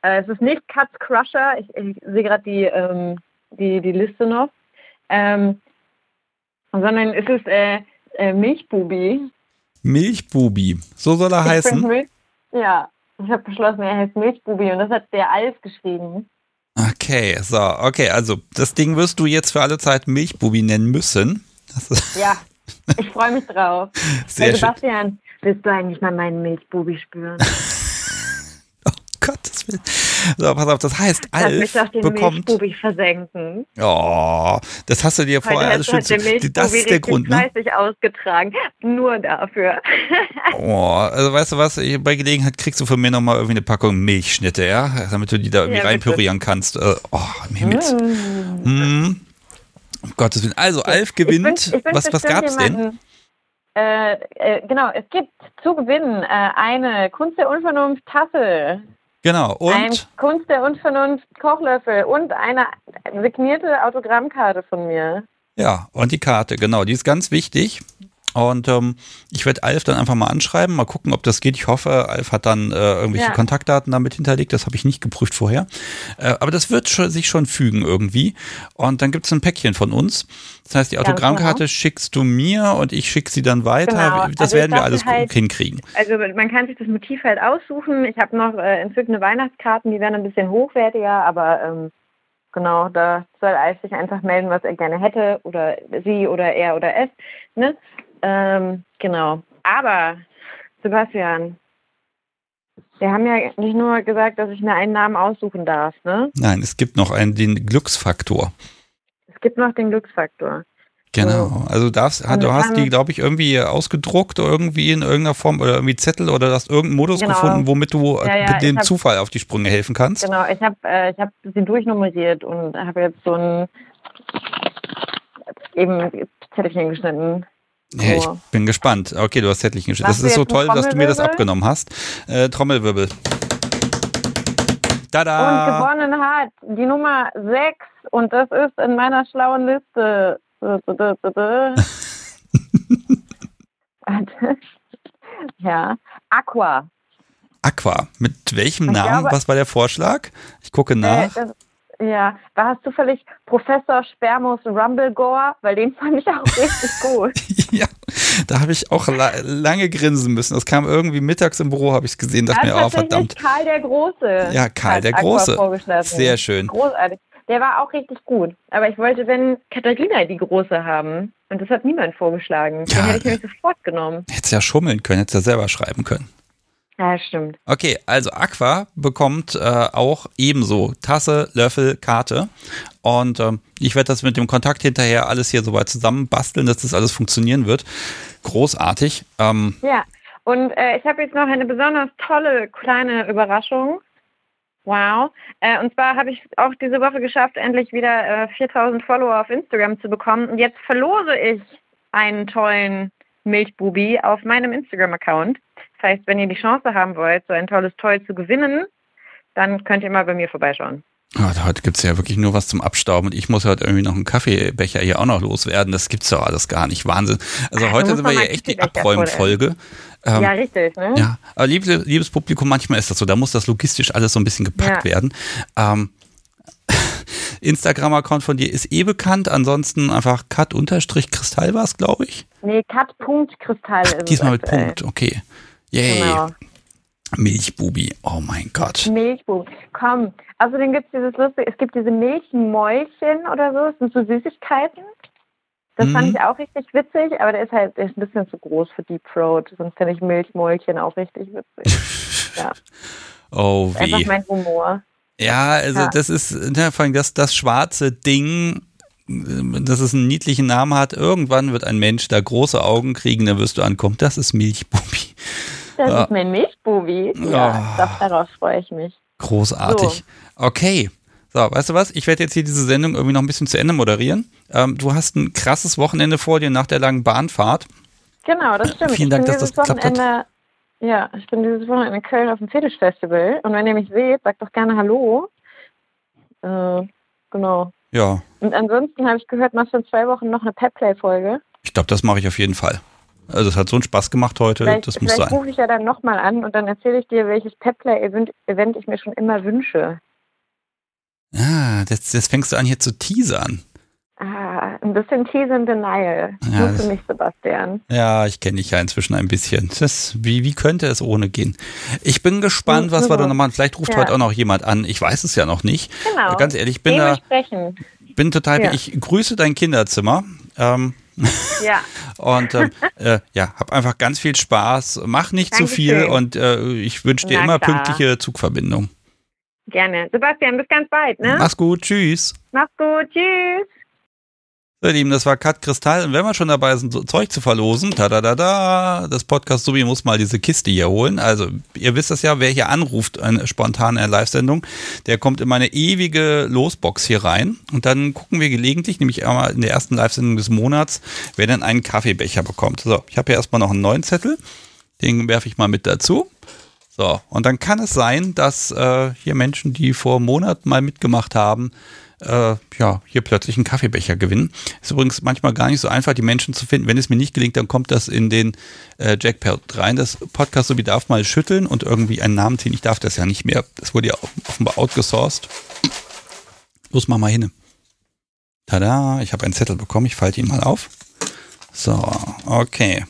Äh, es ist nicht Cuts Crusher. Ich, ich sehe gerade die, ähm, die, die Liste noch. Ähm, sondern es ist äh, äh, Milchbubi. Milchbubi, so soll er Ich heißen. Milch, ja, ich habe beschlossen, er heißt Milchbubi und das hat der Alf geschrieben. Okay, so, okay, also das Ding wirst du jetzt für alle Zeit Milchbubi nennen müssen. Ja, ich freue mich drauf. sehr hey, schön. Sebastian, willst du eigentlich mal meinen Milchbubi spüren? Gottes Willen. So, pass auf, das heißt, Lass mich Alf doch den bekommt. Milchbubi versenken. Oh, das hast du dir vorher alles schön halt zu. Das ist der Grund, ne? fleißig ausgetragen. Nur dafür. Oh, also weißt du was, ich- bei Gelegenheit kriegst du von mir nochmal irgendwie eine Packung Milchschnitte, ja? Damit du die da irgendwie Ja, reinpürieren kannst. Äh, Oh, im. Mm. Hm. Um Gottes Willen. Also, Alf gewinnt. Ich wünsch- ich wünsch was was bestimmt gab's denn? Äh, äh, genau, es gibt zu gewinnen äh, eine Kunst der Unvernunft Tasse, Genau. ein Und Kunst der Unvernunft Kochlöffel und eine signierte Autogrammkarte von mir. ja, und die Karte, genau, die ist ganz wichtig. Und ähm, ich werde Alf dann einfach mal anschreiben, mal gucken, ob das geht. Ich hoffe, Alf hat dann äh, irgendwelche Ja. Kontaktdaten damit hinterlegt. Das habe ich nicht geprüft vorher. Äh, aber das wird schon, sich schon fügen irgendwie. Und dann gibt es ein Päckchen von uns. Das heißt, die Autogrammkarte schickst du mir und ich schicke sie dann weiter. Genau. Das Also werden wir alles halt- hinkriegen. Also man kann sich das Motiv halt aussuchen. Ich habe noch äh, entzückende Weihnachtskarten, die werden ein bisschen hochwertiger, aber ähm, genau, da soll Alf sich einfach melden, was er gerne hätte oder sie oder er oder es. Ne? Ähm, genau. Aber Sebastian, wir haben ja nicht nur gesagt, dass ich mir einen Namen aussuchen darf, ne? Nein, es gibt noch einen, den Glücksfaktor. Es gibt noch den Glücksfaktor. Genau. Also du darfst, Und du hast haben- die, glaube ich, irgendwie ausgedruckt irgendwie in irgendeiner Form oder irgendwie Zettel oder du hast irgendeinen Modus Genau. gefunden, womit du Ja, ja, dem hab- Zufall auf die Sprünge helfen kannst. Genau, ich habe äh, ich hab sie durchnummeriert und habe jetzt so ein eben Zettelchen geschnitten. Ja, ich bin gespannt. Okay, du hast Zettelchen geschnitten. Das ist so toll, dass du mir das abgenommen hast. Äh, Trommelwirbel. Und Tada! gewonnen hat die Nummer 6 und das ist in meiner schlauen Liste. Ja, Aqua. Aqua. Mit welchem Ich Namen? glaube- Was war der Vorschlag? Ich gucke Äh, nach. das, ja, war es zufällig Professor Spermus Rumblegore? Weil den fand ich auch richtig gut. ja, da habe ich auch la lange grinsen müssen. Das kam irgendwie mittags im Büro, habe ich es gesehen, dachte Ja, mir, oh verdammt. Karl der Große. Ja, Karl der Große. Sehr schön. Großartig. Der war auch richtig gut. Aber ich wollte, wenn Katharina die große haben. Und das hat niemand vorgeschlagen. Den Ja, hätte ich nämlich sofort genommen. Hättest ja schummeln können, hättest ja selber schreiben können. Ja, stimmt. Okay, also Aqua bekommt äh, auch ebenso Tasse, Löffel, Karte. Und ähm, ich werde das mit dem Kontakt hinterher alles hier soweit zusammenbasteln, dass das alles funktionieren wird. Großartig. Ähm, Ja. Und äh, ich habe jetzt noch eine besonders tolle kleine Überraschung. Wow. Äh, und zwar habe ich auch diese Woche geschafft, endlich wieder äh, 4000 Follower auf Instagram zu bekommen. Und jetzt verlose ich einen tollen Milchbubi auf meinem Instagram-Account. Das heißt, wenn ihr die Chance haben wollt, so ein tolles Toy zu gewinnen, dann könnt ihr mal bei mir vorbeischauen. ah, heute gibt's ja wirklich nur was zum Abstauben und ich muss heute irgendwie noch einen Kaffeebecher hier auch noch loswerden. Das gibt's doch alles gar nicht. Wahnsinn. Also Ach, heute sind wir ja echt die Abräumfolge. Ähm, ja, richtig, ne? Ja, aber liebes, liebes Publikum, manchmal ist das so, da muss das logistisch alles so ein bisschen gepackt Ja. werden. Ähm, Instagram-Account von dir ist eh bekannt, ansonsten einfach cut-kristall war es, glaube ich. Nee, Cut-Punkt-Kristall ist es Diesmal mit. Punkt, okay. Yay. Genau. Milchbubi, oh mein Gott. Milchbuben. Komm, außerdem gibt es dieses lustige, es gibt diese Milchmäulchen oder so, das sind so Süßigkeiten. Das Mhm. fand ich auch richtig witzig, aber der ist halt der ist ein bisschen zu groß für Deep Throat, sonst finde ich Milchmäulchen auch richtig witzig. ja, Oh einfach weh. mein Humor. Ja, also Ja. das ist, ne, vor allem das, das schwarze Ding, dass es einen niedlichen Namen hat. Irgendwann wird ein Mensch da große Augen kriegen, dann wirst du ankommen. Das ist Milchbubi. Das Ja. ist mein Milchbubi. Ja, Ja. doch, darauf freue ich mich. Großartig. Okay. So, weißt du was? Ich werde jetzt hier diese Sendung irgendwie noch ein bisschen zu Ende moderieren. Ähm, du hast ein krasses Wochenende vor dir nach der langen Bahnfahrt. Genau, das stimmt. vielen ich Dank, dass das geklappt hat. Ja, ich bin dieses Wochenende in Köln auf dem Fetisch-Festival und wenn ihr mich seht, sagt doch gerne Hallo. Äh, genau. Ja, Und ansonsten habe ich gehört, machst du in zwei Wochen noch eine Petplay-Folge. ich glaube, das mache ich auf jeden Fall. Also es hat so einen Spaß gemacht heute, Vielleicht, das muss vielleicht sein. rufe ich ja dann nochmal an und dann erzähle ich dir, welches Petplay-Event Event ich mir schon immer wünsche. Ja, jetzt, jetzt fängst du an hier zu teasern. Ah, ein bisschen Tease and Denial. Ja, das- für mich, Sebastian. Ja, ich kenne dich ja inzwischen ein bisschen. Das, wie, wie könnte es ohne gehen? Ich bin gespannt, was wir da noch machen. Vielleicht ruft Ja. heute auch noch jemand an. Ich weiß es ja noch nicht. Genau. Ganz ehrlich, ich bin da, Dementsprechend. bin total, Ja. ich grüße dein Kinderzimmer. Ähm, Ja. und ähm, äh, ja, hab einfach ganz viel Spaß. Mach nicht zu viel Dankeschön. und äh, ich wünsche dir Na immer klar. pünktliche Zugverbindung. Gerne. Sebastian, bis ganz bald, ne? Mach's gut, tschüss. Mach's gut. Tschüss. So, ihr Lieben, das war Kat Kristall. Und wenn wir schon dabei sind, Zeug zu verlosen, da da da da, das Podcast Subi muss mal diese Kiste hier holen. Also, ihr wisst das ja, wer hier anruft, eine spontane Live-Sendung, der kommt in meine ewige Losbox hier rein. Und dann gucken wir gelegentlich, nämlich einmal in der ersten Live-Sendung des Monats, wer denn einen Kaffeebecher bekommt. So, ich habe hier erstmal noch einen neuen Zettel. Den werfe ich mal mit dazu. So, und dann kann es sein, dass äh, hier Menschen, die vor Monaten mal mitgemacht haben, äh, ja, hier plötzlich einen Kaffeebecher gewinnen. Ist übrigens manchmal gar nicht so einfach, die Menschen zu finden. Wenn es mir nicht gelingt, dann kommt das in den äh, Jackpot rein. Das Podcast so wie darf mal schütteln und irgendwie einen Namen ziehen. Ich darf das ja nicht mehr. Das wurde ja offenbar outgesourced. Los, mach mal hin. Tada, ich habe einen Zettel bekommen. Ich falte ihn mal auf. So, okay.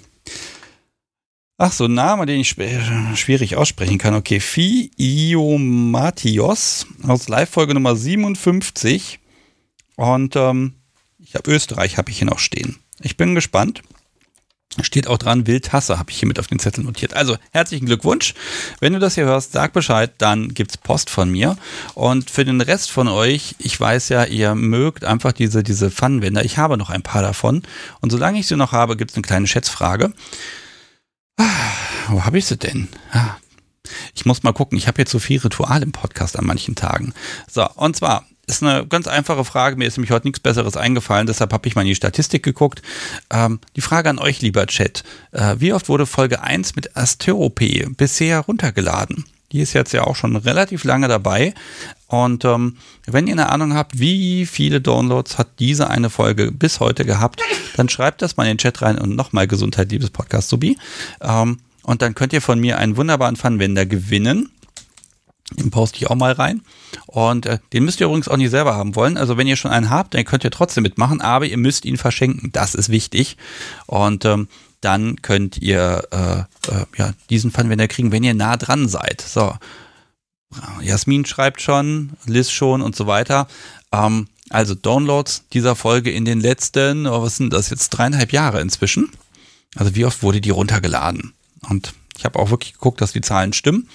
Ach so, ein Name, den ich schw- schwierig aussprechen kann. Okay, Fiiomatios aus Live-Folge Nummer 57. Und ähm, ich habe Österreich habe ich hier noch stehen. Ich bin gespannt. Steht auch dran, Wildhasse habe ich hier mit auf den Zettel notiert. Also herzlichen Glückwunsch. Wenn du das hier hörst, sag Bescheid, dann gibt's Post von mir. Und für den Rest von euch, ich weiß ja, ihr mögt einfach diese, diese Pfannenwender. Ich habe noch ein paar davon. Und solange ich sie noch habe, gibt's eine kleine Schätzfrage. Wo habe ich sie denn? Ah, ich muss mal gucken. Ich habe jetzt so viel Ritual im Podcast an manchen Tagen. So, und zwar ist eine ganz einfache Frage. Mir ist nämlich heute nichts Besseres eingefallen, deshalb habe ich mal in die Statistik geguckt. Ähm, die Frage an euch, lieber Chat. Äh, wie oft wurde Folge 1 mit Asteropee bisher runtergeladen? Die ist jetzt ja auch schon relativ lange dabei. Und ähm, wenn ihr eine Ahnung habt, wie viele Downloads hat diese eine Folge bis heute gehabt, dann schreibt das mal in den Chat rein und nochmal Gesundheit, liebes Podcast Subi. Ähm, und dann könnt ihr von mir einen wunderbaren Funwender gewinnen. Den poste ich auch mal rein. Und äh, den müsst ihr übrigens auch nicht selber haben wollen. Also wenn ihr schon einen habt, dann könnt ihr trotzdem mitmachen, aber ihr müsst ihn verschenken. Das ist wichtig. Und ähm, dann könnt ihr äh, äh, ja, diesen Funwender kriegen, wenn ihr nah dran seid. So. Jasmin schreibt schon, Liz schon und so weiter. Ähm, also Downloads dieser Folge in den letzten, oh, was sind das jetzt, dreieinhalb Jahre inzwischen. Also wie oft wurde die runtergeladen? Und ich habe auch wirklich geguckt, dass die Zahlen stimmen.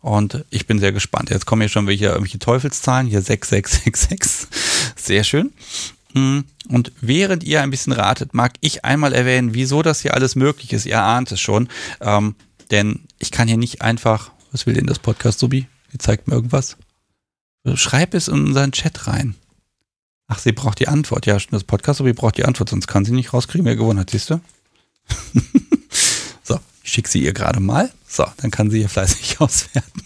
Und ich bin sehr gespannt. Jetzt kommen hier schon welche, irgendwelche Teufelszahlen. Hier 6666. Sehr schön. Hm, und während ihr ein bisschen ratet, mag ich einmal erwähnen, wieso das hier alles möglich ist. Ihr ahnt es schon. Ähm, denn ich kann hier nicht einfach, was will denn das Podcast, Subi? Ihr zeigt mir irgendwas. Schreib es in unseren Chat rein. Ach, sie braucht die Antwort. Ja, das Podcast, Subi braucht die Antwort, sonst kann sie nicht rauskriegen, wer gewonnen hat, siehst du? so, ich schicke sie ihr gerade mal. So, dann kann sie hier fleißig auswerten.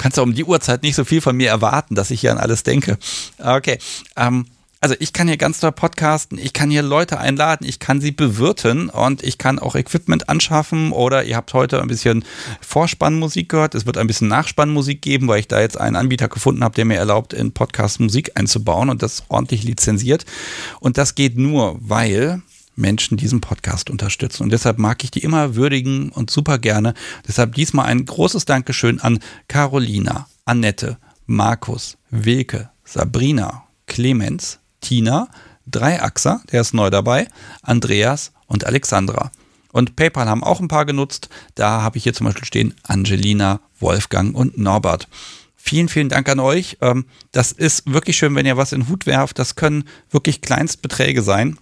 Kannst ja um die Uhrzeit nicht so viel von mir erwarten, dass ich hier an alles denke. Okay, ähm, also ich kann hier ganz toll podcasten, ich kann hier Leute einladen, ich kann sie bewirten und ich kann auch Equipment anschaffen oder ihr habt heute ein bisschen Vorspannmusik gehört. Es wird ein bisschen Nachspannmusik geben, weil ich da jetzt einen Anbieter gefunden habe, der mir erlaubt, in Podcast Musik einzubauen und das ordentlich lizenziert. Und das geht nur, weil Menschen diesen Podcast unterstützen. Und deshalb mag ich die immer würdigen und super gerne. Deshalb diesmal ein großes Dankeschön an Carolina, Annette, Markus, Wilke, Sabrina, Clemens, Tina, Dreiachser, der ist neu dabei, Andreas und Alexandra. Und PayPal haben auch ein paar genutzt. Da habe ich hier zum Beispiel stehen Angelina, Wolfgang und Norbert. Vielen, vielen Dank an euch. Ähm, das ist wirklich schön, wenn ihr was in den Hut werft. Das können wirklich Kleinstbeträge sein.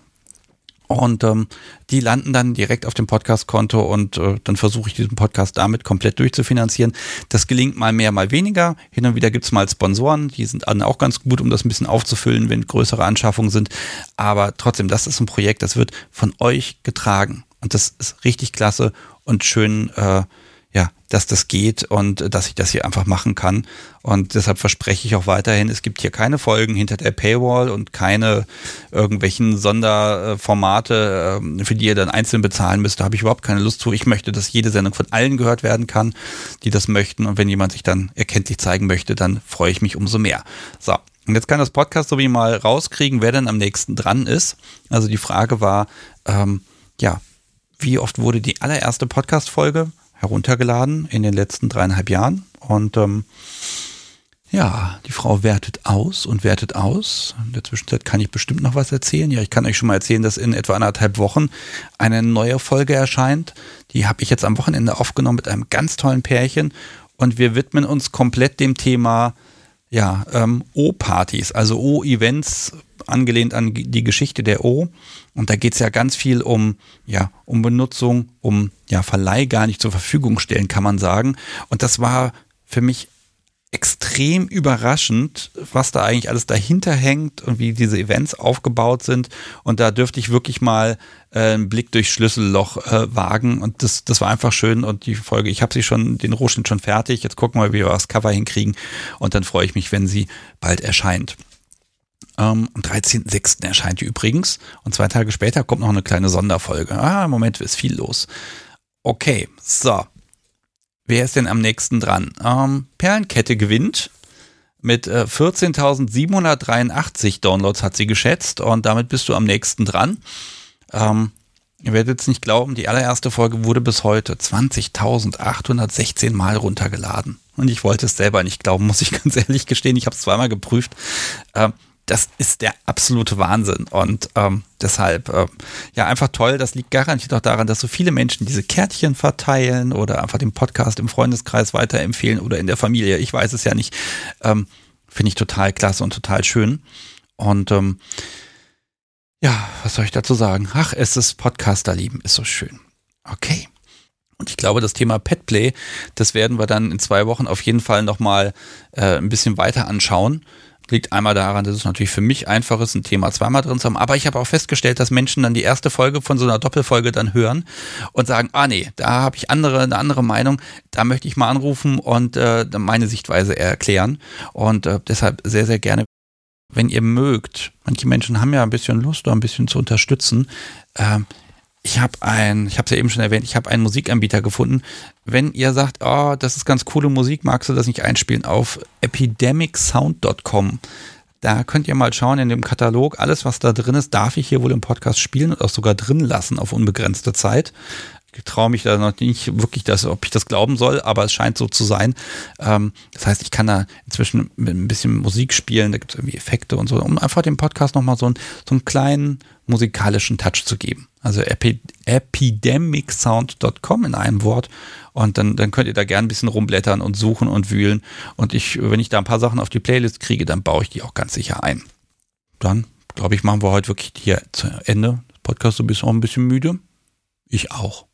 Und ähm, die landen dann direkt auf dem Podcast-Konto und äh, dann versuche ich diesen Podcast damit komplett durchzufinanzieren. Das gelingt mal mehr, mal weniger. Hin und wieder gibt's mal Sponsoren, die sind dann auch ganz gut, um das ein bisschen aufzufüllen, wenn größere Anschaffungen sind. Aber trotzdem, das ist ein Projekt, das wird von euch getragen. Und das ist richtig klasse und schön, äh, ja, dass das geht und dass ich das hier einfach machen kann. Und deshalb verspreche ich auch weiterhin, es gibt hier keine Folgen hinter der Paywall und keine irgendwelchen Sonderformate, ähm, für die ihr dann einzeln bezahlen müsst. Da habe ich überhaupt keine Lust zu. Ich möchte, dass jede Sendung von allen gehört werden kann, die das möchten. Und wenn jemand sich dann erkenntlich zeigen möchte, dann freue ich mich umso mehr. So. Und jetzt kann das Podcast so wie mal rauskriegen, wer denn am nächsten dran ist. Also die Frage war, ähm, ja, wie oft wurde die allererste Podcast-Folge heruntergeladen in den letzten dreieinhalb Jahren. Und ähm, ja, die Frau wertet aus und wertet aus. In der Zwischenzeit kann ich bestimmt noch was erzählen. Ja, ich kann euch schon mal erzählen, dass in etwa anderthalb Wochen eine neue Folge erscheint. Die habe ich jetzt am Wochenende aufgenommen mit einem ganz tollen Pärchen. Und wir widmen uns komplett dem Thema ja, ähm, O-Partys, also O-Events, angelehnt an die Geschichte der O. Und da geht es ja ganz viel um, ja, um Benutzung, um ja, Verleih gar nicht zur Verfügung stellen, kann man sagen. Und das war für mich extrem überraschend, was da eigentlich alles dahinter hängt und wie diese Events aufgebaut sind. Und da dürfte ich wirklich mal äh, einen Blick durchs Schlüsselloch äh, wagen. Und das, das war einfach schön. Und die Folge, ich habe sie schon, den Rohschnitt schon fertig. Jetzt gucken wir, wie wir das Cover hinkriegen. Und dann freue ich mich, wenn sie bald erscheint. Ähm, am 13.06. erscheint die übrigens. Und zwei Tage später kommt noch eine kleine Sonderfolge. Ah, im Moment ist viel los. Okay, so. Wer ist denn am nächsten dran? Ähm, Perlenkette gewinnt. Mit äh, 14.783 Downloads hat sie geschätzt und damit bist du am nächsten dran. Ähm, ihr werdet es nicht glauben, die allererste Folge wurde bis heute 20.816 Mal runtergeladen. Und ich wollte es selber nicht glauben, muss ich ganz ehrlich gestehen. Ich habe es zweimal geprüft. Ähm, das ist der absolute Wahnsinn. Und ähm, deshalb, äh, ja, einfach toll. Das liegt garantiert auch daran, dass so viele Menschen diese Kärtchen verteilen oder einfach den Podcast im Freundeskreis weiterempfehlen oder in der Familie. Ich weiß es ja nicht. Ähm, Finde ich total klasse und total schön. Und ähm, ja, was soll ich dazu sagen? Ach, es ist Podcaster lieben, ist so schön. Okay. Und ich glaube, das Thema Petplay, das werden wir dann in zwei Wochen auf jeden Fall nochmal äh, ein bisschen weiter anschauen. Liegt einmal daran, dass es natürlich für mich einfach ist, ein Thema zweimal drin zu haben. Aber ich habe auch festgestellt, dass Menschen dann die erste Folge von so einer Doppelfolge dann hören und sagen, ah nee, da habe ich andere, eine andere Meinung, da möchte ich mal anrufen und äh, meine Sichtweise erklären. Und äh, deshalb sehr, sehr gerne, wenn ihr mögt, manche Menschen haben ja ein bisschen Lust, da ein bisschen zu unterstützen. Äh, ich habe ein, ich habe es ja eben schon erwähnt, ich habe einen Musikanbieter gefunden. Wenn ihr sagt, oh, das ist ganz coole Musik, magst du das nicht einspielen auf epidemicsound.com. Da könnt ihr mal schauen in dem Katalog, alles was da drin ist, darf ich hier wohl im Podcast spielen und auch sogar drin lassen auf unbegrenzte Zeit. Traue mich da noch nicht wirklich, dass, ob ich das glauben soll, aber es scheint so zu sein. Ähm, das heißt, ich kann da inzwischen mit ein bisschen Musik spielen, da gibt es irgendwie Effekte und so, um einfach dem Podcast nochmal so, ein, so einen kleinen musikalischen Touch zu geben. Also epi epidemicsound.com in einem Wort. Und dann, dann könnt ihr da gerne ein bisschen rumblättern und suchen und wühlen. Und ich, wenn ich da ein paar Sachen auf die Playlist kriege, dann baue ich die auch ganz sicher ein. Dann, glaube ich, machen wir heute wirklich hier zu Ende. Podcast, du bist auch ein bisschen müde. Ich auch.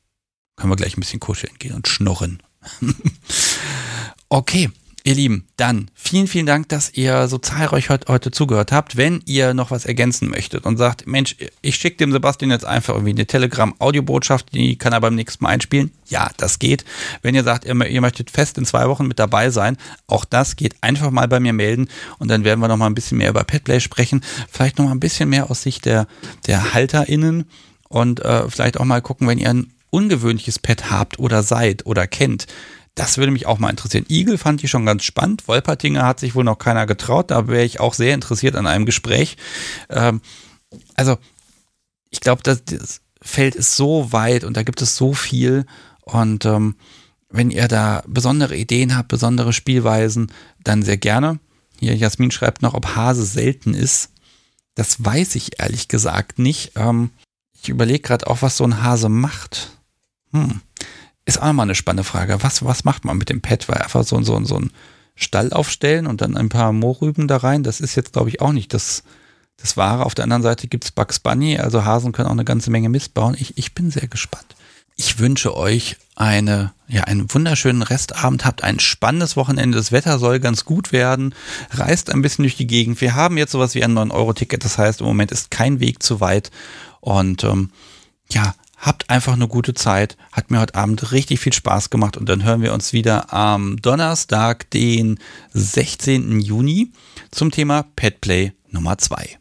Können wir gleich ein bisschen kuscheln gehen und schnurren. okay. Ihr Lieben, dann vielen, vielen Dank, dass ihr so zahlreich heute, heute zugehört habt. Wenn ihr noch was ergänzen möchtet und sagt, Mensch, ich schicke dem Sebastian jetzt einfach irgendwie eine Telegram-Audiobotschaft, die kann er beim nächsten Mal einspielen. Ja, das geht. Wenn ihr sagt, ihr, ihr, möchtet fest in zwei Wochen mit dabei sein, auch das geht. Einfach mal bei mir melden und dann werden wir noch mal ein bisschen mehr über Petplay sprechen. Vielleicht noch mal ein bisschen mehr aus Sicht der, der HalterInnen und äh, vielleicht auch mal gucken, wenn ihr ein ungewöhnliches Pet habt oder seid oder kennt, das würde mich auch mal interessieren. Igel fand ich schon ganz spannend. Wolpertinger hat sich wohl noch keiner getraut. Da wäre ich auch sehr interessiert an einem Gespräch. Ähm, also, ich glaube, das, das, Feld ist so weit und da gibt es so viel. Und ähm, wenn ihr da besondere Ideen habt, besondere Spielweisen, dann sehr gerne. Hier, Jasmin schreibt noch, ob Hase selten ist. Das weiß ich ehrlich gesagt nicht. Ähm, ich überlege gerade auch, was so ein Hase macht. Hm ist auch mal eine spannende Frage. Was, was macht man mit dem Pad? Weil einfach so, so, so ein Stall aufstellen und dann ein paar Mohrrüben da rein, das ist jetzt, glaube ich, auch nicht das, das Wahre. Auf der anderen Seite gibt es Bugs Bunny, also Hasen können auch eine ganze Menge Mist bauen. Ich, ich bin sehr gespannt. Ich wünsche euch eine, ja, einen wunderschönen Restabend, habt ein spannendes Wochenende. Das Wetter soll ganz gut werden. Reist ein bisschen durch die Gegend. Wir haben jetzt sowas wie ein 9-Euro-Ticket. Das heißt, im Moment ist kein Weg zu weit. Und ähm, ja, Habt einfach eine gute Zeit. Hat mir heute Abend richtig viel Spaß gemacht und dann hören wir uns wieder am Donnerstag, den 16. Juni zum Thema Petplay Nummer 2.